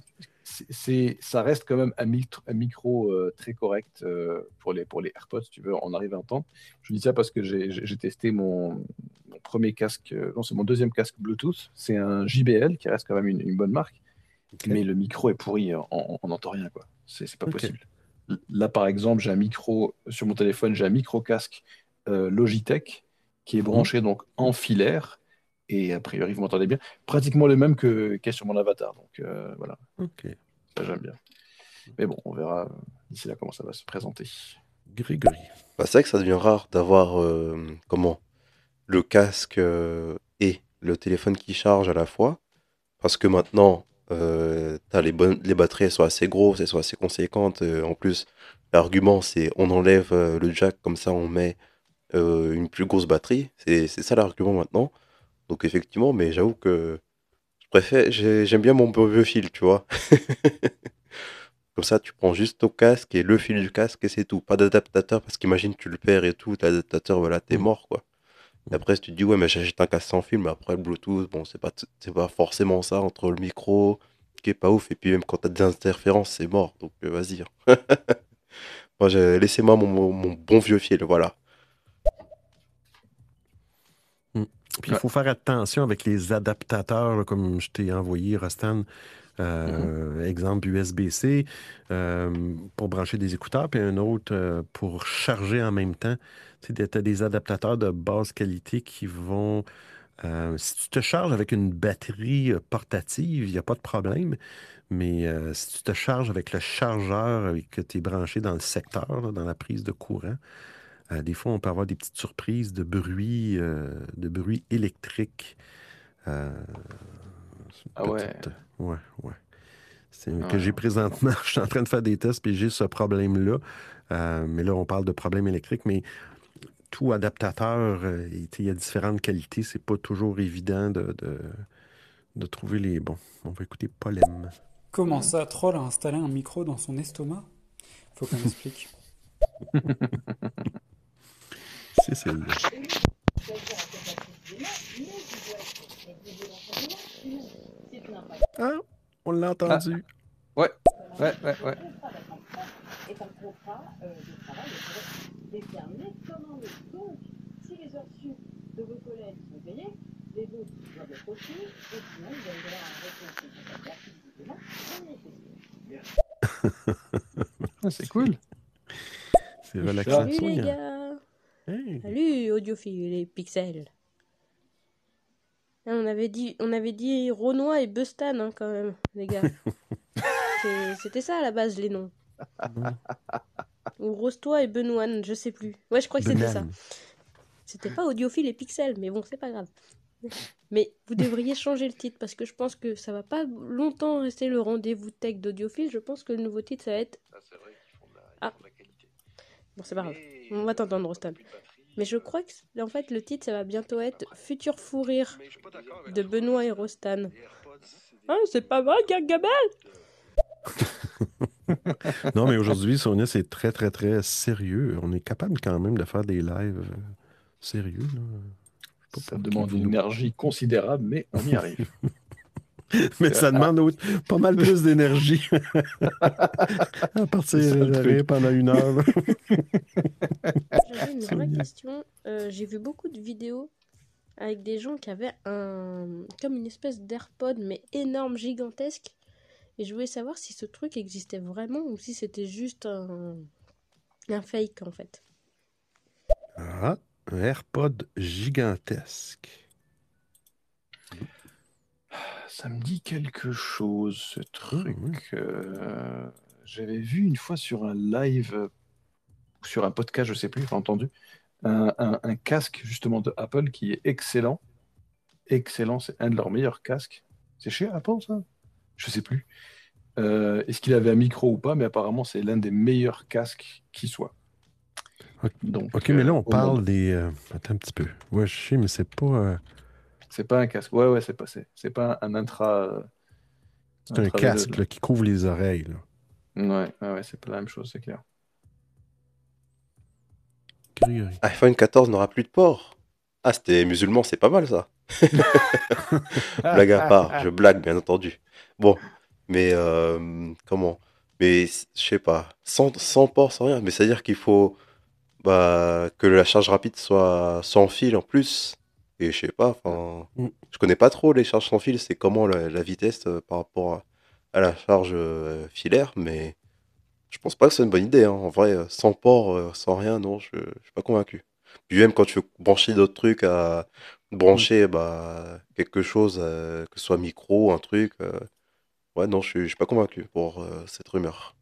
B: c'est, ça reste quand même un, mic- un micro euh, très correct euh, pour, les, pour les AirPods, si tu veux, on arrive à entendre. Je dis ça parce que j'ai, testé mon, mon premier casque, euh, non, c'est mon deuxième casque Bluetooth. C'est un JBL qui reste quand même une, une bonne marque, mais le micro est pourri, on n'entend rien, quoi. C'est, c'est pas possible. Là, par exemple, j'ai un micro, sur mon téléphone, j'ai un micro casque euh, Logitech qui est branché donc en filaire. Et a priori, vous m'entendez bien, pratiquement le même que sur mon avatar. Donc euh, voilà.
A: OK.
B: Ça, j'aime bien. Mais bon, on verra euh, d'ici là comment ça va se présenter.
A: Grégory.
E: Bah, c'est vrai que ça devient rare d'avoir euh, comment le casque euh, et le téléphone qui charge à la fois. Parce que maintenant, euh, les, bonnes, les batteries elles sont assez grosses, elles sont assez conséquentes. euh, en plus, l'argument c'est on enlève euh, le jack, comme ça on met une plus grosse batterie. C'est ça l'argument maintenant. Donc effectivement, mais j'avoue que je préfère, j'ai- j'aime bien mon vieux fil, tu vois. [LAUGHS] Comme ça, tu prends juste ton casque et le fil du casque et c'est tout. Pas d'adaptateur parce qu'imagine tu le perds et tout, l'adaptateur, voilà, t'es mort quoi. Et après, si tu te dis, ouais, mais j'achète un casque sans fil, mais après le Bluetooth, bon, c'est pas, pas forcément ça entre le micro qui est pas ouf et puis même quand t'as des interférences, c'est mort. Donc euh, vas-y. hein. [LAUGHS] Moi, j'ai- laissez-moi mon, mon- mon bon vieux fil, voilà.
A: Puis il faut faire attention avec les adaptateurs, là, comme je t'ai envoyé, Rostan. Euh, Exemple USB-C euh, pour brancher des écouteurs, puis un autre euh, pour charger en même temps. Tu as des adaptateurs de basse qualité qui vont. si tu te charges avec une batterie portative, il n'y a pas de problème. Mais si tu te charges avec le chargeur avec que tu es branché dans le secteur, là, dans la prise de courant, euh, des fois, on peut avoir des petites surprises de bruit, euh, de bruit électrique. Euh,
B: Ah ouais.
A: petite- ouais, ouais. C'est
B: Ah
A: que j'ai présentement. [LAUGHS] Je suis en train de faire des tests puis j'ai ce problème-là. Euh, mais là, on parle de problème électrique. Mais tout adaptateur, euh, il il y a différentes qualités. C'est pas toujours évident de, de, de trouver les bons. On va écouter Polem.
N: Comment ça, Troll a installé un micro dans son estomac? Faut qu'on explique. [LAUGHS]
A: C'est celle-là. Ah, on l'a entendu.
B: Ouais, ouais, ouais, ouais.
F: est un contrat de travail et pourrait déterminer comment le donc si les heures sup de vos collègues sont payées, les vôtres doivent être aussi, et sinon vous avez droit à un réponse complémentaire qui visiblement jamais été
B: Ah, c'est cool.
A: C'est relaxant.
Q: Salut les
A: soignant.
Q: gars
A: Hey.
Q: Salut audiophile et pixels Ah, on avait dit on avait dit Renoir et Bustan hein, quand même les gars. [LAUGHS] C'est- c'était ça à la base les noms. [LAUGHS] Ou Rostois et Benoît je sais plus. Ouais je crois que c'était ça. C'était pas audiophile et pixels mais bon c'est pas grave. Mais vous devriez changer le titre parce que je pense que ça va pas longtemps rester le rendez-vous tech d'audiophile. Je pense que le nouveau titre ça va être ah bon c'est pas grave. On va t'entendre Rostan mais je crois que en fait le titre ça va bientôt être Futur fou rire de Benoît et Rostan. Ah, c'est pas mal, Gargamel [LAUGHS]
A: Non, mais aujourd'hui, Sonia, c'est très, très, très sérieux. On est capable quand même de faire des lives euh, sérieux. là.
B: Ça demande une énergie considérable, mais on y arrive. [LAUGHS] [LAUGHS]
A: Mais ça demande pas mal plus d'énergie. [LAUGHS] à partir de rire pendant une heure. [LAUGHS]
Q: J'avais une vraie question. Euh, J'ai vu beaucoup de vidéos avec des gens qui avaient un comme une espèce d'AirPod mais énorme, gigantesque. Et je voulais savoir si ce truc existait vraiment ou si c'était juste un, un fake en fait.
A: Ah, un AirPod gigantesque.
B: Ça me dit quelque chose, ce truc. Euh, J'avais vu une fois sur un live, euh, sur un podcast, je sais plus, j'ai entendu, un, un- un casque justement de Apple qui est excellent. Excellent, c'est un de leurs meilleurs casques. C'est chez Apple, ça? Je sais plus. Euh, Est-ce qu'il avait un micro ou pas, mais apparemment, c'est l'un des meilleurs casques qui soit. Donc,
A: Ok, mais là, on parle
B: monde.
A: des. Attends un petit peu. Ouais, je sais, mais c'est pas.
B: C'est pas un casque. Ouais, ouais, c'est pas, c'est c'est pas un intra. euh,
A: C'est un casque là, qui couvre les oreilles. là.
B: Ouais, ouais, ouais, c'est pas la même chose, c'est clair.
E: iPhone 14 n'aura plus de port. Ah, c'était musulman, c'est pas mal ça. [LAUGHS] blague à part, je blague bien entendu. Bon, mais euh, comment? Mais je sais pas, sans, sans port, sans rien. Mais c'est-à-dire qu'il faut bah, que la charge rapide soit sans fil en plus. Et je sais pas, enfin, je connais pas trop les charges sans fil, c'est comment la, la vitesse euh, par rapport à, à la charge euh, filaire, mais je pense pas que c'est une bonne idée. hein. En vrai, euh, sans port, euh, sans rien, non, je, je suis pas convaincu. Puis même quand tu veux brancher d'autres trucs à brancher bah, quelque chose, que ce soit micro, un truc, ouais, non, je suis, je suis pas convaincu pour cette rumeur.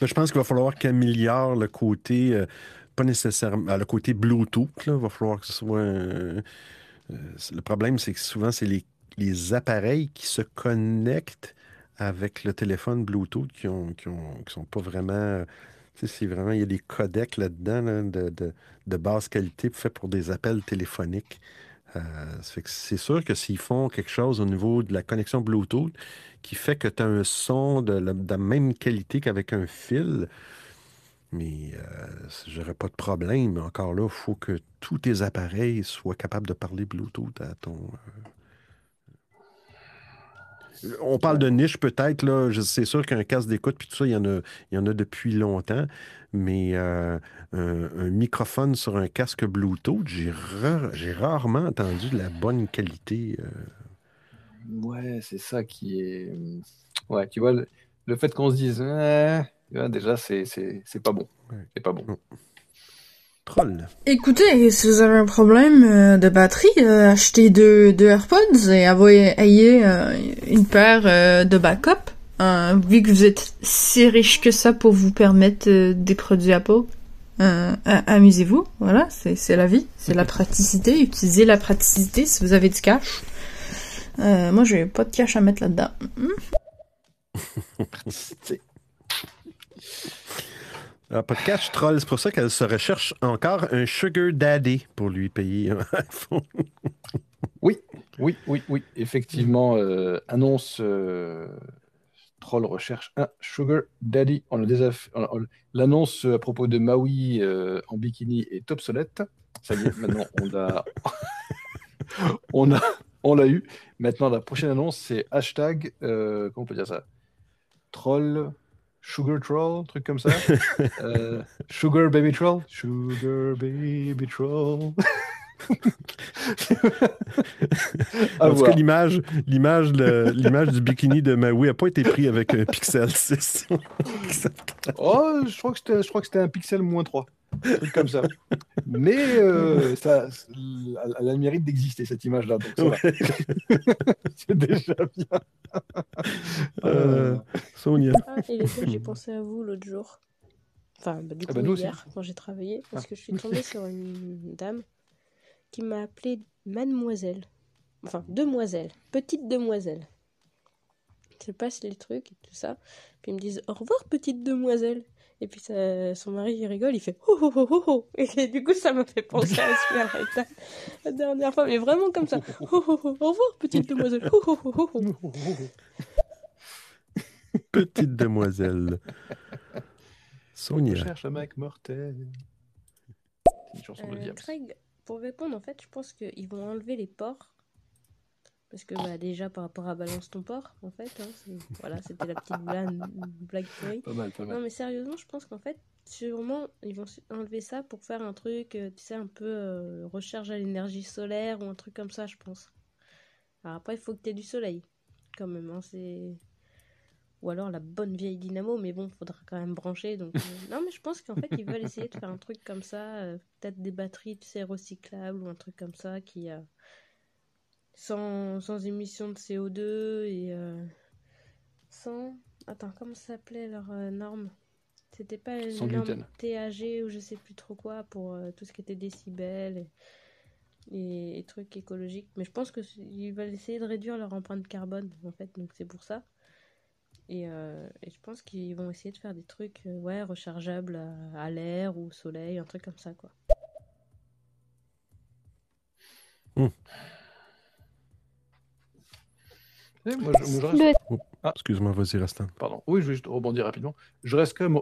A: Mais je pense qu'il va falloir qu'il améliore le côté, pas nécessairement, le côté Bluetooth. Là, va falloir que ce soit. euh, euh, le problème, c'est que souvent, c'est les, les appareils qui se connectent avec le téléphone Bluetooth qui ont, qui ont, qui sont pas vraiment. tu sais, c'est vraiment, il y a des codecs là-dedans là, de, de- de basse qualité faits pour des appels téléphoniques. Euh, c'est sûr que s'ils font quelque chose au niveau de la connexion Bluetooth qui fait que tu as un son de la même qualité qu'avec un fil, mais euh, j'aurais pas de problème. Encore là, il faut que tous tes appareils soient capables de parler Bluetooth à ton. euh, On parle de niche peut-être, là. C'est sûr qu'un casque d'écoute, puis tout ça, il y en a, il y en a depuis longtemps. Mais euh, un, un microphone sur un casque Bluetooth, j'ai ra- j'ai rarement entendu de la bonne qualité. euh.
B: Ouais, c'est ça qui est. Ouais, tu vois, le, le fait qu'on se dise, Vois, déjà, c'est c'est- c'est pas bon. C'est pas bon.
A: Troll.
O: Écoutez, si vous avez un problème euh, de batterie, euh, achetez deux, deux AirPods et ayez euh, une paire euh, de backup. Euh, vu que vous êtes si riche que ça pour vous permettre euh, des produits Apple, euh, a- amusez-vous. Voilà, c'est c'est la vie, c'est la praticité. Utilisez la praticité si vous avez du cash. Euh, moi, j'ai pas de cash à mettre là-dedans. [LAUGHS] Hmm.
A: Ah, cash troll, c'est pour ça qu'elle se recherche encore un sugar daddy pour lui payer un [LAUGHS] iPhone.
B: Oui, oui, oui, oui. Effectivement, euh, annonce euh, Troll recherche un Sugar Daddy. On L'annonce à propos de Maui euh, en bikini est obsolète. Ça y est, maintenant on l'a, [LAUGHS] on a, on l'a eu. Maintenant la prochaine annonce c'est hashtag, euh, comment on peut dire ça, Troll, Sugar Troll, truc comme ça. [LAUGHS] Euh, sugar Baby Troll, Sugar Baby Troll.
A: En tout cas, l'image du bikini de Maui n'a pas été prise avec un Pixel 6.
B: Oh, je crois que c'était, je crois que c'était un pixel moins 3. Un truc comme ça. Mais euh, ça, elle elle a le mérite d'exister, cette image-là. [LAUGHS] C'est déjà bien.
A: Euh, Sonia.
Q: Ah, et les gars, j'ai pensé à vous l'autre jour. Enfin, bah, du
B: Ah
Q: coup,
B: bah, nous aussi.
Q: hier, quand j'ai travaillé, parce
B: Ah.
Q: que je suis tombée sur une dame qui m'a appelée Mademoiselle. Enfin, Demoiselle. Petite Demoiselle. Je passe les trucs et tout ça. Puis ils me disent Au revoir, petite Demoiselle. Et puis ça- son mari, il rigole, il fait Oh oh oh oh oh. Et du coup, ça m'a fait penser à la, la dernière fois, mais vraiment comme ça. [LAUGHS] Oh oh oh. Au revoir, petite Demoiselle. Oh oh oh oh oh. [LAUGHS]
A: Petite demoiselle.
B: Je
A: Sonia.
B: cherche un mec mortel. C'est une chanson de
Q: Euh. Craig, pour répondre, en fait, je pense qu'ils vont enlever les ports. Parce que bah, déjà, par rapport à Balance ton port, en fait, hein, voilà, c'était la petite blague, blague pourrie.
B: Pas mal, pas mal.
Q: Non, mais sérieusement, je pense qu'en fait, sûrement, ils vont enlever ça pour faire un truc, euh, tu sais, un peu euh, recharge à l'énergie solaire ou un truc comme ça, je pense. Alors après, il faut que tu aies du soleil, quand même. hein, c'est... Ou alors la bonne vieille dynamo, mais bon, faudra quand même brancher. Donc, euh, [LAUGHS] Non, mais je pense qu'en fait, ils veulent essayer de faire un truc comme ça, euh, peut-être des batteries, tu sais, recyclables ou un truc comme ça qui a sans, sans émission de CO2 et euh, sans. Attends, comment ça s'appelait leur euh, norme? C'était pas une
B: Sans
Q: norme
B: gluten.
Q: TAG ou je sais plus trop quoi pour euh, tout ce qui était décibels et, et- et trucs écologiques. Mais je pense qu'ils veulent essayer de réduire leur empreinte carbone en fait, donc c'est pour ça. Et, euh, et je pense qu'ils vont essayer de faire des trucs ouais, rechargeables à, à l'air ou au soleil, un truc comme ça quoi.
B: Eh, moi, je, moi, je reste-
A: Oh, Excuse-moi, vas-y, Rastan.
B: Pardon. Oui, je vais juste rebondir rapidement. Je reste quand même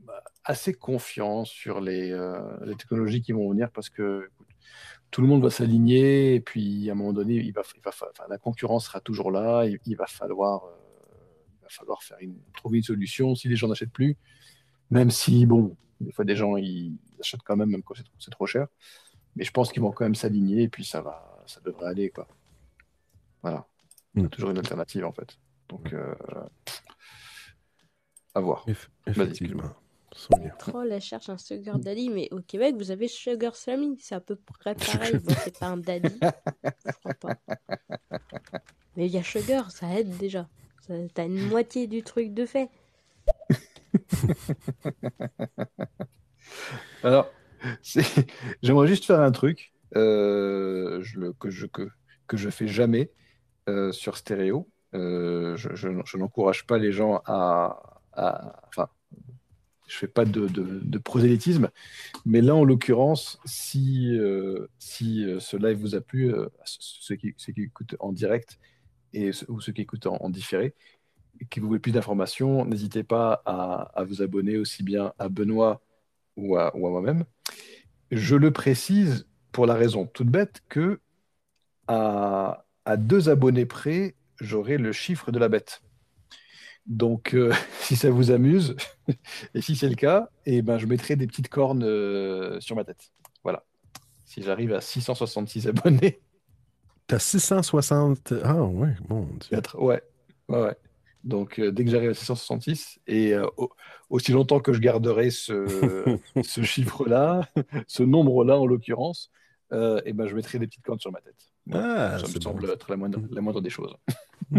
B: bah, assez confiant sur les, euh, les technologies qui vont venir parce que écoute, tout le monde va s'aligner et puis à un moment donné, il va, il va fa- enfin, la concurrence sera toujours là. Il, il va falloir, euh, il va falloir faire une, trouver une solution si les gens n'achètent plus. Même si, bon, des fois des gens ils achètent quand même, même quand c'est trop, c'est trop cher. Mais je pense qu'ils vont quand même s'aligner et puis ça va, ça devrait aller quoi. Voilà. Il y a toujours une alternative en fait. Donc, euh, à voir. Vas-y,
A: Effectivement.
B: excuse-moi.
Q: Troll, elle cherche un sugar daddy, mais au Québec, vous avez sugar sammy. C'est à peu près pareil. Bon, c'est pas un daddy. Je crois pas. Mais il y a sugar, ça aide déjà. T'as une moitié du truc de fait. [LAUGHS]
B: Alors, c'est- j'aimerais juste faire un truc euh, je le- que je que, que je fais jamais euh, sur stéréo. Euh, je n'encourage pas les gens à, enfin, je fais pas de, prosélytisme, mais là en l'occurrence, si euh, si ce live vous a plu, ceux qui écoutent en direct et ou ceux qui écoutent en, différé, et que vous voulez plus d'informations, n'hésitez pas à, à vous abonner aussi bien à Benoît ou à, ou à moi-même. Je le précise pour la raison toute bête que à, à deux abonnés près, j'aurai le chiffre de la bête. Donc, euh, [LAUGHS] si ça vous amuse, [LAUGHS] et si c'est le cas, eh ben, je mettrai des petites cornes euh, sur ma tête. Voilà. Si j'arrive à 666 abonnés.
A: T'as 660. Ah, ouais, mon Dieu.
B: Ouais, ouais, ouais. Donc, euh, dès que j'arrive à 666, et euh, au- aussi longtemps que je garderai ce, [LAUGHS] ce chiffre-là, ce nombre-là en l'occurrence, euh, et ben, je mettrai des petites cornes sur ma tête.
A: Ah,
B: ça me semble
A: bon.
B: être la moindre, la moindre des choses. [LAUGHS]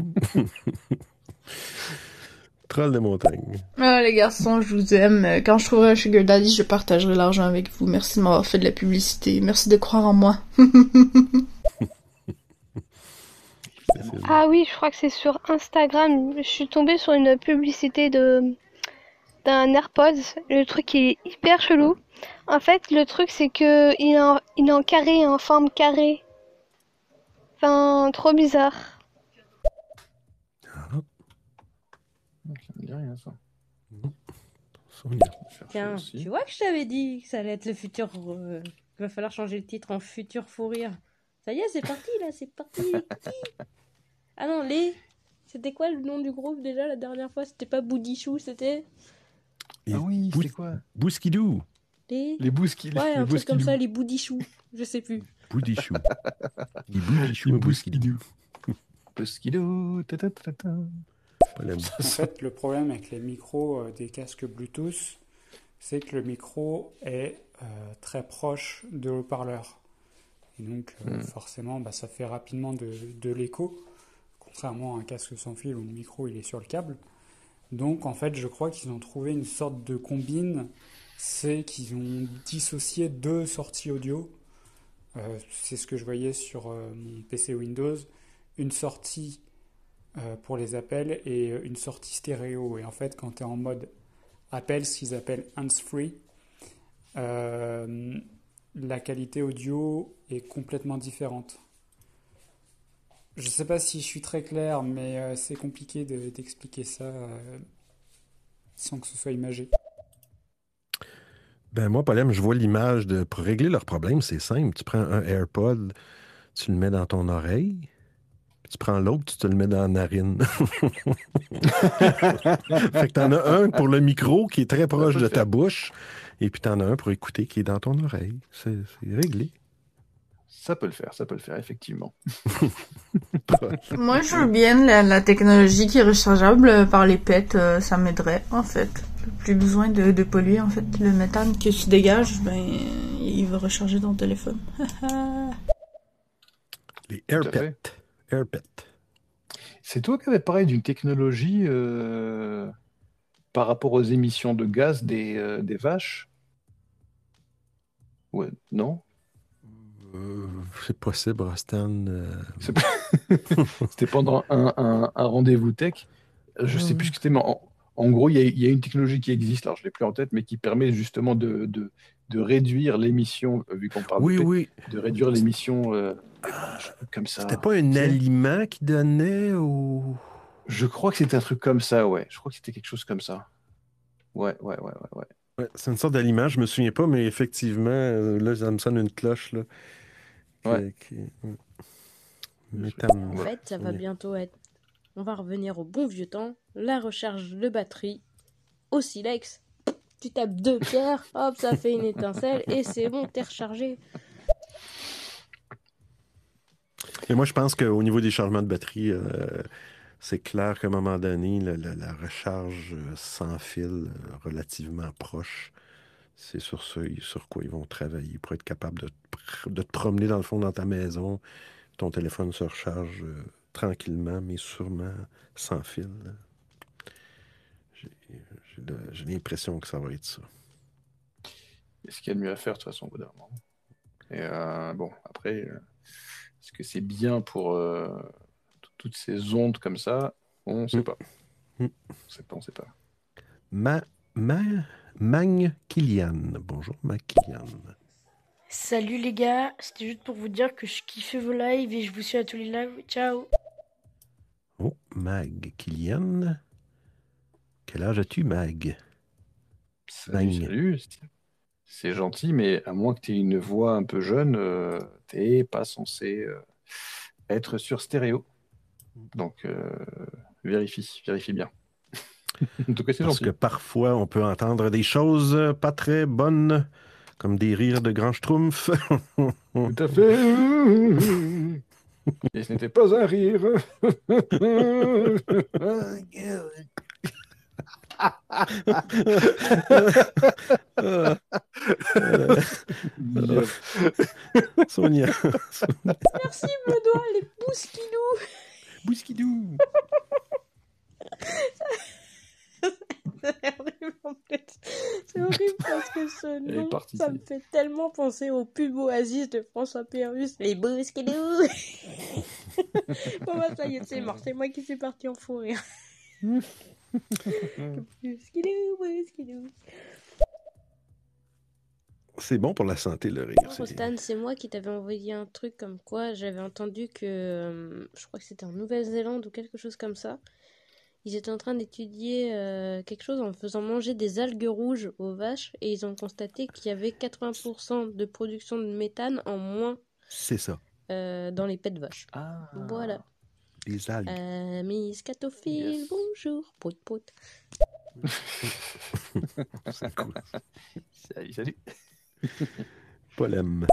A: Troll de montagne.
O: Ah, les garçons, je vous aime. Quand je trouverai un sugar daddy, je partagerai l'argent avec vous. Merci de m'avoir fait de la publicité. Merci de croire en moi. [LAUGHS]
G: Ah oui, je crois que c'est sur Instagram. Je suis tombée sur une publicité de d'un AirPods. Le truc est hyper chelou. En fait, le truc c'est que il est en, il est en carré, en forme carrée. Enfin, trop bizarre.
B: Ça me dit rien, ça.
Q: Tiens, tu vois que je t'avais dit que ça allait être le futur. euh, qu'il va falloir changer le titre en futur fou rire. Ça y est, c'est parti là, c'est parti. les ah non, les. C'était quoi le nom du groupe déjà la dernière fois? C'était pas Boudichou, c'était?
B: Ah oui, c'était quoi?
A: Bouskidou.
Q: Les.
B: Les bouski-
Q: Ouais,
B: les
Q: un truc comme ça, les Boudichou. Je sais plus.
A: Boudichou. [LAUGHS] Il boudichou, un bouskidou.
B: Bouskidou, ta ta ta ta.
A: Polem.
N: En fait, le problème avec les micros euh, des casques Bluetooth, c'est que le micro est euh, très proche de l'haut-parleur. Et donc, euh,
B: Hmm.
N: forcément, bah, ça fait rapidement de, de l'écho, contrairement à un casque sans fil où le micro il est sur le câble. Donc, en fait, je crois qu'ils ont trouvé une sorte de combine, c'est qu'ils ont dissocié deux sorties audio. Euh, c'est ce que je voyais sur euh, mon PC Windows. Une sortie euh, pour les appels et une sortie stéréo. Et en fait, quand tu es en mode appel, ce qu'ils appellent hands-free, la qualité audio est complètement différente. Je sais pas si je suis très clair, mais c'est compliqué de- d'expliquer ça sans que ce soit imagé.
A: Ben moi, Polem, je vois l'image de. Pour régler leur problème, c'est simple. Tu prends un AirPod, tu le mets dans ton oreille, puis tu prends l'autre, tu te le mets dans la narine. [LAUGHS] fait que t'en as un pour le micro qui est très proche de ta bouche, et puis t'en as un pour écouter qui est dans ton oreille. C'est réglé.
B: Ça peut le faire, ça peut le faire, effectivement. [LAUGHS]
O: Moi, je veux bien la, la technologie qui est rechargeable euh, par les pets, euh, ça m'aiderait, en fait. Plus besoin de, de polluer, en fait. Le méthane que tu dégages, ben, il va recharger ton téléphone. [LAUGHS]
A: Les AirPets. AirPets.
B: C'est toi qui avais parlé d'une technologie euh, par rapport aux émissions de gaz des, euh, des vaches? Ouais, non?
A: Euh, c'est possible, Rostan. euh, [LAUGHS]
B: C'était pendant un, un- un rendez-vous tech. Je sais plus ce que c'était, mais en, en gros, il y, a- il y a une technologie qui existe, alors je ne l'ai plus en tête, mais qui permet justement de, de- de réduire l'émission, euh, vu qu'on parle
A: Oui,
B: de,
A: oui.
B: de réduire l'émission euh, comme ça.
A: C'était pas un aliment qui donnait ou?
B: Je crois que c'était un truc comme ça, ouais. Je crois que c'était quelque chose comme ça. Ouais, ouais, ouais, ouais, ouais.
A: Ouais, c'est une sorte d'aliment, je me souviens pas, mais effectivement, euh, là, ça me sonne une cloche. Là, qui-
B: Ouais.
A: qui-.
Q: En fait, ça va bientôt être. On va revenir au bon vieux temps. La recharge de batterie au silex. Tu tapes deux pierres, hop, ça fait une étincelle et c'est bon, t'es rechargé.
A: Et moi, je pense qu'au niveau des changements de batterie, euh, c'est clair qu'à un moment donné, la, recharge euh, sans fil euh, relativement proche, c'est sur ça, sur quoi ils vont travailler pour être capable de, de te promener dans le fond dans ta maison. Ton téléphone se recharge tranquillement, mais sûrement sans fil. J'ai l'impression que ça va être ça.
B: C'est ce qu'il y a de mieux à faire, de toute façon, au bout d'un moment. Et euh, bon, après, euh, est-ce que c'est bien pour euh, toutes ces ondes comme ça? On ne sait pas.
A: Mm.
B: On sait pas, on sait pas.
A: Ma, ma, Magne Kilian. Bonjour, Ma Kilian.
R: Salut les gars, c'était juste pour vous dire que je kiffais vos lives et je vous suis à tous les lives. Ciao
A: Oh, Mag Kilian. Quel âge as-tu, Mag?
B: Salut, salut. C'est gentil, mais à moins que tu aies une voix un peu jeune, euh, t'es pas censé euh, être sur stéréo. Donc, euh, vérifie, vérifie bien. [LAUGHS] en tout cas, c'est
A: Parce
B: gentil.
A: que parfois, on peut entendre des choses pas très bonnes, comme des rires de grand schtroumpf. [LAUGHS]
B: Tout à fait. Et ce n'était pas un rire. [LAUGHS] [LAUGHS]
A: Sonia.
Q: Merci Benoît, les bousquilous.
A: Bousquidou.
Q: C'est horrible en fait. C'est horrible parce que ce nom, ça me fait tellement penser au pub Oasis de François Pérus. Les bousquilous. [LAUGHS] bon bah ça y est, c'est mort. C'est moi qui suis parti en fou rire. [LAUGHS] [LAUGHS]
A: C'est bon pour la santé, le rire. c'est-
Q: Stan, c'est moi qui t'avais envoyé un truc comme quoi j'avais entendu que, euh, je crois que c'était en Nouvelle-Zélande ou quelque chose comme ça, ils étaient en train d'étudier euh, quelque chose en faisant manger des algues rouges aux vaches et ils ont constaté qu'il y avait 80% de production de méthane en moins
A: C'est ça.
Q: euh, dans les pets de vaches. Voilà.
A: Les algues.
Q: Amis scatophiles, bonjour. Pout pout. [LAUGHS]
A: C'est cool.
B: Salut, salut.
A: Polem.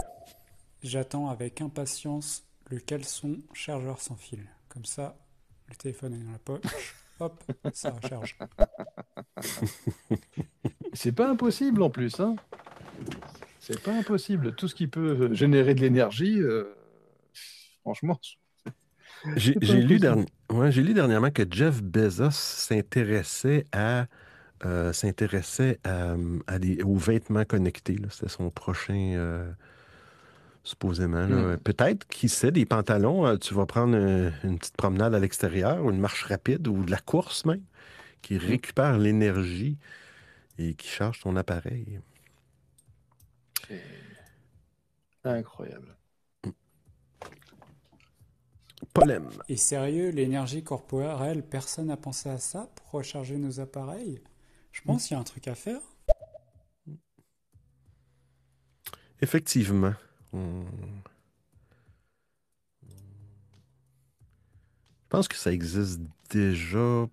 N: J'attends avec impatience le caleçon chargeur sans fil. Comme ça, le téléphone est dans la poche, hop, ça recharge. [LAUGHS]
B: C'est pas impossible en plus, hein. C'est pas impossible. Tout ce qui peut générer de l'énergie, euh, franchement.
A: J'ai lu,
B: impossible.
A: derni- ouais, j'ai lu dernièrement que Jeff Bezos s'intéressait à euh, s'intéressait à, à des- aux vêtements connectés. C'était son prochain, euh, supposément.
B: Mm.
A: Peut-être, qui sait, des pantalons. euh, tu vas prendre euh, une petite promenade à l'extérieur ou une marche rapide ou de la course même, qui récupère l'énergie et qui charge ton appareil.
B: Incroyable.
N: Et sérieux, l'énergie corporelle, personne n'a pensé à ça pour recharger nos appareils? Je pense qu'il y a un truc à faire.
A: Effectivement. Je pense que ça existe déjà,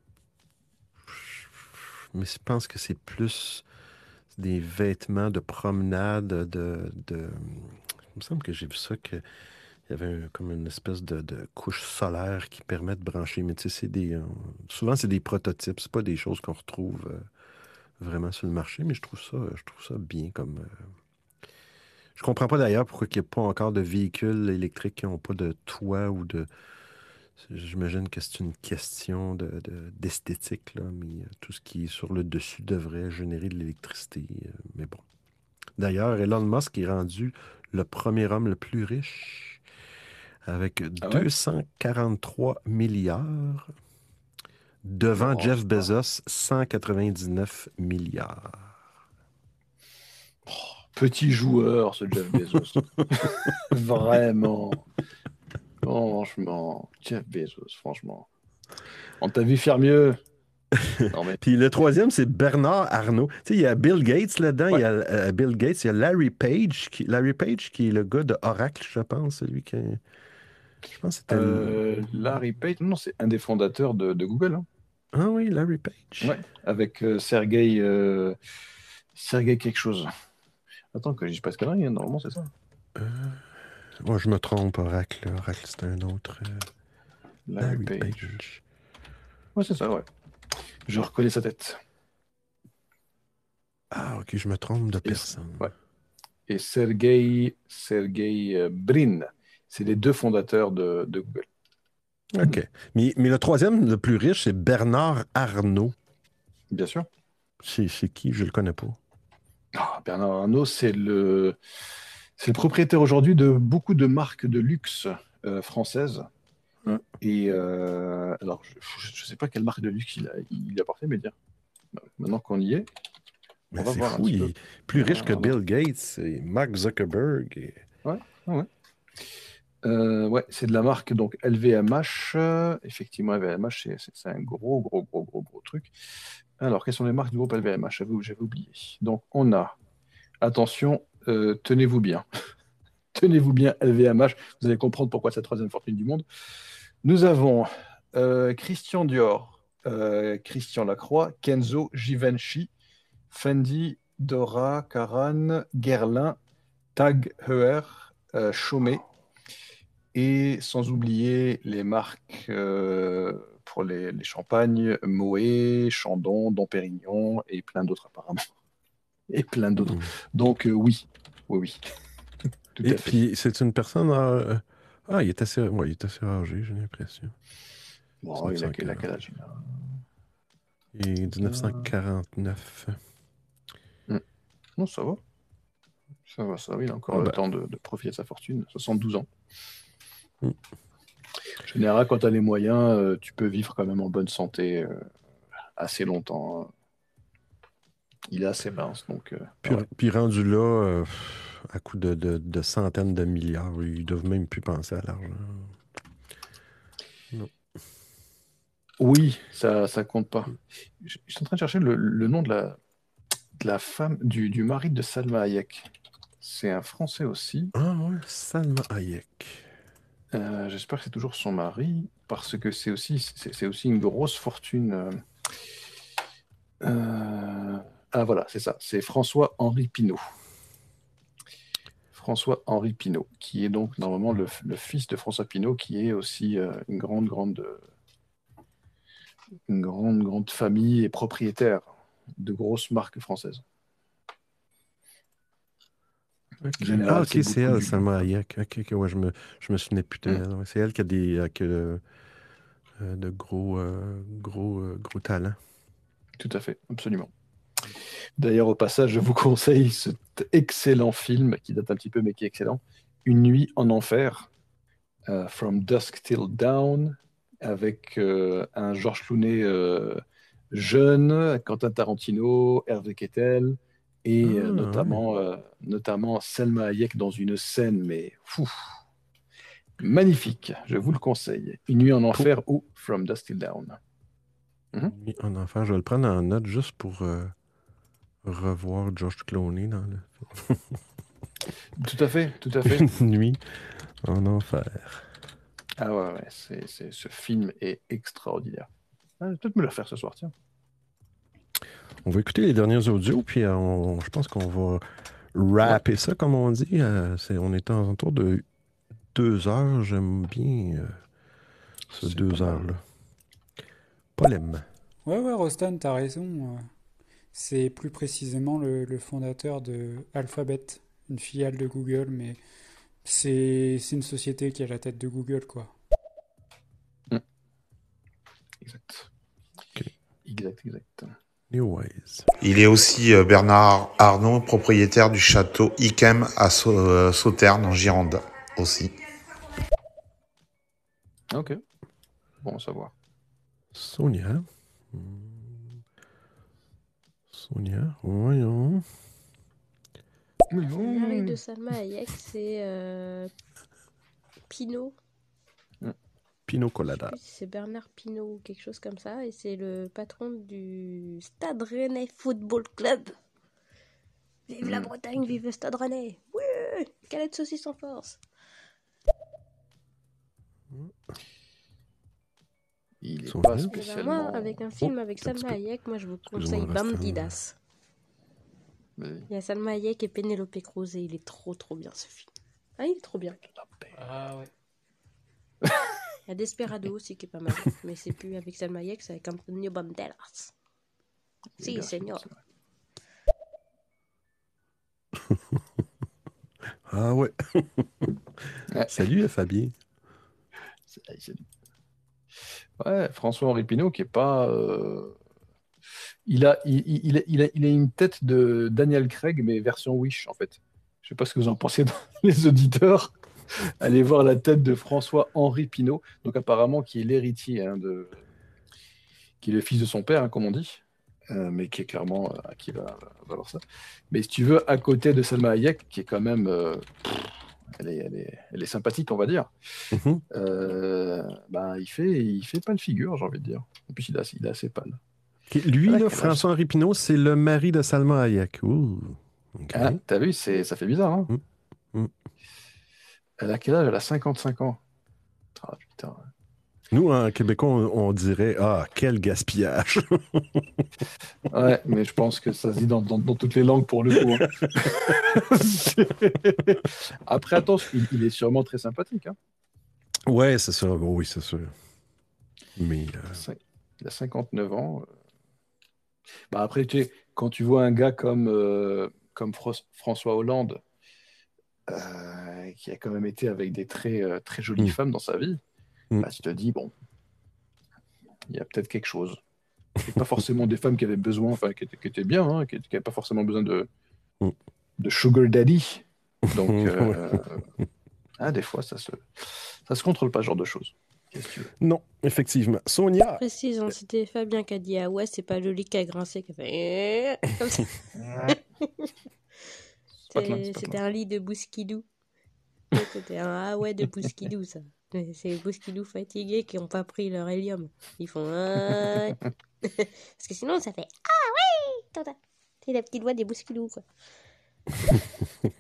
A: mais je pense que c'est plus des vêtements de promenade, de, de... Il me semble que j'ai vu ça, qu'il y avait comme une espèce de, de couche solaire qui permet de brancher, mais tu sais, c'est des... euh, Souvent, c'est des prototypes, c'est pas des choses qu'on retrouve euh, vraiment sur le marché, mais je trouve ça, je trouve ça bien comme... euh, je comprends pas d'ailleurs pourquoi il n'y a pas encore de véhicules électriques qui n'ont pas de toit ou de. J'imagine que c'est une question de, de- d'esthétique, là, mais euh, tout ce qui est sur le dessus devrait générer de l'électricité. mais bon. D'ailleurs, Elon Musk est rendu le premier homme le plus riche avec
B: Ah ouais?
A: 243 milliards devant
B: Oh,
A: Jeff Bezos, 199 milliards.
B: Petit joueur, ce Jeff Bezos. [LAUGHS] Vraiment. Franchement. Jeff Bezos, franchement. On t'a vu faire mieux. [LAUGHS] Non, mais...
A: Puis le troisième, c'est Bernard Arnault. Tu sais, il y a Bill Gates là-dedans, il y a euh, Bill Gates, il y a Larry Page, qui, Larry Page qui est le gars de Oracle, je pense, celui qui. Je pense que c'était. le-
B: Euh, Larry Page, non, c'est un des fondateurs de, de Google. hein.
A: Ah oui, Larry Page.
B: Ouais, avec euh, Sergey, euh, Sergey quelque chose. Attends, que je dise pas conneries, hein, normalement c'est ça.
A: Moi, je me trompe, Oracle. Oracle, c'est un autre. euh,
B: Larry Page. Ouais, c'est ça, ouais. Je reconnais sa tête.
A: Ah, ok, je me trompe de personne.
B: Ouais. Et Sergey, Sergey euh, Brin, c'est les deux fondateurs de, de Google.
A: OK. Mais, mais le troisième, le plus riche, c'est Bernard Arnault.
B: Bien sûr.
A: C'est qui? Je le connais pas.
B: Ah, Bernard Arnault, c'est le, c'est le propriétaire aujourd'hui de beaucoup de marques de luxe euh, françaises. Et euh, alors, je ne sais pas quelle marque de luxe il a, il a porté, mais dire, maintenant qu'on y est, va
A: c'est fou, il est plus riche que
B: Arnault.
A: Bill Gates et Mark Zuckerberg. et-
B: Ouais, ouais. Euh, ouais, c'est de la marque donc LVMH. Effectivement, LVMH, c'est- un gros, gros, gros, gros, gros truc. Alors, quelles sont les marques du groupe LVMH? J'avais oublié. Donc, on a, attention, euh, tenez-vous bien. [LAUGHS] tenez-vous bien, LVMH. Vous allez comprendre pourquoi c'est la troisième fortune du monde. Nous avons euh, Christian Dior, Christian Lacroix, Kenzo, Givenchy, Fendi, Dora, Karan, Guerlain, Tag Heuer, Chaumet, et sans oublier les marques euh, pour les, les champagnes, Moët, Chandon, Dom Pérignon et plein d'autres apparemment. [LAUGHS] Et plein d'autres. Donc euh, oui, oui, oui. [LAUGHS] Tout
A: Et
B: à fait.
A: puis, c'est une personne. euh, Ah, il est assez, ouais, il est assez âgé, j'ai l'impression.
B: Bon, il a, il a quel âge il
A: Et 1949.
B: Non, ça va. Ça va, ça va. Il a encore
A: Ah
B: le
A: bah.
B: temps de, de profiter de sa fortune. 72 ans.
A: Mm.
B: En général, quand tu as les moyens, euh, tu peux vivre quand même en bonne santé euh, assez longtemps. hein. Il est assez mince, donc. euh,
A: Puis, puis rendu là, euh, à coup de, de- de centaines de milliards, ils doivent même plus penser à l'argent. Non.
B: Oui, ça, ça compte pas. Je, je suis en train de chercher le, le nom de la, de la femme, du, du mari de Salma Hayek. C'est un Français aussi.
A: Ah ouais, Salma Hayek.
B: Euh, J'espère que c'est toujours son mari, parce que c'est aussi, une grosse fortune. euh, euh, Ah voilà, c'est ça. C'est François-Henri Pinault. François-Henri Pinault, qui est donc normalement le, fils de François Pinault, qui est aussi une grande, grande, une grande, grande famille et propriétaire de grosses marques françaises.
A: Ah, ok,
B: c'est
A: elle, Salma Hayek. Ok, ok, ouais, je me, je me souvenais plus
B: Mm.
A: d'elle. C'est elle qui a des, euh, euh, de gros, euh, gros, euh, gros talents.
B: Tout à fait, absolument. D'ailleurs, au passage, je vous conseille cet excellent film qui date un petit peu, mais qui est excellent. Une nuit en enfer, From Dusk Till Dawn, avec un Georges Clooney jeune, Quentin Tarantino, Hervé Kettel, et euh,
A: Ah,
B: notamment, euh, notamment Selma Hayek dans une scène, mais fou, magnifique, je vous le conseille. Une nuit en enfer ou From Dusk Till Dawn. Mhm.
A: Oui, En enfer, je vais le prendre en note juste pour euh, revoir George Clooney dans le
B: Tout à fait, tout à fait.
A: Une nuit en enfer.
B: Ah ouais, ouais, c'est, c'est- ce film est extraordinaire. Ah, je vais peut-être me le refaire ce soir, tiens.
A: On va écouter les derniers audios, puis euh, on- je pense qu'on va rapper ça, comme on dit. Euh, c'est, on est en tour de deux heures. J'aime bien euh, ce deux heures-là. Polem.
N: Ouais, ouais, Rostan, t'as raison. euh, C'est plus précisément le, le fondateur de Alphabet, une filiale de Google, mais c'est c'est une société qui est à la tête de Google, quoi.
B: Exact. Exact, exact.
A: New Ways.
H: Il est aussi euh, Bernard Arnault, propriétaire du château Iquem à euh, Sauternes en Gironde aussi.
B: Ok. Bon à savoir.
A: Sonia. Hmm. Sonia, voyons.
Q: Le mari de Salma Hayek, c'est euh, Pinot.
A: Pino Colada.
Q: Si C'est Bernard Pinot ou quelque chose comme ça. Et c'est le patron du Stade Rennais Football Club. Vive la
B: Mm.
Q: Bretagne, vive le Stade Rennais. Oui, galette saucisse en force?
B: Il est
A: Son
B: pas spécialement.
Q: moi, avec un film
A: Oh,
Q: avec Salma. Hayek, moi je vous conseille Bandidas. Il y a Salma Hayek et Penelope Cruz et il est trop trop bien ce film. Ah, il est trop bien.
N: Ah ouais. [LAUGHS]
Q: Il y a Desperado aussi qui est pas mal, [LAUGHS] mais c'est plus avec Salma Hayek, c'est avec Antonio Banderas. Si, señor. [LAUGHS]
A: Ah ouais. [LAUGHS] Salut Fabien.
B: Ouais, François-Henri Pinault qui est pas. euh, Il, a, il, il- il a, il a- il a une tête de Daniel Craig, mais version Wish, en fait. Je sais pas ce que vous en pensez, dans les auditeurs. [LAUGHS] Allez voir la tête de François-Henri Pinault, donc apparemment qui est l'héritier, hein, de... qui est le fils de son père, hein, comme on dit, euh, mais qui est clairement euh, qui va, va avoir ça. Mais si tu veux, à côté de Selma Hayek, qui est quand même. euh, elle, est, elle, est, elle est sympathique, on va dire. Ben, il fait, il fait pas le figure, j'ai envie de dire. En plus, il est assez, il est assez pâle.
A: Lui, là,
B: âge
A: François-Henri Pinault, c'est le mari de Salma Hayek. Ouh. Ok.
B: Ah, t'as vu, ça fait bizarre, hein
A: Mm.
B: Elle a quel âge? Elle a 55 ans. Ah, putain.
A: Nous, en québécois, on, on dirait Ah, quel gaspillage. [LAUGHS]
B: Ouais, mais je pense que ça se dit dans, dans- dans toutes les langues pour le coup. hein. [LAUGHS] Après, attention, il, il est sûrement très sympathique. Hein.
A: ouais, c'est ça. Oh oui, c'est sûr. Mais. euh,
B: Il a 59 ans. euh. Bah après, tu sais, quand tu vois un gars comme, euh, comme François Hollande, euh, qui a quand même été avec des très, euh, très jolies
A: Mm.
B: femmes dans sa vie,
A: Mm.
B: bah, tu te dis, bon, il y a peut-être quelque chose. Et pas forcément des femmes qui avaient besoin, enfin, qui étaient, qui étaient bien, hein, qui n'avaient pas forcément besoin de,
A: Mm.
B: de sugar daddy. Donc, [LAUGHS] euh, ah, des fois, ça se, ça se contrôle pas, ce genre de choses. Qu'est-ce que tu veux?
A: Non, effectivement. Sonia.
Q: Précise, hein, c'était Fabien qui a dit ah ouais, c'est pas joli qui a grincé, qui a fait eh comme ça. [LAUGHS]
B: pas clair,
Q: C'est-
B: c'est pas
Q: C'était un lit de Bouskidou. Ouais, C'était un ah ouais de [LAUGHS] Bouskidou, ça. C'est les Bouskidou fatigués qui n'ont pas pris leur hélium. Ils font ah. [LAUGHS] Parce que sinon, ça fait ah oui Tata. C'est la petite voix des Bouskidou, quoi. [LAUGHS]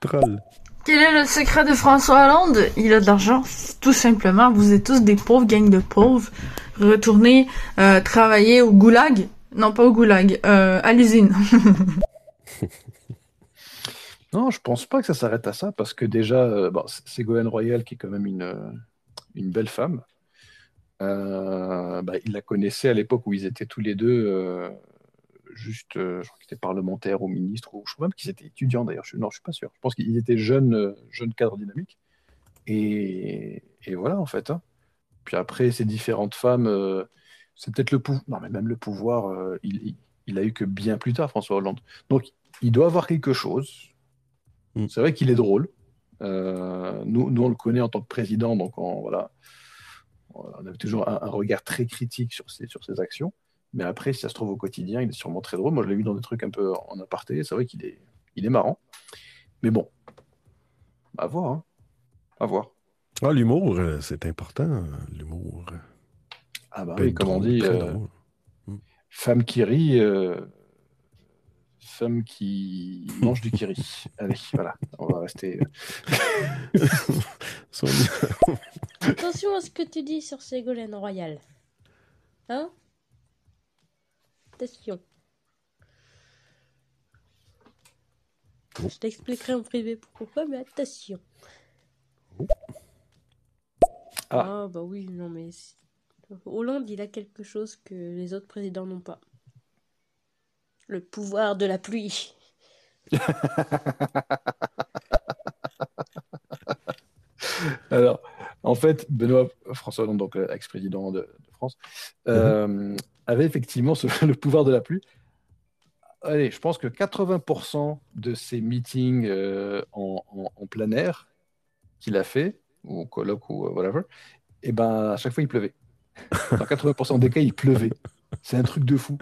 A: Troll.
O: Quel est le secret de François Hollande? Il a de l'argent. Tout simplement, vous êtes tous des pauvres, gang de pauvres. Retournez euh, travailler au goulag. Non, pas au goulag, euh, à l'usine. [LAUGHS]
B: Non, je pense pas que ça s'arrête à ça, parce que déjà, euh, bon, c'est Royal qui est quand même une, euh, une belle femme. Euh, bah, il la connaissait à l'époque où ils étaient tous les deux juste, euh, je crois qu'ils étaient parlementaires ou ministres, ou je crois même qu'ils étaient étudiants d'ailleurs. Je, non, je suis pas sûr. Je pense qu'ils étaient jeunes, jeunes cadres dynamiques. Et, voilà, en fait. hein. Puis après, ces différentes femmes, c'est peut-être le pouvoir. Non, mais même le pouvoir, il, il, il a eu que bien plus tard, François Hollande. Donc, il doit avoir quelque chose. C'est vrai qu'il est drôle. Euh, nous, nous, on le connaît en tant que président, donc on, voilà, on avait toujours un, un regard très critique sur ses, sur ses actions. Mais après, si ça se trouve au quotidien, il est sûrement très drôle. Moi, je l'ai vu dans des trucs un peu en aparté. C'est vrai qu'il est, il est marrant. Mais bon, à voir. hein. À voir.
A: Ah, l'humour, euh, c'est important. L'humour.
B: Ah bah oui, comme on dit, euh,
A: drôle.
B: femme qui rit, euh, femme qui mange du kiri. [LAUGHS] Allez, voilà, on va rester. euh, [LAUGHS]
Q: Attention à ce que tu dis sur Ségolène Royal. Hein? Attention. Je t'expliquerai en privé pourquoi, mais attention. Ah. bah oui, non mais... c'est- Hollande, il a quelque chose que les autres présidents n'ont pas. Le pouvoir de la pluie. [LAUGHS]
B: Alors, en fait, Benoît François Hollande, donc euh, ex-président de, de France, euh, avait effectivement ce- [LAUGHS] le pouvoir de la pluie. Allez, je pense que 80% de ses meetings euh, en, en- en plein air qu'il a fait, ou colloque ou whatever, et ben à chaque fois il pleuvait. Dans 80% des cas, il pleuvait. C'est un truc de fou.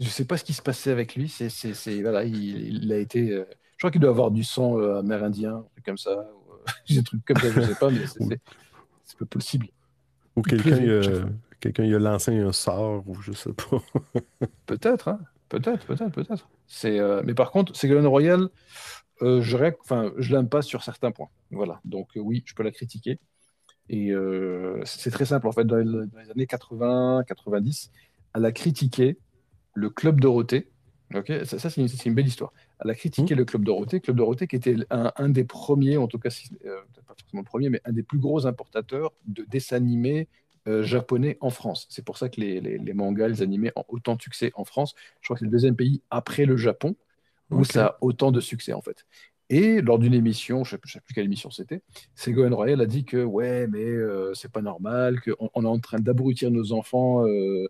B: Je sais pas ce qui se passait avec lui. C'est, c'est, c'est- voilà, il, il a été. euh, je crois qu'il doit avoir du sang euh, amérindien, un truc comme ça. Ou, euh, [LAUGHS] des trucs comme ça, je sais pas, mais c'est, possible.
A: Ou quelqu'un euh, quelqu'un il a lancé un sort, ou je sais pas. [LAUGHS]
B: Peut-être, hein. Peut-être, peut-être, peut-être. C'est, mais par contre, Ségolène Royal, je ré- enfin, je l'aime pas sur certains points. Voilà. Donc oui, je peux la critiquer. Et c'est très simple en fait. Dans les, dans les années 80, 90, elle a critiqué le club Dorothée. Ok, ça, ça, c'est une, belle histoire. Elle a critiqué le club Dorothée, club Dorothée qui était un, un des premiers, en tout cas, si- euh, pas forcément le premier, mais un des plus gros importateurs de dessins animés euh, japonais en France. C'est pour ça que les, les- les mangas, les animés ont autant de succès en France. Je crois que c'est le deuxième pays après le Japon où ça a autant de succès en fait. Et lors d'une émission, je ne sais, plus quelle émission c'était, Ségolène Royal a dit que ouais, mais euh, c'est pas normal, qu'on on est en train d'abrutir nos enfants euh,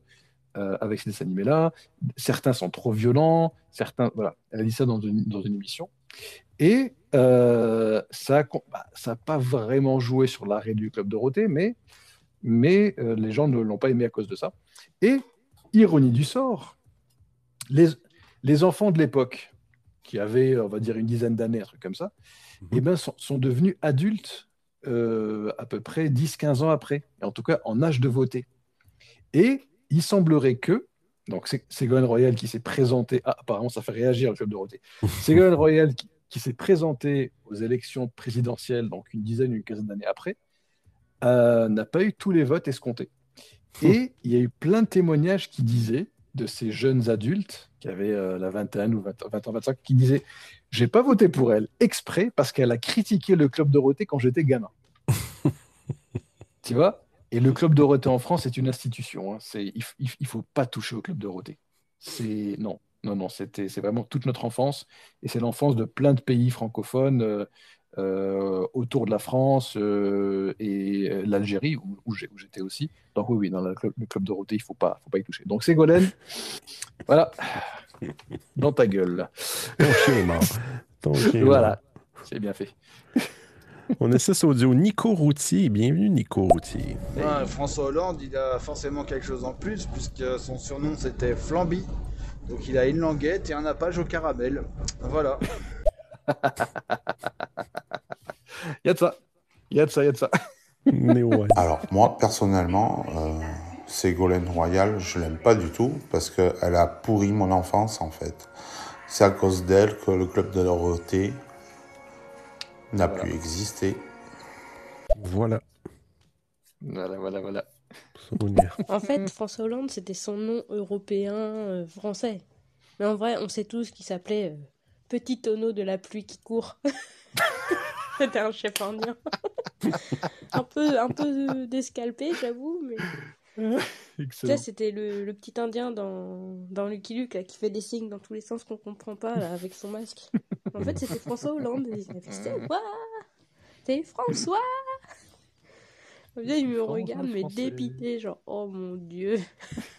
B: euh, avec ces animés-là. Certains sont trop violents, certains. Voilà, elle a dit ça dans une, dans une émission. Et euh, ça n'a bah, pas vraiment joué sur l'arrêt du Club Dorothée, mais, mais euh, les gens ne l'ont pas aimé à cause de ça. Et, ironie du sort, les, les enfants de l'époque, qui avaient, on va dire, une dizaine d'années, un truc comme ça, eh ben, sont, sont devenus adultes euh, à peu près 10-15 ans après, en tout cas en âge de voter. Et il semblerait que, donc c'est Ségolène Royal qui s'est présenté, ah, apparemment ça fait réagir le club de Dorothée, [LAUGHS] Ségolène Royal qui, qui s'est présenté aux élections présidentielles, donc une dizaine, une quinzaine d'années après, euh, n'a pas eu tous les votes escomptés. Et il y a eu plein de témoignages qui disaient, de ces jeunes adultes qui avaient euh, la vingtaine ou 20, 20 ans, 25, qui disaient J'ai pas voté pour elle exprès parce qu'elle a critiqué le Club Dorothée quand j'étais gamin. [LAUGHS] tu vois? Et le Club Dorothée en France est une institution. hein. C'est, il, il faut pas toucher au Club Dorothée. C'est, non, non, non, c'était, c'est vraiment toute notre enfance et c'est l'enfance de plein de pays francophones. euh, euh, autour de la France euh, et l'Algérie, où, où j'ai- où j'étais aussi. Donc oui, oui, dans le club, le club Dorothée, il ne faut pas, faut pas y toucher. Donc Ségolène, [LAUGHS] voilà, dans ta gueule.
A: Ton mort. Ton [LAUGHS] est
B: Voilà, c'est bien fait.
A: On essaie ce audio. Nico Routier. Bienvenue, Nico Routier.
S: Ouais, François Hollande, il a forcément quelque chose en plus, puisque son surnom c'était Flamby. Donc il a une languette et un nappage au caramel. Voilà.
B: Il y a de ça. Il y a de ça, il y a de ça.
H: Alors, moi, personnellement, euh, Ségolène Royal, je l'aime pas du tout parce qu'elle a pourri mon enfance, en fait. C'est à cause d'elle que le club de Dorothée n'a plus existé.
A: Voilà.
B: Voilà, voilà, voilà. [LAUGHS]
Q: En fait, François Hollande, c'était son nom européen euh, français. Mais en vrai, on sait tous qu'il s'appelait euh, petit tonneau de la pluie qui court. [LAUGHS] C'était un chef indien. [LAUGHS] un peu, un peu descalpé, j'avoue, mais. [LAUGHS] Tu
B: Excellent.
Q: sais, c'était le, le petit indien dans, dans Lucky Luke là, qui fait des signes dans tous les sens qu'on comprend pas là, avec son masque. En fait, c'était François Hollande. C'est moi C'est François Là, il me regarde, mais dépité, genre, oh mon dieu.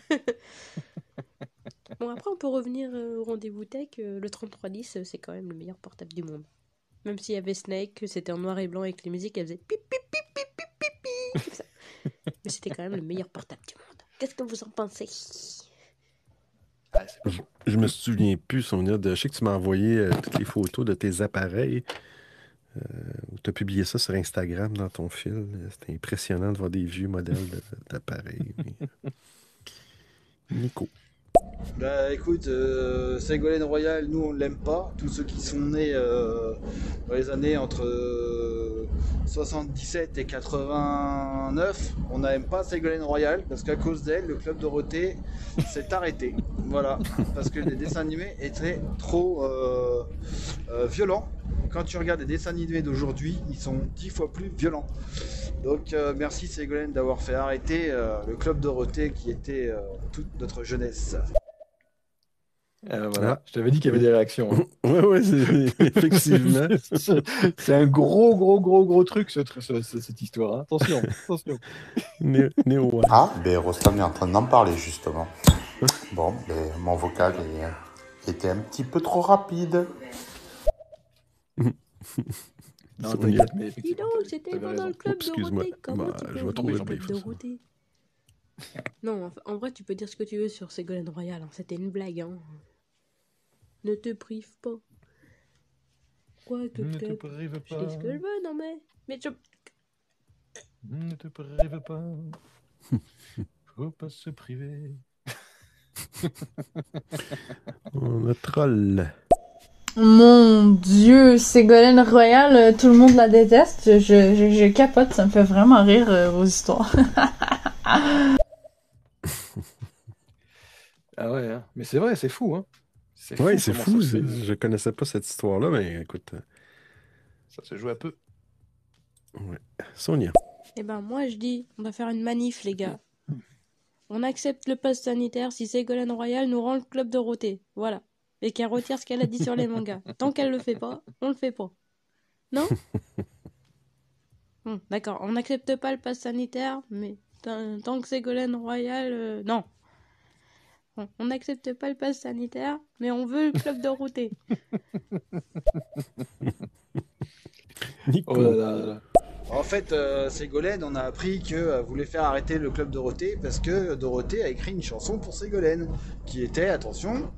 Q: [LAUGHS] bon, après, on peut revenir euh, au rendez-vous tech. euh, le 3310, euh, c'est quand même le meilleur portable du monde. Même s'il y avait Snake, c'était en noir et blanc avec les musiques, elle faisait pip pip pip pip pip pip pip, comme ça. Mais c'était quand même le meilleur portable du monde. Qu'est-ce que vous en pensez?
A: Je, je me souviens plus, souvenir de. Je sais que tu m'as envoyé euh, toutes les photos de tes appareils. Euh, tu as publié ça sur Instagram dans ton fil. C'était impressionnant de voir des vieux modèles d'appareils. mais- Nico.
S: Bah écoute, euh, Ségolène Royal, nous on l'aime pas. Tous ceux qui sont nés euh, dans les années entre euh, 77 et 89, on n'aime pas Ségolène Royal parce qu'à cause d'elle, le club Dorothée s'est arrêté. Voilà, parce que les dessins animés étaient trop euh, euh, violents. Quand tu regardes les dessins animés d'aujourd'hui, ils sont dix fois plus violents. Donc euh, merci Ségolène d'avoir fait arrêter euh, le club Dorothée qui était euh, toute notre jeunesse.
B: Euh, voilà.
A: Ah.
B: Je t'avais dit qu'il y avait des réactions. hein. [LAUGHS]
A: Ouais, ouais, c'est- [LAUGHS] effectivement.
B: C'est- un gros, gros, gros, gros truc, ce tr- ce- ce- cette histoire. hein. Attention, [LAUGHS] attention.
A: Né- Néo.
H: Ah, ben Rostam est en train d'en parler justement. Bon, ben mon vocal est- était un petit peu trop rapide.
B: Non,
A: Sonia.
B: t'inquiète, mais
Q: Dis donc, pas dans le club
A: excuse-moi. Bah,
Q: tu
A: je
Q: club
A: bif, ça.
Q: Dorothée Non, en, en vrai, tu peux dire ce que tu veux sur Ségolène Royal. hein. C'était une blague. Hein. Ne te prive pas. Quoi que
B: Ne te prive
Q: Je dis ce
B: pas.
Q: que je veux, non mais. Mais je.
B: Ne te prive pas. [LAUGHS] Faut pas se priver. [LAUGHS]
A: On a troll.
O: Mon dieu, Ségolène Royal, euh, tout le monde la déteste. Je, je, je capote, ça me fait vraiment rire euh, vos histoires. [LAUGHS]
B: Ah ouais, hein. mais c'est vrai, c'est fou. Hein.
A: Oui, c'est fou.
B: fait.
A: Je connaissais pas cette histoire-là, mais écoute. euh,
B: Ça se joue un peu.
A: ouais. Sonia.
Q: Eh ben, moi, je dis, on va faire une manif, les gars. On accepte le pass sanitaire si Ségolène Royal nous rend le club Dorothée. Voilà. Et qu'elle retire ce qu'elle a dit sur les [LAUGHS] mangas. Tant qu'elle le fait pas, on le fait pas. Non [LAUGHS] Bon, D'accord, on n'accepte pas le pass sanitaire, mais tant tant que Ségolène Royal. euh, Non. Bon, On n'accepte pas le pass sanitaire, mais on veut le club Dorothée. [LAUGHS]
A: Nico.
B: Oh là là là là.
S: En fait, euh, Ségolène, on a appris qu'elle voulait faire arrêter le club Dorothée parce que Dorothée a écrit une chanson pour Ségolène qui était, attention,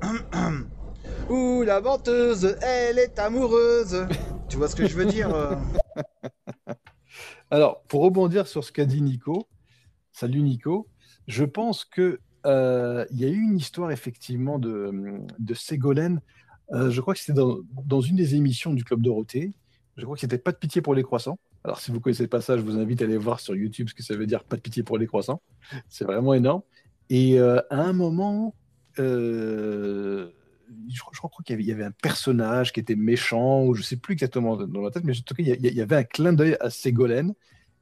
S: [COUGHS] Ouh, la menteuse, elle est amoureuse. Tu vois ce que je veux dire euh [LAUGHS]
B: Alors, pour rebondir sur ce qu'a dit Nico, salut Nico, je pense que euh, il y a eu une histoire effectivement de, de Ségolène. euh, je crois que c'était dans, une des émissions du Club Dorothée. Je crois que c'était Pas de pitié pour les croissants. Alors, si vous connaissez pas ça, je vous invite à aller voir sur YouTube ce que ça veut dire Pas de pitié pour les croissants. C'est vraiment énorme. Et euh, à un moment, je, crois- qu'il y avait, un personnage qui était méchant, ou je sais plus exactement dans ma tête, mais en tout cas, il y, avait un clin d'œil à Ségolène.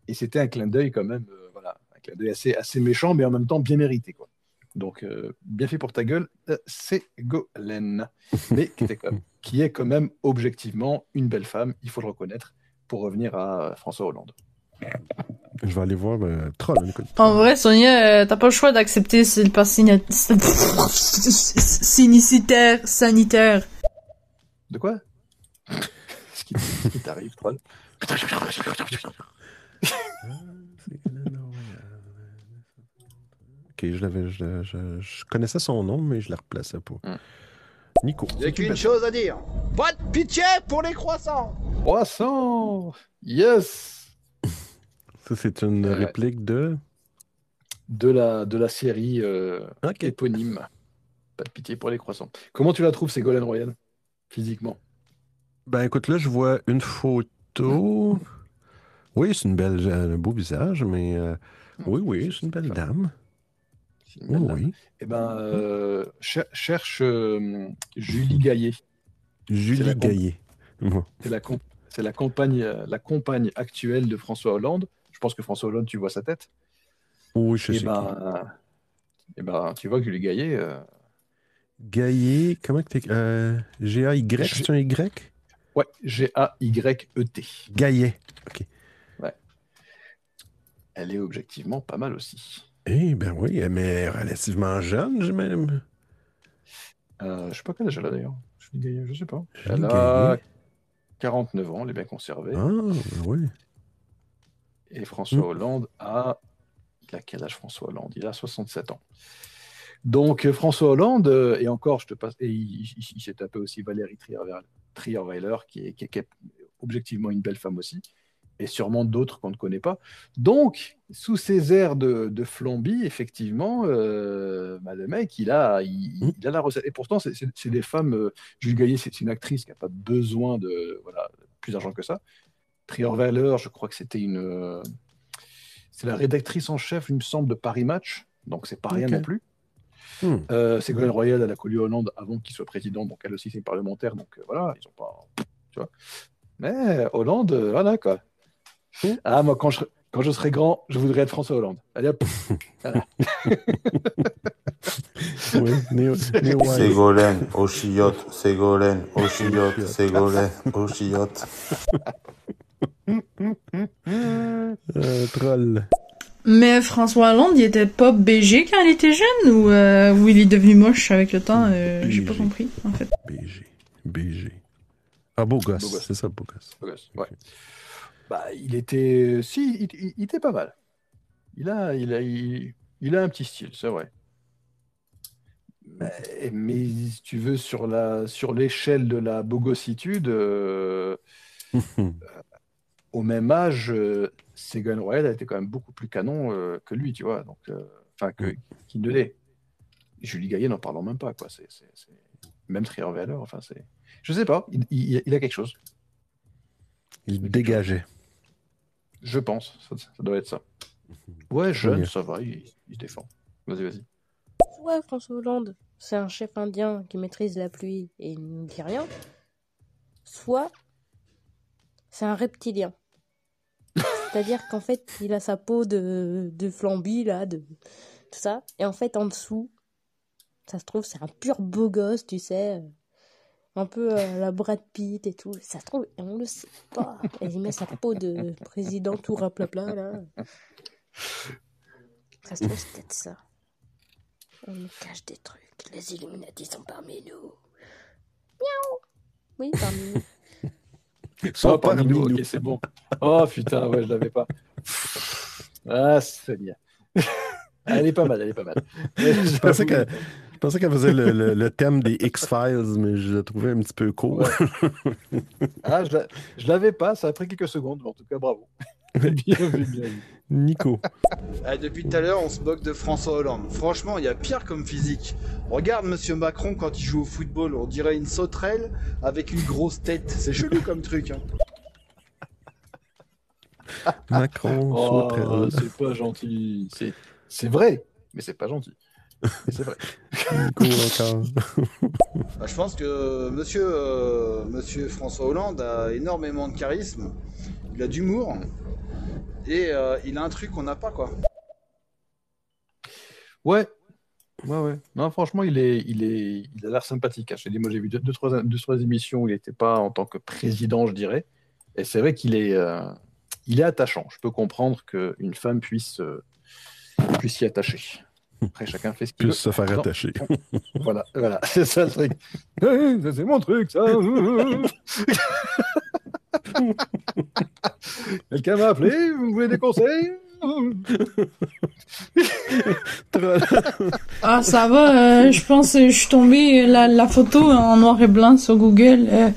B: Et c'était un clin d'œil quand même, voilà, un clin d'œil assez, assez méchant, mais en même temps bien mérité. Quoi. Donc, euh, bien fait pour ta gueule, euh, Ségolène. Mais qui, était comme- [LAUGHS] qui est quand même objectivement une belle femme, il faut le reconnaître, pour revenir à François Hollande.
A: Je vais aller voir le troll. hein.
O: En vrai, Sonia, euh, t'as pas le choix d'accepter si le pass sinicitaire sanitaire.
B: De quoi? [LAUGHS] Ce qui t'arrive, troll [LAUGHS]
A: Ok, je l'avais. Je, je- je connaissais son nom, mais je ne le replaçais pas. Nico.
S: J'ai qu'une chose à dire. Pas de pitié pour les croissants
B: 300 Yes [LAUGHS]
A: Ça, c'est une
B: Ouais.
A: réplique de?
B: de la, de la série euh, éponyme. Pas de pitié pour les croissants. Comment tu la trouves, Ségolène Royal, physiquement?
A: Ben écoute, là, je vois une photo. Oui, c'est une belle, un beau visage, mais euh, oui, oui, c'est une belle dame. Oui, oui.
B: Eh ben, euh, cher- cherche euh, Julie Gaillet.
A: Julie
B: C'est la com-
A: Gaillet.
B: C'est la, com- c'est la campagne, euh, la compagne actuelle de François Hollande. Je pense que François Hollande, tu vois sa tête.
A: Oui, je
B: Et
A: sais.
B: ben, et ben, tu vois que Julie Gaillet, euh,
A: Gaillet, comment que t'es. Euh, G-A-Y, c'est un Y?
B: ouais, G-A-Y-E-T.
A: Gaillet. OK.
B: Ouais. Elle est objectivement pas mal aussi.
A: Eh ben oui, mais elle est relativement jeune, j'ai même.
B: Euh, je sais pas quel âge elle a d'ailleurs. Julie Gaillet, je sais pas. Elle a
A: Gaillet.
B: 49 ans, elle est bien conservée.
A: Ah, ben oui.
B: Et François
A: Mm.
B: Hollande a. Il a quel âge François Hollande? Il a 67 ans. Donc euh, François Hollande, euh, et encore, je te passe. Et il, il- il s'est tapé aussi Valérie Trierweiler, Trierweiler, qui est, qui est- qui est objectivement une belle femme aussi, et sûrement d'autres qu'on ne connaît pas. Donc, sous ces airs de, de flambie, effectivement, euh, bah, le mec, il a, il, il a la recette. Et pourtant, c'est des femmes. euh, Jules Gaillet, c'est une actrice qui n'a pas besoin de voilà, plus d'argent que ça. Trierweiler, je crois que c'était une. euh, C'est la rédactrice en chef, il me semble, de Paris Match, donc c'est pas rien non plus.
A: Hmm.
B: Euh, Ségolène Royal, elle a connu Hollande avant qu'il soit président, donc elle aussi c'est une parlementaire, donc euh, voilà, ils ont pas. Tu vois. Mais Hollande, euh, voilà quoi. Ah, moi, quand je, quand je serai grand, je voudrais être François Hollande. Allez hop. Voilà. [LAUGHS]
A: Oui, Néo, Néo Wild.
H: Ségolène, au chiotte, Ségolène, [LAUGHS] au chiotte, Ségolène, au chiotte. [LAUGHS]
A: Euh, troll.
O: Mais François Hollande, il était pas BG quand il était jeune ou, euh, ou il est devenu moche avec le temps euh, J'ai pas
A: BG.
O: compris, en fait.
A: BG. BG. Ah, beau gosse,
B: Beau gosse.
A: c'est ça, beau gosse.
B: Beau gosse, ouais. Bah, il était. Si, il, il- il était pas mal. Il a, il a, il, il a un petit style, c'est vrai. Mais, mais si tu veux, sur la, sur l'échelle de la bogossitude, [LAUGHS] euh, au même âge, euh, Ségolène Royal a été quand même beaucoup plus canon euh, que lui, tu vois. Donc, euh, enfin, que qu'il ne l'est. Julie Gaillet, n'en parlons même pas, quoi. C'est, c'est- c'est- Même Trierweiler, enfin, c'est. Je sais pas, il, il- il a quelque chose.
A: Il dégageait.
B: Je pense, ça, ça doit être ça. Ouais, jeune, ça va, il, il se défend. Vas-y, vas-y.
Q: Soit François Hollande, c'est un chef indien qui maîtrise la pluie et il ne dit rien. Soit c'est un reptilien. C'est-à-dire qu'en fait, il a sa peau de, de flamby, là, de tout ça. Et en fait, en dessous, ça se trouve, c'est un pur beau gosse, tu sais. Un peu euh, la Brad Pitt et tout. Ça se trouve, et on le sait pas. Et il met sa peau de président tout raplapla, là. Ça se trouve, c'est peut-être ça. On nous cache des trucs. Les Illuminati sont parmi nous. Miaou Oui, parmi nous.
B: Oh, parmi nous, ok, c'est bon. Oh putain, ouais, je l'avais pas. Ah, c'est bien. Elle est pas mal, elle est pas mal.
A: Je pensais je pensais qu'elle faisait le, le- le thème des X-Files, mais je le trouvais un petit peu court.
B: Ah, je l'a- je l'avais pas, ça a pris quelques secondes, mais en tout cas, bravo. [LAUGHS] bien vu, bien vu.
A: Nico.
S: Ah, depuis tout à l'heure, on se moque de François Hollande. Franchement, il y a pire comme physique. Regarde Monsieur Macron quand il joue au football, on dirait une sauterelle avec une grosse tête. C'est chelou comme truc. hein.
A: Macron,
B: Oh,
A: sauterelle.
B: c'est pas gentil. C'est- C'est vrai, mais c'est pas gentil. [LAUGHS] C'est vrai.
A: Nico encore. [LAUGHS]
S: Ah, je pense que Monsieur, euh, Monsieur François Hollande a énormément de charisme. Il a d'humour et euh, il a un truc qu'on n'a pas quoi.
B: Ouais. Ouais, ouais. Non, franchement, il est, il est, il a l'air sympathique. hein. Je moi, j'ai vu deux, deux, trois, deux, trois émissions où il n'était pas en tant que président, je dirais. Et c'est vrai qu'il est, euh, il est attachant. Je peux comprendre qu'une femme puisse, euh, puisse s'y attacher. Après, chacun fait ce qu'il veut.
A: Puisse se faire
B: Non.
A: attacher. [LAUGHS]
B: Voilà, voilà, [LAUGHS] c'est ça le truc. Eh, c'est mon truc, ça. [LAUGHS] Quelqu'un m'a appelé, vous voulez des conseils?
O: Ah, ça va, euh, je pense que je suis tombée, la, la photo en noir et blanc sur Google euh,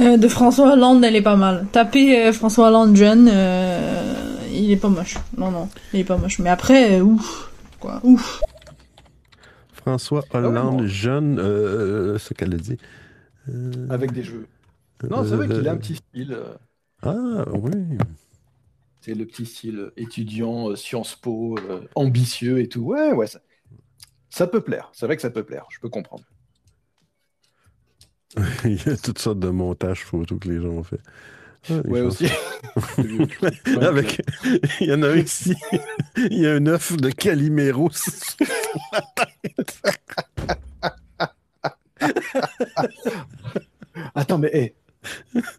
O: euh, de François Hollande, elle est pas mal. Tapez euh, François Hollande jeune, euh, il est pas moche. Non, non, il est pas moche. Mais après, euh, ouf, quoi, ouf.
A: François
B: Ah
A: Hollande, jeune, euh, ce qu'elle a dit. Euh,
B: Avec des jeux. Non, c'est vrai qu'il a un petit style. euh,
A: Ah, oui.
B: C'est le petit style étudiant, euh, Sciences Po, euh, ambitieux et tout. Ouais, ouais, ça, ça peut plaire. C'est vrai que ça peut plaire. Je peux comprendre. [LAUGHS]
A: Il y a toutes sortes de montages photos que les gens ont fait. Ah,
B: Ouais, aussi. [LAUGHS]
A: Avec... Il y en a un ici. Il y a un œuf de Calimero sur la [LAUGHS]
B: Attends, mais hé,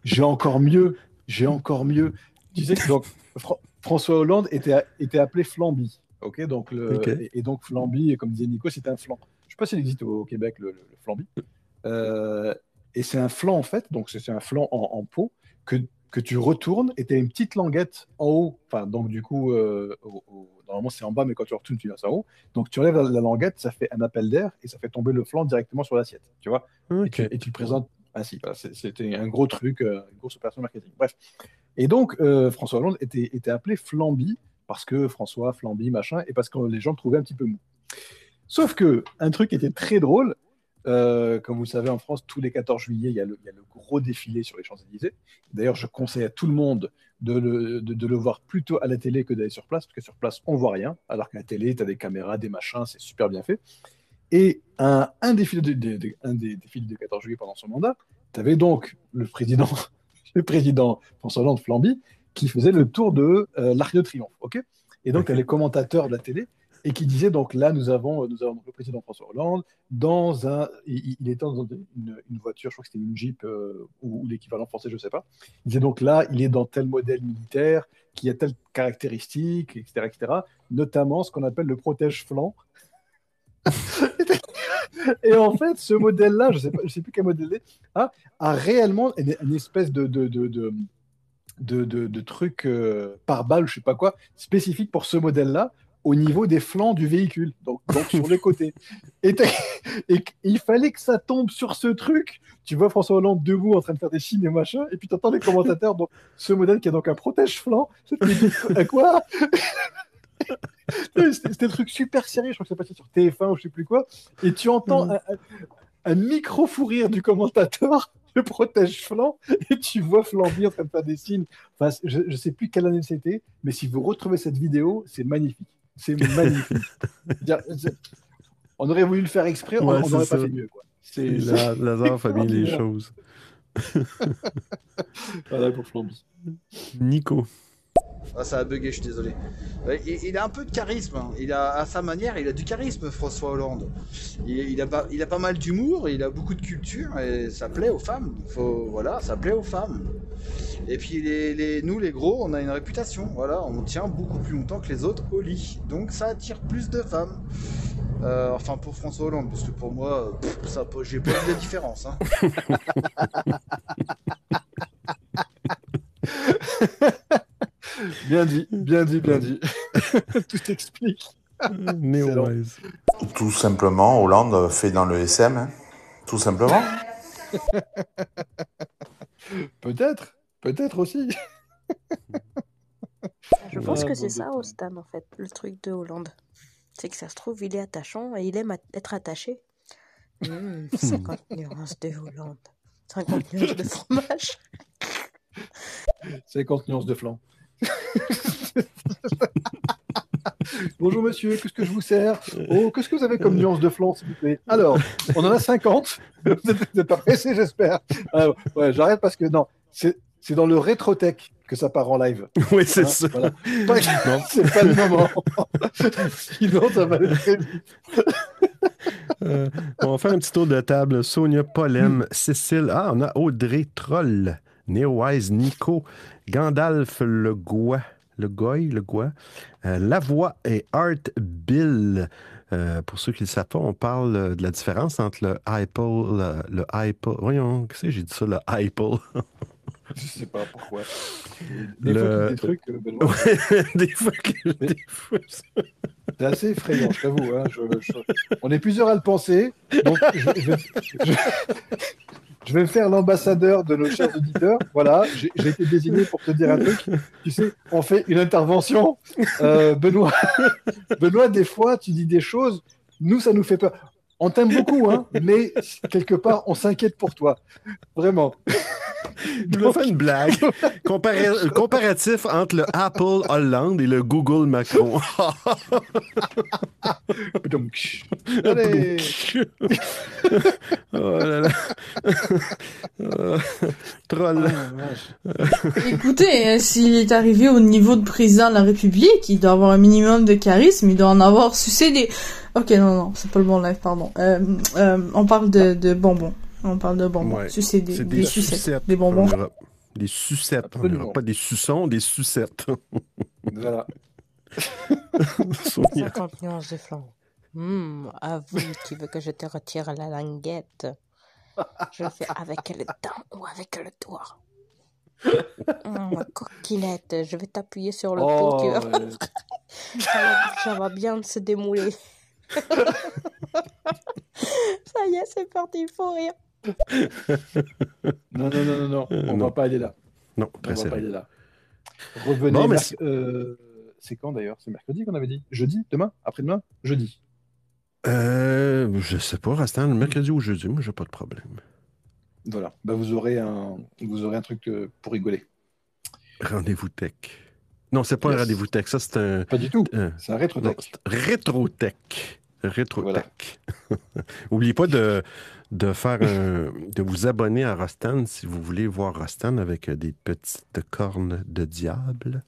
B: j'ai encore mieux. J'ai encore mieux. Tu sais que donc, Fran- François Hollande était, était appelé Flamby. Ok, donc le,
A: Ok.
B: et, et donc Flamby, comme disait Nico, c'était un flan. Je sais pas s'il existe au, au Québec le, le- le Flamby. Euh, et c'est un flan en fait, donc c'est c'est un flan en, en pot que, que tu retournes et tu as une petite languette en haut. Enfin, donc du coup, euh, au- au- normalement c'est en bas, mais quand tu retournes, tu viens en haut. Donc tu enlèves la, la languette, ça fait un appel d'air et ça fait tomber le flan directement sur l'assiette. Tu vois et, tu, et tu le présentes ainsi. Voilà, c'est- C'était un gros truc, euh, une grosse opération marketing. Bref. Et donc, euh, François Hollande était, était appelé Flamby parce que François, Flamby, machin, et parce que les gens le trouvaient un petit peu mou. Sauf que un truc qui était très drôle, euh, comme vous le savez, en France, tous les 14 juillet, il y a le, il y a le gros défilé sur les Champs-Élysées. D'ailleurs, je conseille à tout le monde de le, de, de le voir plutôt à la télé que d'aller sur place, parce que sur place, on voit rien, alors qu'à la télé, tu as des caméras, des machins, c'est super bien fait. Et un, un, défilé de, de- de- un des défilés du 14 juillet pendant son mandat, tu avais donc le président, [LAUGHS] le président François Hollande Flamby qui faisait le tour de euh, l'Arc de Triomphe. ok? Et donc, tu as les commentateurs de la télé et qui disaient donc là, nous avons, nous avons le président François Hollande dans un. Il, il était dans une, voiture, je crois que c'était une Jeep euh, ou, l'équivalent français, je sais pas. Il disait donc là, il est dans tel modèle militaire qui a telle caractéristique, etc., etc. Notamment ce qu'on appelle le protège-flanc. [LAUGHS] Et en fait, ce modèle-là, je ne sais, pas- je sais plus quel modèle c'est, a, a réellement une, espèce de, de, de, de, de, de- euh, par balle, je sais pas quoi, spécifique pour ce modèle-là, au niveau des flancs du véhicule, donc, donc sur les côtés. Et, il fallait que ça tombe sur ce truc. Tu vois François Hollande debout en train de faire des signes et machin, et puis tu entends les commentateurs, donc ce modèle qui a donc un protège-flanc. À quoi? [LAUGHS] C'était c'était le truc super sérieux, je crois que c'est passé sur TF1 ou je sais plus quoi, et tu entends un, un- micro fou rire du commentateur, le protège-flanc, et tu vois Flamby en train de faire des signes. Enfin, je ne sais plus quelle année c'était, mais si vous retrouvez cette vidéo, c'est magnifique. C'est magnifique. [LAUGHS] On aurait voulu le faire exprès, on
A: Ouais,
B: on n'aurait pas fait mieux. C'est
A: La- Lazare bien les choses. [LAUGHS]
B: Voilà pour Flamby.
A: Nico.
S: Ah, ça a bugué, je suis désolé. Ouais, Il, il a un peu de charisme. hein. Il a, à sa manière, il a du charisme, François Hollande. Il, il a, pas, il a pas mal d'humour, il a beaucoup de culture et ça plaît aux femmes. Faut, voilà, ça plaît aux femmes. Et puis les, les- nous, les gros, on a une réputation. Voilà, on tient beaucoup plus longtemps que les autres au lit. Donc ça attire plus de femmes. Euh, enfin pour François Hollande, parce que pour moi, pff, ça, j'ai pas vu la différence. hein. [LAUGHS]
B: Bien dit, bien dit, bien dit. [LAUGHS] Tout explique.
A: Néo-wise.
H: Tout simplement, Hollande fait dans le SM. hein. Tout simplement. [LAUGHS]
B: peut-être, peut-être aussi. [LAUGHS]
Q: Je pense
B: Ah,
Q: que c'est ça, Ostan, en fait, le truc de Hollande. C'est que ça se trouve, il est attachant et il aime être attaché. Mmh, [LAUGHS] 50 nuances de Hollande. 50 nuances de fromage.
B: 50 nuances de flanc. [LAUGHS] Bonjour monsieur, qu'est-ce que je vous sers? Oh, qu'est-ce que vous avez comme nuance de flanc, s'il vous plaît? Alors, on en a 50. Vous n'êtes vous êtes pas pressé, j'espère. Ah, ouais, j'arrête parce que non, c'est c'est dans le rétrotech que ça part en live. [LAUGHS]
A: Oui, c'est
B: Hein,
A: ça.
B: voilà. [LAUGHS] [LAUGHS] C'est pas le moment. Sinon, ça va aller très vite.
A: Euh, on va faire un petit tour de table. Sonia Polem, Cécile. Ah, on a Audrey Troll, Neowise, Nico, Gandalf Le Goy, Le Goy, Le Goy, euh, et Art Bill. Euh, pour ceux qui ne le savent pas, on parle de la différence entre le Apple, le, le Apple. Voyons, qu'est-ce que j'ai dit ça, le Apple? [LAUGHS]
B: Je sais pas pourquoi. Des fois, tu dis des trucs, euh, Benoît.
A: Ouais, [LAUGHS] des fois que- des fois,
B: C'est assez effrayant, je t'avoue. hein. Je- je- On est plusieurs à le penser. Donc, je, je- je- je vais me faire l'ambassadeur de nos chers auditeurs. Voilà, j'ai j'ai été désigné pour te dire un truc. Tu sais, on fait une intervention. Euh, Benoît, [LAUGHS] Benoît, des fois, tu dis des choses. Nous, ça nous fait peur. On t'aime beaucoup, hein, mais quelque part, on s'inquiète pour toi. Vraiment.
A: Je me fais une blague. [LAUGHS] Compara- comparatif entre le Apple Hollande et le Google Macron. [LAUGHS]
B: Allez. [LAUGHS]
A: oh là là. Troll.
O: Écoutez, hein, s'il est arrivé au niveau de président de la République, il doit avoir un minimum de charisme, il doit en avoir sucé des... Ok, non, non, c'est pas le bon live, pardon. Euh, euh, on parle de, de bonbons. On parle de bonbons.
A: Ouais.
O: Sucer des,
A: C'est
O: des, sucettes.
A: sucettes
O: Des bonbons.
A: en Europe. Des sucettes en
B: Absolument.
A: Europe. Pas des suçons, des sucettes. [LAUGHS]
B: Voilà. [LAUGHS]
A: Sonia.
Q: 50 nuances de flan. Hum, avoue, tu veux que je te retire la languette Je le fais avec le dent ou avec le doigt. [LAUGHS] Hum, ma coquinette, je vais t'appuyer sur le
B: Oh,
Q: pot.
B: Ouais.
Q: ça, va, ça va bien se démouler. ça y est, c'est parti, il faut rire. [LAUGHS]
B: Non, non, non, non, non. On
A: non.
B: va pas aller là.
A: Non,
B: On
A: très
B: va pas aller là. Revenez.
A: Mais c'est-
B: euh, c'est quand d'ailleurs? C'est mercredi qu'on avait dit? Jeudi? Demain? Après-demain? Jeudi?
A: Euh, je sais pas, restant le mercredi ou jeudi, moi j'ai pas de problème.
B: Voilà. Bah, vous, aurez un, vous aurez un truc euh, pour rigoler.
A: Rendez-vous tech. Non, c'est pas un rendez-vous tech, ça c'est un.
B: Pas du tout.
A: un-
B: C'est un rétro
A: non,
B: tech.
A: Rétro-tech. Rétro-tech. [LAUGHS] N'oubliez pas de, de faire un- de vous abonner à Rostan si vous voulez voir Rostan avec euh, des petites cornes de diable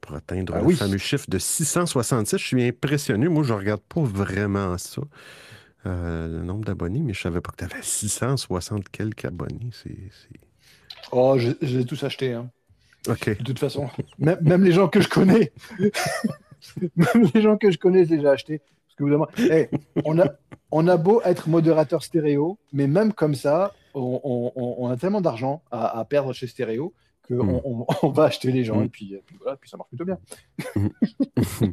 A: pour atteindre
B: Ah
A: le
B: oui.
A: fameux chiffre de 666. Je suis impressionné. Moi, je regarde pas vraiment ça, euh, le nombre d'abonnés, mais je savais pas que tu avais 660 quelques abonnés. C'est, c'est-
B: Oh, je, je les ai tous achetés. Hein.
A: OK.
B: De toute façon, même, même les gens que je connais, [LAUGHS] [LAUGHS] même les gens que je connais, déjà acheté. On, a, beau être modérateur stéréo, mais même comme ça, on a tellement d'argent à, à perdre chez stéréo qu'on
A: Mm.
B: on, [LAUGHS] on va acheter les gens
A: Mm.
B: et puis, et puis voilà, puis ça marche plutôt bien. [LAUGHS]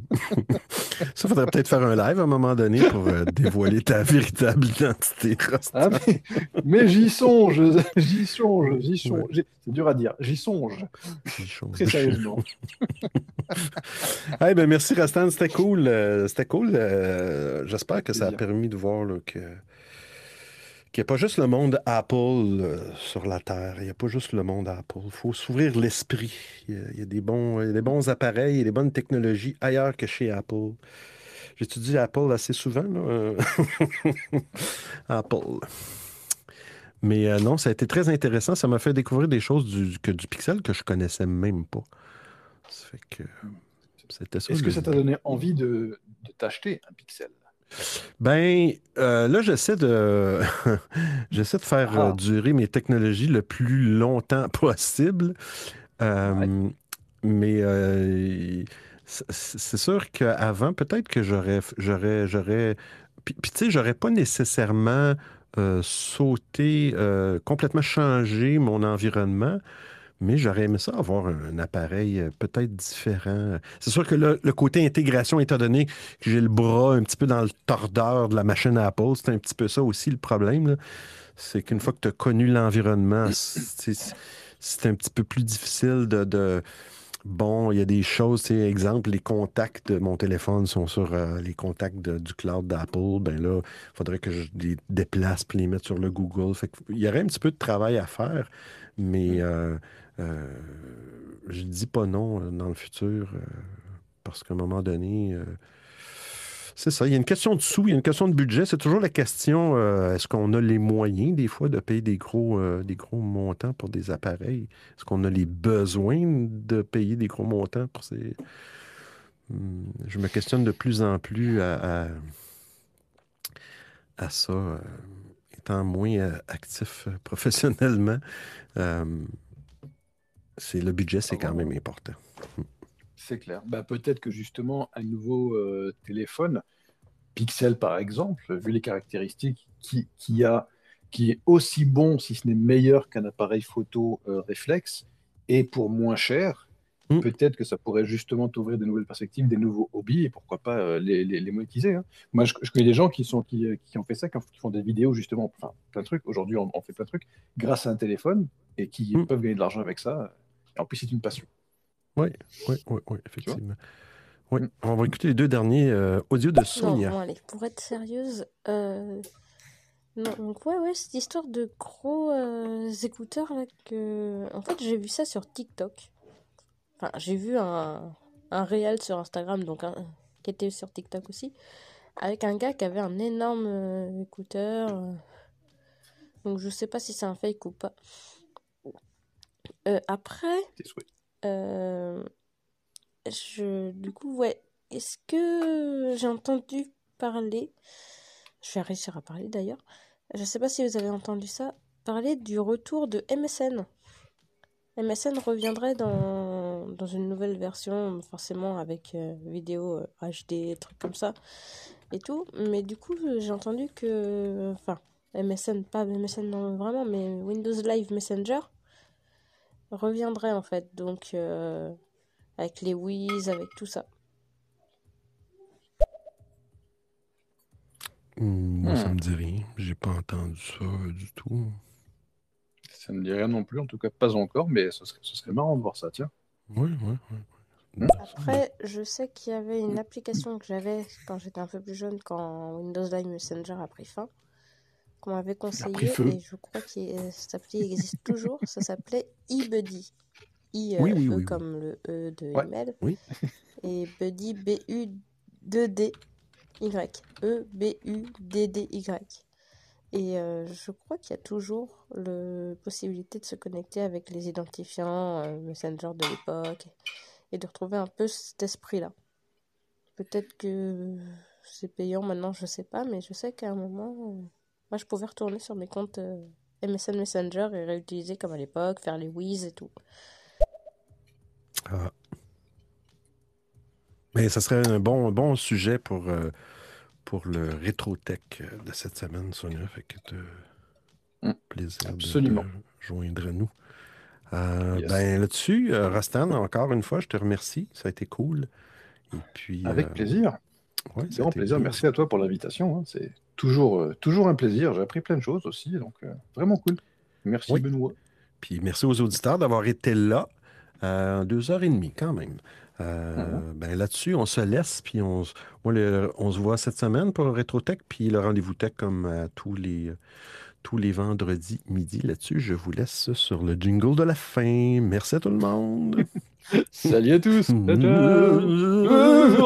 A: Ça faudrait peut-être faire un live à un moment donné pour euh, dévoiler ta [LAUGHS] véritable identité.
B: Ah, mais mais j'y songe, j'y songe, j'y songe. C'est dur à dire, j'y songe. Très sérieusement.
A: Eh ben, merci Rastan, c'était cool. euh, c'était cool. euh, J'espère que ça a permis de voir là, que qu'il n'y a pas juste le monde Apple euh, sur la Terre. Il n'y a pas juste le monde Apple. Il faut s'ouvrir l'esprit. Il y, a, il y a des bons, il y a des bons appareils et des bonnes technologies ailleurs que chez Apple. J'étudie Apple assez souvent. là, euh, [LAUGHS] Apple. Mais euh, non, ça a été très intéressant. Ça m'a fait découvrir des choses du, que du Pixel que je connaissais même pas. Ça fait que c'était.
B: Est-ce que ça t'a donné envie de, de t'acheter un Pixel?
A: Ben, euh, là, j'essaie de, [LAUGHS] j'essaie de faire euh,
B: Ah.
A: durer mes technologies le plus longtemps [LAUGHS] possible. Euh, Mais euh, c'est sûr qu'avant, peut-être que j'aurais, j'aurais, j'aurais, puis, puis, tu sais, j'aurais pas nécessairement sauté, complètement changé mon environnement. Mais j'aurais aimé ça avoir un, appareil euh, peut-être différent. C'est sûr que là, le côté intégration, étant donné que j'ai le bras un petit peu dans le tordeur de la machine Apple, c'est un petit peu ça aussi le problème. C'est qu'une fois que tu as connu l'environnement, c'est c'est un petit peu plus difficile de. de- Bon, il y a des choses, sais, exemple, les contacts de mon téléphone sont sur euh, les contacts de- du cloud d'Apple. Ben là, il faudrait que je les déplace puis les mette sur le Google. Fait il y aurait un petit peu de travail à faire, mais euh, euh, je dis pas non euh, dans le futur euh, parce qu'à un moment donné, c'est ça. Il y a une question de sous, il y a une question de budget. C'est toujours la question est-ce qu'on a les moyens, des fois, de payer des gros, des gros montants pour des appareils? Est-ce qu'on a les besoins de payer des gros montants pour ces. Hmm, Je me questionne de plus en plus à, à, ça, étant moins actif [LAUGHS] professionnellement. C'est le budget, c'est quand même important.
B: C'est clair. Bah, Peut-être que justement, un nouveau euh, téléphone, Pixel par exemple, vu les caractéristiques, qui, qui, a, qui est aussi bon, si ce n'est meilleur qu'un appareil photo euh, réflexe, et pour moins cher,
A: Mm.
B: peut-être que ça pourrait justement t'ouvrir de nouvelles perspectives, des nouveaux hobbies, et pourquoi pas euh, les, les- les monétiser. hein. Moi, je, je connais des gens qui, sont, qui, euh, qui ont fait ça, qui, ont- qui font des vidéos justement, enfin plein de trucs. Aujourd'hui, on, on fait plein de trucs grâce à un téléphone, et qui
A: Mm.
B: peuvent gagner de l'argent avec ça. En plus, c'est une passion.
A: Oui, oui, oui, oui, effectivement. Oui. On va écouter les deux derniers euh, audios de
Q: Non,
A: Sonia.
Q: bon, allez, pour être sérieuse, euh, Non, donc ouais, ouais, cette histoire de gros euh, écouteurs là que... En fait, j'ai vu ça sur TikTok. Enfin, j'ai vu un, un réel sur Instagram, donc un, qui était sur TikTok aussi, avec un gars qui avait un énorme euh, écouteur. euh. Donc je sais pas si c'est un fake ou pas. Euh, après, euh, je, du coup, ouais, est-ce que j'ai entendu parler, je vais réussir à parler d'ailleurs, je sais pas si vous avez entendu ça, parler du retour de MSN. MSN reviendrait dans, dans une nouvelle version, forcément avec euh, vidéo HD, trucs comme ça et tout. Mais du coup, j'ai entendu que. Enfin, MSN, pas MSN non, vraiment, mais Windows Live Messenger reviendrait en fait. Donc, euh, avec les Wiz, avec tout ça.
A: Hmm, Moi, ça
B: Hmm.
A: me dit rien. J'ai pas entendu ça euh, du tout.
B: Ça me dit rien non plus, en tout cas pas encore, mais ce serait, ce serait marrant de voir ça, tiens.
A: Oui, oui, oui.
Q: Après, je sais qu'il y avait une application que j'avais quand j'étais un peu plus jeune, quand Windows Live Messenger a pris fin, qu'on m'avait conseillé, et je crois que cette appli existe toujours. Ça s'appelait eBuddy. I, euh,
A: Oui, oui,
Q: E
A: oui,
Q: comme le E de
A: Ouais.
Q: email. [LAUGHS] Et Buddy, B-U-2-D-Y. E-B-U-D-D-Y. Et euh, je crois qu'il y a toujours la possibilité de se connecter avec les identifiants euh, Messenger de l'époque et de retrouver un peu cet esprit-là. Peut-être que c'est payant maintenant, je sais pas, mais je sais qu'à un moment, euh, moi je pouvais retourner sur mes comptes euh, MSN Messenger et réutiliser comme à l'époque, faire les whiz et tout.
A: Ah. Mais ça serait un bon, bon sujet pour, euh, pour le rétrotech de cette semaine, Sonia. Fait que t'as plaisir de
B: Absolument.
A: te joindre à nous. Euh,
B: Yes.
A: Ben là-dessus, euh, Rastan, encore une fois, je te remercie. Ça a été cool. Et puis,
B: Avec
A: euh,
B: plaisir.
A: Ouais,
B: Grand
A: été
B: plaisir.
A: cool.
B: Merci à toi pour l'invitation. hein. C'est toujours, euh, toujours un plaisir. J'ai appris plein de choses aussi, donc euh, vraiment cool. Merci
A: Oui.
B: Benoît.
A: Puis merci aux auditeurs d'avoir été là. Euh, deux heures et demie quand même. Euh,
B: Mhm.
A: ben là-dessus, on se laisse, puis on, le- se voit cette semaine pour RetroTech, puis le rendez-vous tech comme euh, tous les, tous les vendredis midi. Là-dessus, je vous laisse sur le jingle de la fin. Merci à tout le monde. [LAUGHS]
B: Salut à tous. Au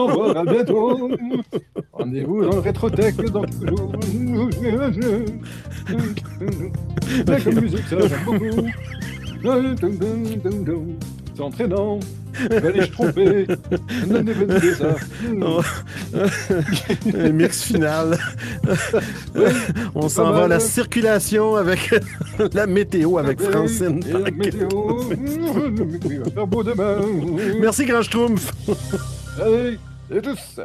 B: revoir, à bientôt. Rendez-vous dans le rétrotech dans. La musique, ça j'aime beaucoup. C'est entraînant. [LAUGHS] Vais-je tromper. [LAUGHS]
A: Un mix final. On s'en va à la circulation avec [LAUGHS] la météo avec Francine.
B: la météo. Faire beau demain.
A: Merci, Grand Schtroumpf.
B: Allez, et tous.